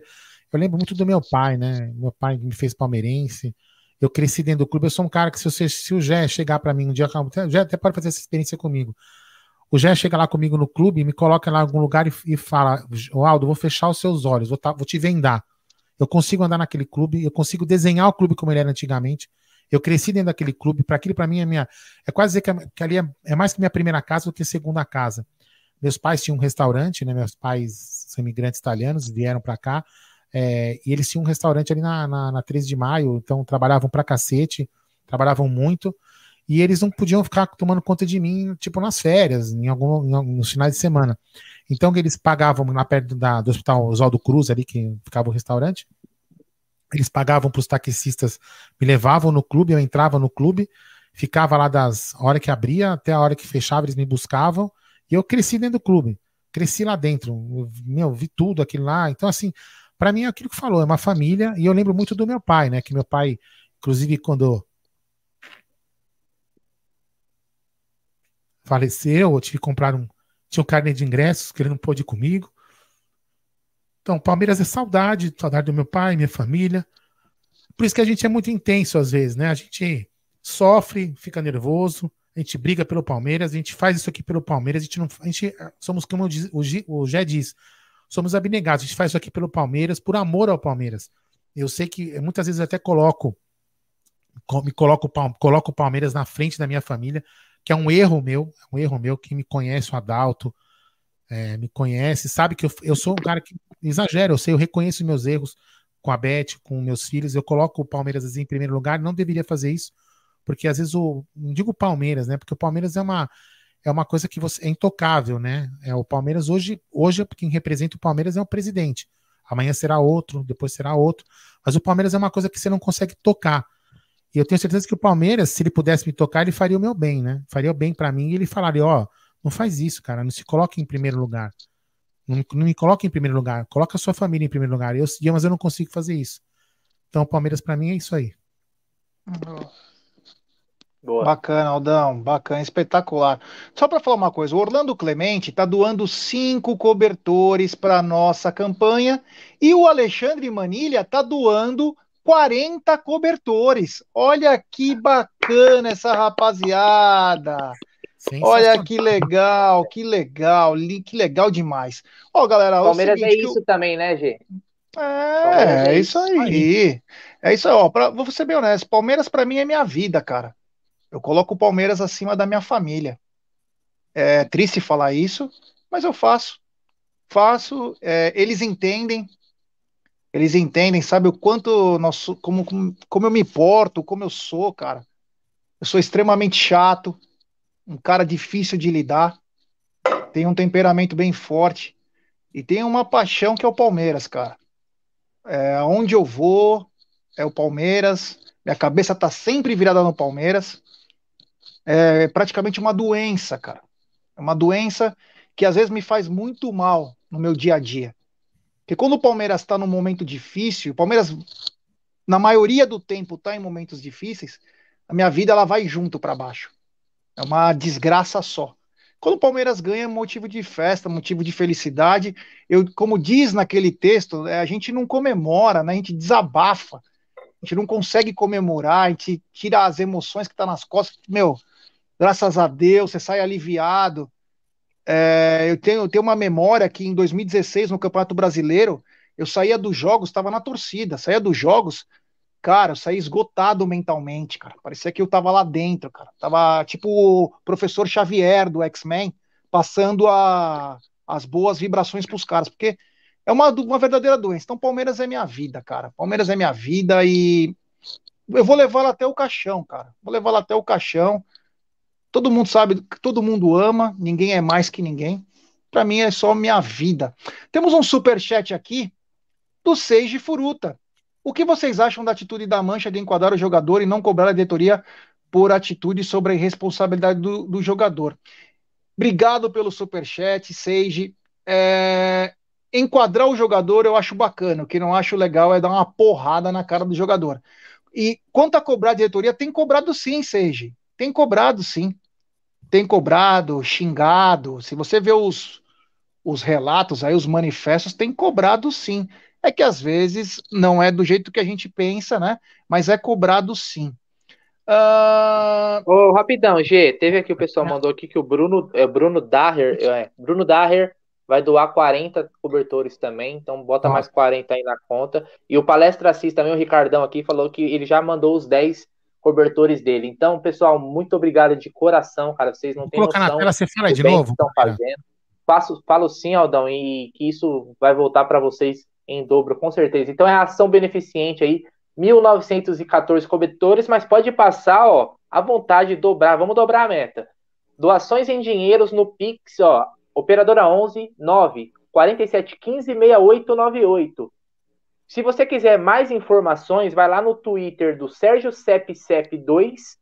Speaker 1: Eu lembro muito do meu pai, né? Meu pai me fez palmeirense eu cresci dentro do clube, eu sou um cara que se, se o Gé chegar para mim um dia, o Gé até pode fazer essa experiência comigo. O Gé chega lá comigo no clube, me coloca lá em algum lugar e, e fala: Aldo, vou fechar os seus olhos, vou, tá, vou te vendar. Eu consigo andar naquele clube, eu consigo desenhar o clube como ele era antigamente. Eu cresci dentro daquele clube, para aquilo para mim é minha, é quase dizer que, que ali é, é, mais que minha primeira casa do que segunda casa. Meus pais tinham um restaurante, né? Meus pais são imigrantes italianos, vieram para cá. É, e eles tinham um restaurante ali na, na, na 13 de maio, então trabalhavam pra cacete, trabalhavam muito, e eles não podiam ficar tomando conta de mim, tipo, nas férias, em algum, em, nos finais de semana. Então eles pagavam lá perto da, do hospital Oswaldo Cruz, ali que ficava o restaurante, eles pagavam para os taxistas, me levavam no clube, eu entrava no clube, ficava lá das hora que abria até a hora que fechava, eles me buscavam, e eu cresci dentro do clube, cresci lá dentro, meu, vi tudo aquilo lá, então assim, para mim é aquilo que falou, é uma família, e eu lembro muito do meu pai, né? Que meu pai, inclusive, quando faleceu, eu tive que comprar um. Tinha um carnê de ingressos que ele não pôde ir comigo. Então, Palmeiras é saudade, saudade do meu pai, minha família. Por isso que a gente é muito intenso às vezes, né? A gente sofre, fica nervoso, a gente briga pelo Palmeiras, a gente faz isso aqui pelo Palmeiras, a gente não. A gente somos, como o, o Gé diz, somos abnegados. A gente faz isso aqui pelo Palmeiras, por amor ao Palmeiras. Eu sei que muitas vezes até coloco, me coloco, coloco o Palmeiras na frente da minha família, que é um erro meu, é um erro meu. Quem me conhece, o Adalto, é, me conhece, sabe que eu, eu sou um cara que exagero, eu sei, eu reconheço meus erros com a Beth, com meus filhos, eu coloco o Palmeiras em primeiro lugar, não deveria fazer isso, porque às vezes o. Não digo Palmeiras, né? Porque o Palmeiras é uma é uma coisa que você é intocável, né? É o Palmeiras hoje, hoje quem representa o Palmeiras é o presidente. Amanhã será outro, depois será outro. Mas o Palmeiras é uma coisa que você não consegue tocar. E eu tenho certeza que o Palmeiras, se ele pudesse me tocar, ele faria o meu bem, né? Faria o bem para mim e ele falaria, ó, oh, não faz isso, cara, não se coloque em primeiro lugar. Não, me coloca em primeiro lugar. Coloca a sua família em primeiro lugar. Eu, mas eu não consigo fazer isso. Então, o Palmeiras, para mim, é isso aí.
Speaker 2: Boa. Bacana, Aldão, bacana, espetacular. Só para falar uma coisa, o Orlando Clemente está doando cinco cobertores para nossa campanha e o Alexandre Manilha está doando 40 cobertores. Olha que bacana essa rapaziada. Olha que legal, que legal, que legal demais. Ó, galera,
Speaker 4: Palmeiras é isso eu... também, né, G?
Speaker 2: É, é isso aí. É isso aí, ó. Pra, vou ser bem honesto, Palmeiras para mim é minha vida, cara. Eu coloco o Palmeiras acima da minha família. É triste falar isso, mas eu faço. Faço. É, eles entendem. Eles entendem, sabe o quanto nós, como, como, eu me porto, como eu sou, cara. Eu sou extremamente chato, um cara difícil de lidar, tenho um temperamento bem forte e tenho uma paixão que é o Palmeiras, cara. É, onde eu vou é o Palmeiras, minha cabeça tá sempre virada no Palmeiras é praticamente uma doença, cara. É uma doença que às vezes me faz muito mal no meu dia a dia. Porque quando o Palmeiras está num momento difícil, o Palmeiras, na maioria do tempo, está em momentos difíceis, a minha vida ela vai junto para baixo. É uma desgraça só. Quando o Palmeiras ganha, é motivo de festa, motivo de felicidade. Eu, como diz naquele texto, é, a gente não comemora, né? a gente desabafa. A gente não consegue comemorar, a gente tira as emoções que tá nas costas. Meu, graças a Deus, você sai aliviado. É, eu, tenho, eu tenho uma memória que em 2016, no Campeonato Brasileiro, eu saía dos jogos, estava na torcida, saía dos jogos, cara, eu saía esgotado mentalmente, cara. Parecia que eu tava lá dentro, cara. Tava tipo o professor Xavier do X-Men, passando a, as boas vibrações pros caras, porque é uma, uma verdadeira doença. Então, Palmeiras é minha vida, cara. Palmeiras é minha vida e eu vou levá-la até o caixão, cara. Vou levá-la até o caixão. Todo mundo sabe, todo mundo ama, ninguém é mais que ninguém. Para mim é só minha vida. Temos um super chat aqui do Seiji Furuta. O que vocês acham da atitude da Mancha de enquadrar o jogador e não cobrar a diretoria por atitude sobre a irresponsabilidade do, do jogador? Obrigado pelo super chat, Seiji. É, enquadrar o jogador eu acho bacana. O que não acho legal é dar uma porrada na cara do jogador. E quanto a cobrar a diretoria, tem cobrado sim, Seiji. Tem cobrado, sim. Tem cobrado, xingado. Se você vê os, os relatos aí, os manifestos, tem cobrado sim. É que às vezes não é do jeito que a gente pensa, né? Mas é cobrado sim.
Speaker 4: Uh... Oh, rapidão, G, teve aqui o pessoal mandou aqui que o Bruno, é, Bruno Daher, é, Bruno Daher vai doar 40 cobertores também, então bota ah. mais 40 aí na conta. E o palestra assist também, o Ricardão aqui, falou que ele já mandou os 10 cobertores dele. Então, pessoal, muito obrigado de coração, cara. Vocês não têm noção. Na
Speaker 1: tela, você fala de novo?
Speaker 4: Estão fazendo. Faço, falo sim, Aldão, e que isso vai voltar para vocês em dobro, com certeza. Então é a ação beneficente aí, 1914 cobertores, mas pode passar, ó, à vontade de dobrar. Vamos dobrar a meta. Doações em dinheiros no Pix, ó, operadora 11 9 47 15 6898. Se você quiser mais informações, vai lá no Twitter do Sérgio Cep2.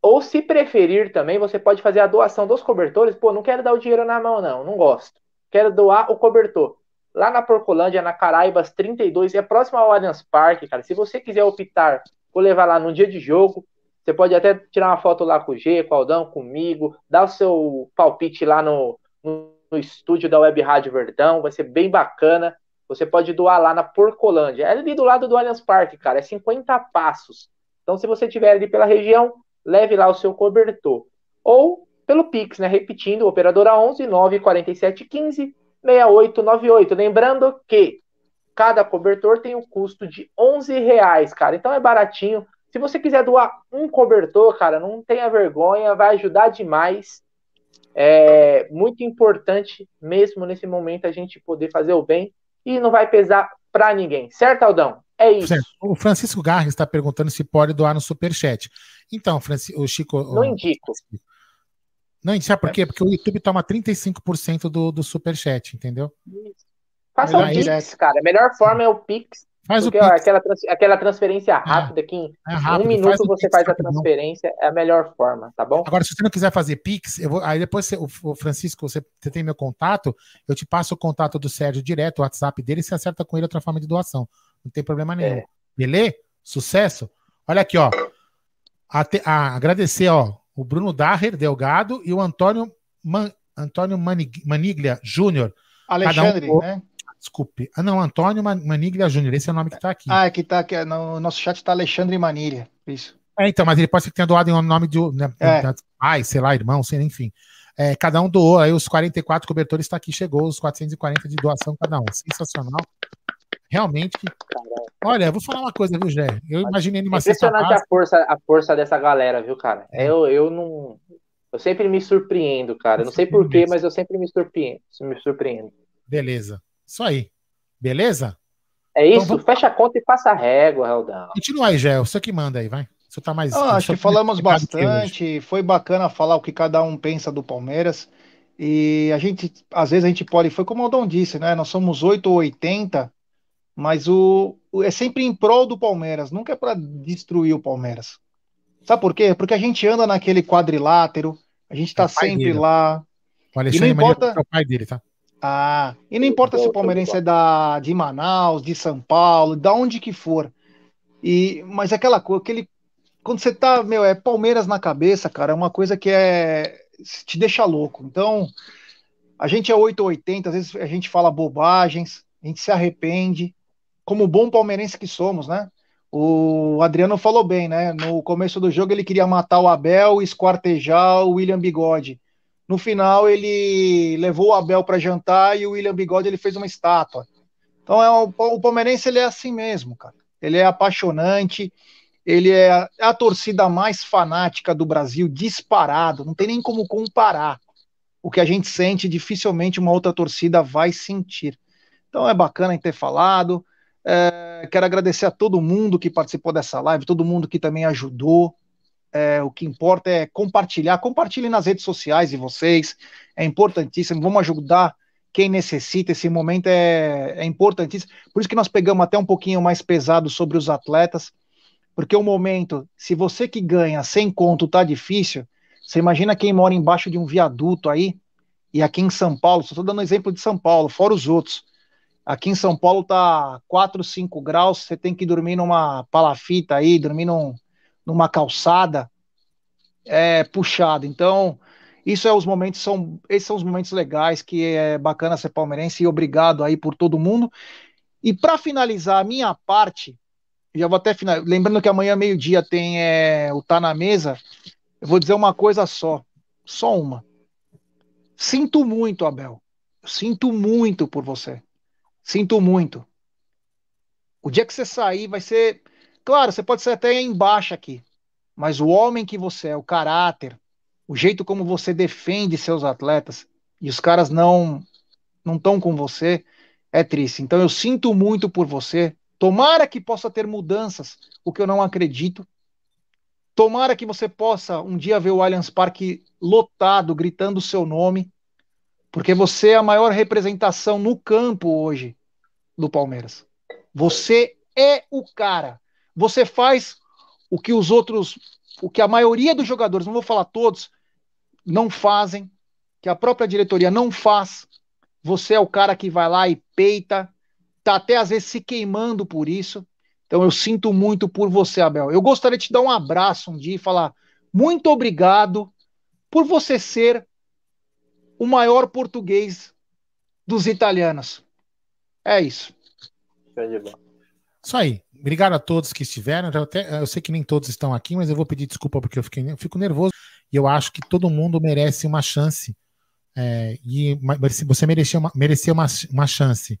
Speaker 4: Ou se preferir também, você pode fazer a doação dos cobertores. Pô, não quero dar o dinheiro na mão, não. Não gosto. Quero doar o cobertor. Lá na Porcolândia, na Caraibas 32, é próximo ao Allianz Parque, cara. Se você quiser optar por levar lá no dia de jogo, você pode até tirar uma foto lá com o G, com o Aldão, comigo, dar o seu palpite lá no, no, no estúdio da Web Rádio Verdão, vai ser bem bacana. Você pode doar lá na Porcolândia. É ali do lado do Allianz Parque, cara. É 50 passos. Então, se você estiver ali pela região, leve lá o seu cobertor. Ou pelo Pix, né? Repetindo, operadora 11 947 15 6898. Lembrando que cada cobertor tem um custo de 11 reais, cara. Então é baratinho. Se você quiser doar um cobertor, cara, não tenha vergonha, vai ajudar demais. É muito importante mesmo nesse momento a gente poder fazer o bem e não vai pesar para ninguém. Certo, Aldão? É isso. Certo.
Speaker 1: O Francisco Garres está perguntando se pode doar no Superchat. Então, Francisco, o Chico.
Speaker 4: Não o... indico.
Speaker 1: Não, sabe por quê? Porque o YouTube toma 35% do, do Superchat, entendeu?
Speaker 4: Faça o Pix, cara. A melhor forma é o Pix. Faz Porque, o ó, aquela, aquela transferência é. rápida é, que em é rápido, um minuto faz você faz a transferência, é a melhor forma, tá bom?
Speaker 1: Agora, se você não quiser fazer Pix, eu vou, aí depois você, o Francisco, você, você, tem meu contato, eu te passo o contato do Sérgio direto, o WhatsApp dele, e você acerta com ele outra forma de doação. Não tem problema nenhum. É. Beleza? Sucesso? Olha aqui, ó. A, a, agradecer, ó, o Bruno Daher Delgado e o Antônio, Man, Antônio Maniglia Júnior.
Speaker 2: Alexandre, um, né?
Speaker 1: Desculpe. Ah, não, Antônio Maniglia Júnior, esse é o nome que está aqui.
Speaker 2: Ah, é que tá aqui, no nosso chat está Alexandre Maniglia, isso.
Speaker 1: É, então, mas ele pode ser que tenha doado em nome de né, é. pai, sei lá, irmão, sei, enfim. É, cada um doou, aí os 44 cobertores está aqui, chegou os 440 de doação cada um. Sensacional. Realmente. Olha, eu vou falar uma coisa, viu, Jé? Eu imaginei numa
Speaker 4: Impressionante a força, a força dessa galera, viu, cara? É. Eu, eu não. Eu sempre me surpreendo, cara. Eu não sei porquê, mas eu sempre me surpreendo. Me surpreendo.
Speaker 1: Beleza. Isso aí. Beleza?
Speaker 4: É isso, então, vamos... fecha a conta e passa a régua, Reldão.
Speaker 1: Continua aí, Gé. Você que manda aí, vai. Você tá mais.
Speaker 2: Ah, acho que falamos bastante. Foi bacana falar o que cada um pensa do Palmeiras. E a gente, às vezes, a gente pode. Foi como o Aldão disse, né? Nós somos 8 ou 80, mas o, o é sempre em prol do Palmeiras, nunca é para destruir o Palmeiras. Sabe por quê? Porque a gente anda naquele quadrilátero, a gente tá é sempre dele. lá.
Speaker 1: O Alexandre e não importa... é o pai dele, tá?
Speaker 2: Ah, e não importa se o palmeirense é da, de Manaus, de São Paulo, da onde que for. E, mas aquela coisa, aquele, quando você tá, meu, é Palmeiras na cabeça, cara, é uma coisa que é te deixa louco. Então, a gente é 880, às vezes a gente fala bobagens, a gente se arrepende, como bom palmeirense que somos, né? O Adriano falou bem, né? No começo do jogo ele queria matar o Abel esquartejar o William Bigode. No final, ele levou o Abel para jantar e o William Bigode ele fez uma estátua. Então, é o, palmeirense ele é assim mesmo, cara. Ele é apaixonante, ele é a, a torcida mais fanática do Brasil, disparado. Não tem nem como comparar. O que a gente sente, dificilmente uma outra torcida vai sentir. Então, é bacana ter falado. É, quero agradecer a todo mundo que participou dessa live, todo mundo que também ajudou. É, o que importa é compartilhar. Compartilhe nas redes sociais de vocês. É importantíssimo. Vamos ajudar quem necessita. Esse momento é, é importantíssimo. Por isso que nós pegamos até um pouquinho mais pesado sobre os atletas. Porque o momento, se você que ganha sem conto tá difícil, você imagina quem mora embaixo de um viaduto aí, e aqui em São Paulo, só estou dando exemplo de São Paulo, fora os outros. Aqui em São Paulo tá 4, 5 graus, você tem que dormir numa palafita aí, dormir num, numa calçada, é puxado. Então, isso é os momentos, são, esses são os momentos legais que é bacana ser palmeirense e obrigado aí por todo mundo. E para finalizar a minha parte, já vou até final, lembrando que amanhã meio-dia tem é, o Tá na Mesa, eu vou dizer uma coisa só, só uma. Sinto muito, Abel. Sinto muito por você. Sinto muito. O dia que você sair vai ser Claro, você pode ser até embaixo aqui, mas o homem que você é, o caráter, o jeito como você defende seus atletas e os caras não não estão com você, é triste. Então eu sinto muito por você. Tomara que possa ter mudanças, o que eu não acredito. Tomara que você possa um dia ver o Allianz Parque lotado, gritando o seu nome, porque você é a maior representação no campo hoje do Palmeiras. Você é o cara. Você faz o que os outros, o que a maioria dos jogadores, não vou falar todos, não fazem, que a própria diretoria não faz. Você é o cara que vai lá e peita, tá até às vezes se queimando por isso. Então eu sinto muito por você, Abel. Eu gostaria de te dar um abraço um dia e falar muito obrigado por você ser o maior português dos italianos. É isso.
Speaker 1: Isso aí. Obrigado a todos que estiveram. Eu, até, eu, sei que nem todos estão aqui, mas eu vou pedir desculpa porque eu, fiquei, eu fico nervoso e eu acho que todo mundo merece uma chance. É, e você merecia uma, merecia uma, uma chance.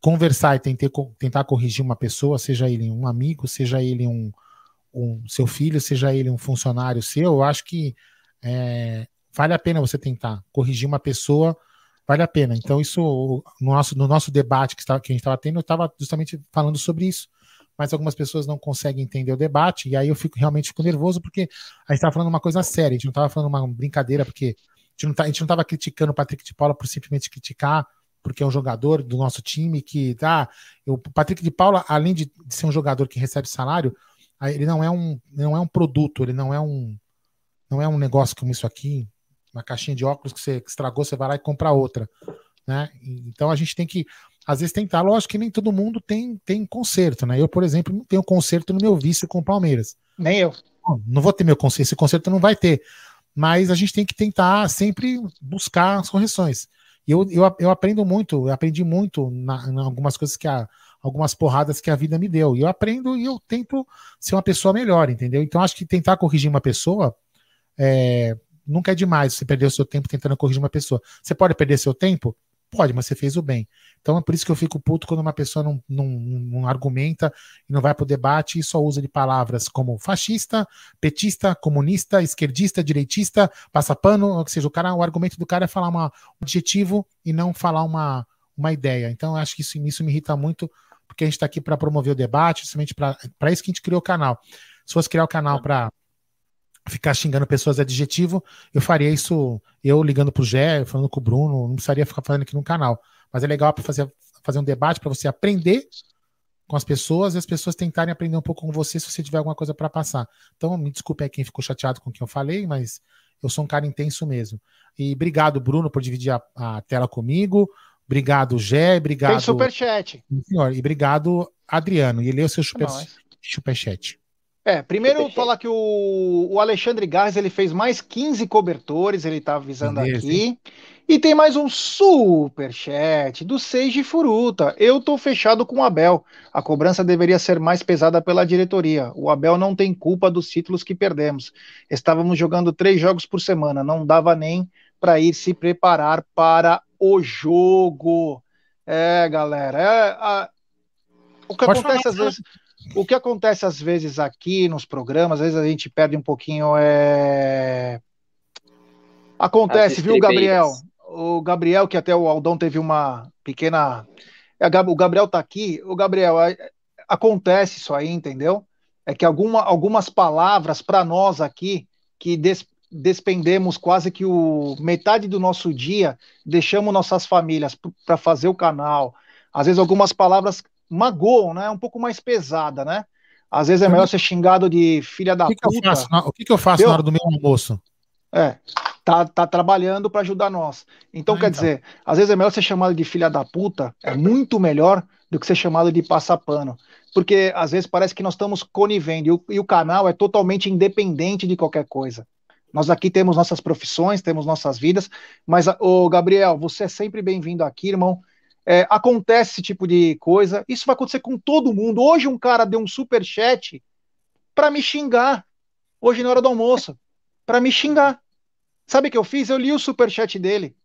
Speaker 1: Conversar e tentar, tentar corrigir uma pessoa, seja ele um amigo, seja ele um, um seu filho, seja ele um funcionário seu, eu acho que é, vale a pena você tentar corrigir uma pessoa vale a pena. Então, isso no nosso, no nosso debate que, está, que a gente estava tendo, eu estava justamente falando sobre isso mas algumas pessoas não conseguem entender o debate, e aí eu fico realmente fico nervoso, porque a gente estava falando uma coisa séria, a gente não estava falando uma brincadeira, porque a gente não, tá, estava criticando o Patrick de Paula por simplesmente criticar, porque é um jogador do nosso time que tá. o Patrick de Paula, além de, de, ser um jogador que recebe salário, ele não é um, não é um produto, ele não é um, não é um negócio como isso aqui, uma caixinha de óculos que você estragou, você vai lá e compra outra, né? Então a gente tem que às vezes tentar, lógico que nem todo mundo tem tem conserto, né? Eu, por exemplo, não tenho conserto no meu vício com o Palmeiras.
Speaker 2: Nem eu.
Speaker 1: Não vou ter meu conserto, esse conserto não vai ter. Mas a gente tem que tentar sempre buscar as correções. E eu, eu, eu aprendo muito, eu aprendi muito na, em algumas coisas que a, algumas porradas que a vida me deu. E eu aprendo e eu tento ser uma pessoa melhor, entendeu? Então acho que tentar corrigir uma pessoa é, nunca é demais você perder o seu tempo tentando corrigir uma pessoa. Você pode perder seu tempo? Pode, mas você fez o bem. Então é por isso que eu fico puto quando uma pessoa não, não, não argumenta e não vai para o debate e só usa de palavras como fascista, petista, comunista, esquerdista, direitista, passa pano, ou seja, o cara, o argumento do cara é falar uma, um adjetivo e não falar uma, uma ideia. Então eu acho que isso, isso me irrita muito, porque a gente está aqui para promover o debate, justamente para isso que a gente criou o canal. Se fosse criar o canal para ficar xingando pessoas de adjetivo, eu faria isso eu ligando pro Gé, falando com o Bruno, não precisaria ficar falando aqui no canal. Mas é legal para fazer, fazer um debate, para você aprender com as pessoas e as pessoas tentarem aprender um pouco com você se você tiver alguma coisa para passar. Então, me desculpe aí quem ficou chateado com o que eu falei, mas eu sou um cara intenso mesmo. E obrigado, Bruno, por dividir a, a tela comigo. Obrigado, Gé. Obrigado. Tem
Speaker 2: superchat.
Speaker 1: Senhor, e obrigado, Adriano. E lê o seu super, superchat.
Speaker 2: É, primeiro falar que o, o Alexandre Gás ele fez mais 15 cobertores, ele tá avisando Beleza, aqui. E tem mais um super chat do Seiji Furuta. Eu tô fechado com o Abel. A cobrança deveria ser mais pesada pela diretoria. O Abel não tem culpa dos títulos que perdemos. Estávamos jogando três jogos por semana, não dava nem para ir se preparar para o jogo. É, galera, é, a... o que Pode acontece falar, às vezes o que acontece às vezes aqui nos programas, às vezes a gente perde um pouquinho. É... Acontece, viu, Gabriel? O Gabriel, que até o Aldão teve uma pequena. É, o Gabriel tá aqui. O Gabriel, acontece isso aí, entendeu? É que alguma, algumas palavras para nós aqui, que des, despendemos quase que o metade do nosso dia, deixamos nossas famílias para fazer o canal. Às vezes algumas palavras magoam, né? Um pouco mais pesada, né? Às vezes é melhor ser xingado de filha da
Speaker 1: o que puta. Que faço, o que, que eu faço eu? na hora do meu almoço?
Speaker 2: É, tá, tá trabalhando para ajudar nós. Então, ah, quer então. dizer, às vezes é melhor ser chamado de filha da puta, é muito melhor do que ser chamado de passapano. Porque às vezes parece que nós estamos conivendo e o, e o canal é totalmente independente de qualquer coisa. Nós aqui temos nossas profissões, temos nossas vidas, mas, o Gabriel, você é sempre bem-vindo aqui, irmão. É, acontece esse tipo de coisa. Isso vai acontecer com todo mundo. Hoje um cara deu um super chat para me xingar. Hoje na hora do almoço, para me xingar. Sabe o que eu fiz? Eu li o super chat dele.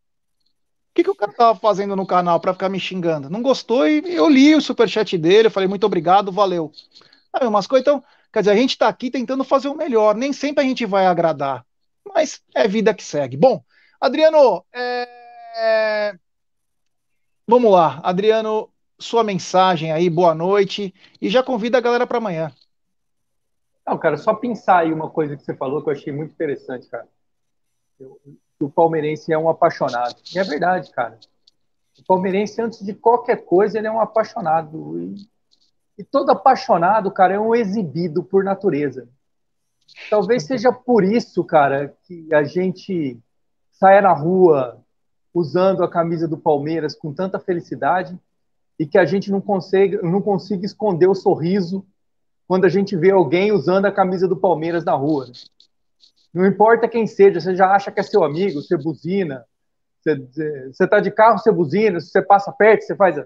Speaker 2: O que, que o cara tava fazendo no canal para ficar me xingando? Não gostou e eu li o super chat dele. Eu falei muito obrigado, valeu. Aí umas coisas. Então, quer dizer, a gente está aqui tentando fazer o melhor. Nem sempre a gente vai agradar, mas é vida que segue. Bom, Adriano, é... Vamos lá, Adriano, sua mensagem aí, boa noite, e já convida a galera para amanhã.
Speaker 3: Não, cara, só pensar aí uma coisa que você falou que eu achei muito interessante, cara. o palmeirense é um apaixonado. E é verdade, cara. O palmeirense, antes de qualquer coisa, ele é um apaixonado. E, e todo apaixonado, cara, é um exibido por natureza. Talvez seja por isso, cara, que a gente saia na rua usando a camisa do Palmeiras com tanta felicidade e que a gente não consiga, não consiga esconder o sorriso quando a gente vê alguém usando a camisa do Palmeiras na rua. Não importa quem seja, você já acha que é seu amigo, você buzina, você está de carro, você buzina, se você passa perto, você faz.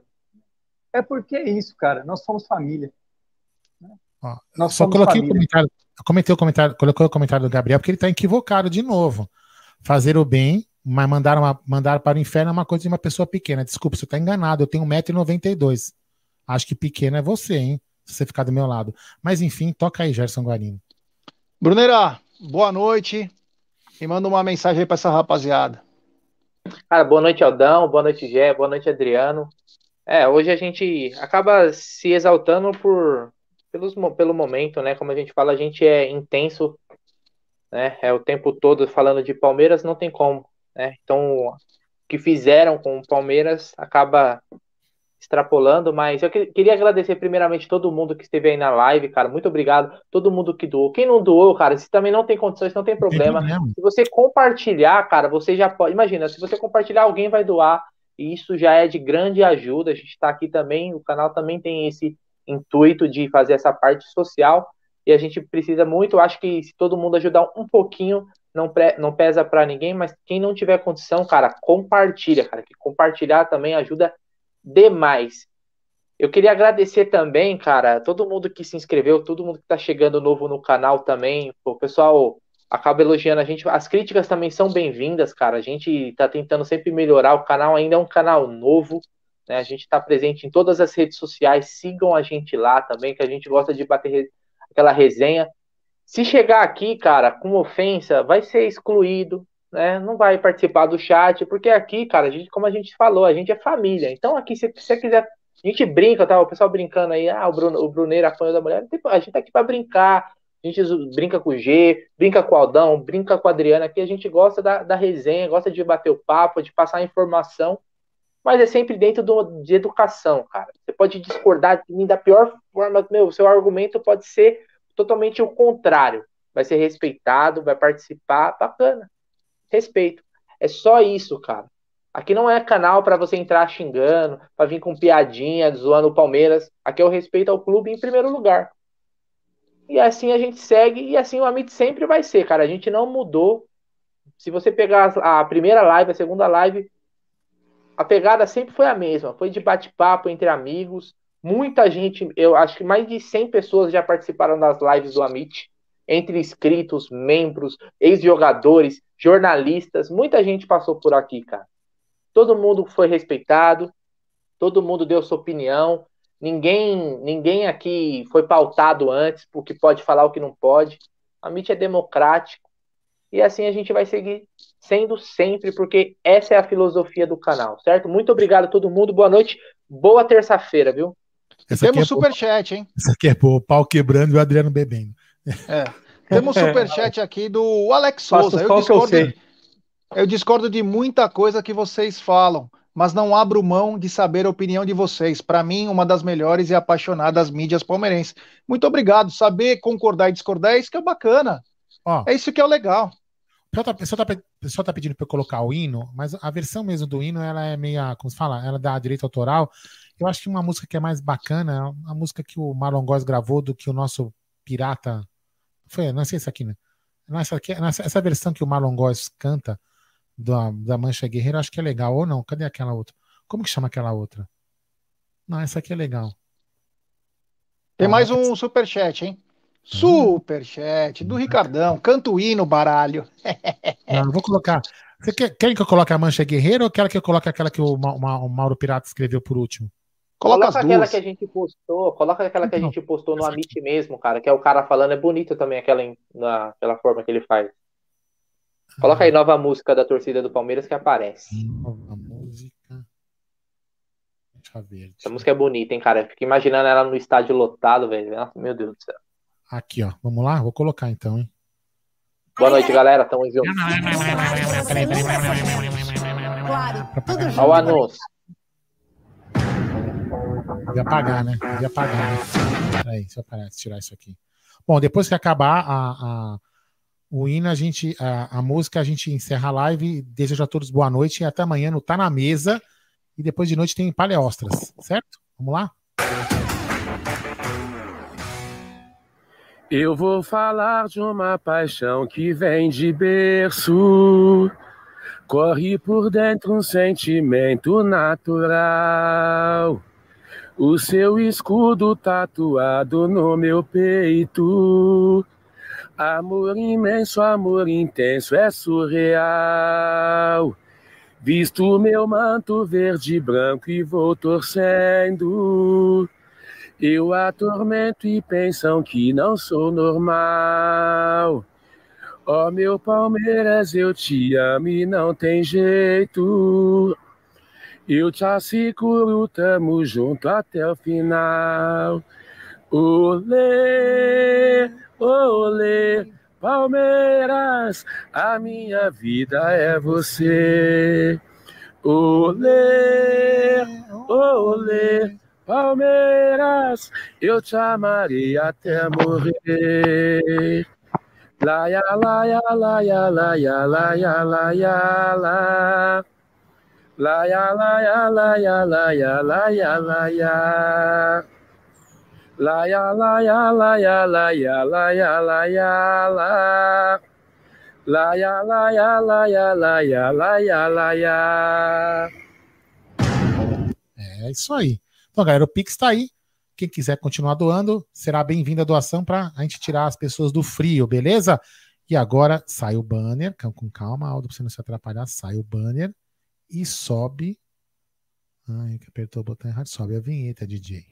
Speaker 3: É porque é isso, cara. Nós somos família.
Speaker 1: Nós só coloquei família. o comentário, eu comentei o comentário, colocou o comentário do Gabriel porque ele está equivocado de novo. Fazer o bem mas mandar, uma, mandar para o inferno é uma coisa de uma pessoa pequena. Desculpa, você está enganado. Eu tenho 1,92m. Acho que pequeno é você, hein? Se você ficar do meu lado. Mas enfim, toca aí, Gerson Guarino.
Speaker 2: Bruneira, boa noite. E manda uma mensagem aí para essa rapaziada.
Speaker 4: Cara, boa noite, Aldão. Boa noite, Gé. Boa noite, Adriano. É, hoje a gente acaba se exaltando por pelos, pelo momento, né? Como a gente fala, a gente é intenso, né? É o tempo todo falando de Palmeiras, não tem como. Né? Então, que fizeram com o Palmeiras acaba extrapolando, mas eu que, queria agradecer primeiramente todo mundo que esteve aí na live, cara, muito obrigado, todo mundo que doou. Quem não doou, cara, se também não tem condições, não tem problema. Se você compartilhar, cara, você já pode, imagina, se você compartilhar, alguém vai doar, e isso já é de grande ajuda. A gente está aqui também, o canal também tem esse intuito de fazer essa parte social, e a gente precisa muito, acho que se todo mundo ajudar um pouquinho, não, pre, não pesa para ninguém, mas quem não tiver condição, cara, compartilha, cara, que compartilhar também ajuda demais. Eu queria agradecer também, cara, todo mundo que se inscreveu, todo mundo que tá chegando novo no canal também. O pessoal acaba elogiando a gente. As críticas também são bem-vindas, cara. A gente tá tentando sempre melhorar. O canal ainda é um canal novo, né? A gente tá presente em todas as redes sociais. Sigam a gente lá também, que a gente gosta de bater aquela resenha. Se chegar aqui, cara, com ofensa, vai ser excluído, né? Não vai participar do chat, porque aqui, cara, a gente, como a gente falou, a gente é família. Então aqui, se você quiser, a gente brinca, tá? O pessoal brincando aí, ah, o, Bruno, o Bruneiro apanhou da mulher. A gente tá aqui para brincar. A gente brinca com o G, brinca com o Aldão, brinca com a Adriana. Aqui a gente gosta da, da resenha, gosta de bater o papo, de passar informação, mas é sempre dentro do, de educação, cara. Você pode discordar de mim da pior forma, meu, seu argumento pode ser totalmente o contrário. Vai ser respeitado, vai participar, bacana respeito. É só isso, cara. Aqui não é canal para você entrar xingando, para vir com piadinha, zoando o Palmeiras. Aqui é o respeito ao clube em primeiro lugar. E assim a gente segue, e assim o Amit sempre vai ser, cara. A gente não mudou. Se você pegar a primeira live, a segunda live, a pegada sempre foi a mesma. Foi de bate-papo entre amigos. Muita gente, eu acho que mais de 100 pessoas já participaram das lives do Amit entre inscritos, membros, ex-jogadores, jornalistas, muita gente passou por aqui, cara. Todo mundo foi respeitado, todo mundo deu sua opinião, ninguém, ninguém aqui foi pautado antes, porque pode falar o que não pode. A mídia é democrático e assim a gente vai seguir sendo sempre, porque essa é a filosofia do canal, certo? Muito obrigado a todo mundo, boa noite, boa terça-feira, viu?
Speaker 2: Essa Temos é superchat, hein?
Speaker 1: Isso aqui é o pau quebrando e o Adriano bebendo.
Speaker 2: É. Temos superchat aqui do Alex Souza. Eu discordo, eu, eu discordo de muita coisa que vocês falam, mas não abro mão de saber a opinião de vocês. Para mim, uma das melhores e apaixonadas mídias palmeirenses. Muito obrigado. Saber concordar e discordar é isso que é bacana. Ó, é isso que é o legal.
Speaker 1: O pessoal tá, pessoal tá pedindo para eu colocar o hino, mas a versão mesmo do hino, ela é meia, como se fala, ela dá direito autoral. Eu acho que uma música que é mais bacana, a música que o Marlon Góes gravou do que o nosso pirata foi, não sei se aqui, né? Nessa, aqui, nessa, essa versão que o Marlon Góes canta da, da Mancha Guerreira, acho que é legal. Ou não? Cadê aquela outra? Como que chama aquela outra? Não, essa aqui é legal.
Speaker 2: Tem ah, mais um essa... superchat, hein? Superchat do Ricardão. Canto hino, baralho.
Speaker 1: não, vou colocar. Você quer, querem que eu coloque a Mancha Guerreira ou quer que eu coloque aquela que o, o Mauro Pirata escreveu por último?
Speaker 4: Coloca, coloca aquela que a gente postou, coloca aquela que a gente postou no Amit mesmo, cara, que é o cara falando, é bonito também aquela, na, aquela forma que ele faz. Coloca aí nova música da torcida do Palmeiras que aparece. Nova música. Deixa eu ver. Essa música é bonita, hein, cara? Fica imaginando ela no estádio lotado, velho. Meu Deus do céu.
Speaker 1: Aqui, ó. Vamos lá? Vou colocar então, hein?
Speaker 4: Boa noite, galera. Tamo junto. Olha o anúncio.
Speaker 1: Devia apagar, né? Devia apagar, né? Peraí, deixa eu parar, tirar isso aqui. Bom, depois que acabar a, a, o hino, a, gente, a, a, música, a gente encerra a live. Desejo a todos boa noite e até amanhã no Tá na Mesa. E depois de noite tem Paleostras, certo? Vamos lá?
Speaker 6: Eu vou falar de uma paixão que vem de berço. Corre por dentro um sentimento natural. O seu escudo tatuado no meu peito. Amor imenso, amor intenso, é surreal. Visto meu manto verde e branco e vou torcendo. Eu atormento e pensam que não sou normal. Ó oh, meu Palmeiras, eu te amo e não tem jeito. Eu te asseguro, tamo junto até o final. Olê, olê, Palmeiras, a minha vida é você. Olê, olê, Palmeiras, eu te amarei até morrer. Laia, laia, laia, laia, laia, laia, laia. Laia, laia, laia, laia, laia, laia. Laia, laia, laia, laia, laia, laia, laia. Laia, laia, laia, laia, laia, laia.
Speaker 1: É isso aí. Então, galera, o Pix está aí. Quem quiser continuar doando, será bem-vinda a doação para a gente tirar as pessoas do frio, beleza? E agora sai o banner, com calma, Aldo, para você não se atrapalhar, sai o banner e sobe. Ai, que apertou o botão errado, sobe a vinheta, DJ.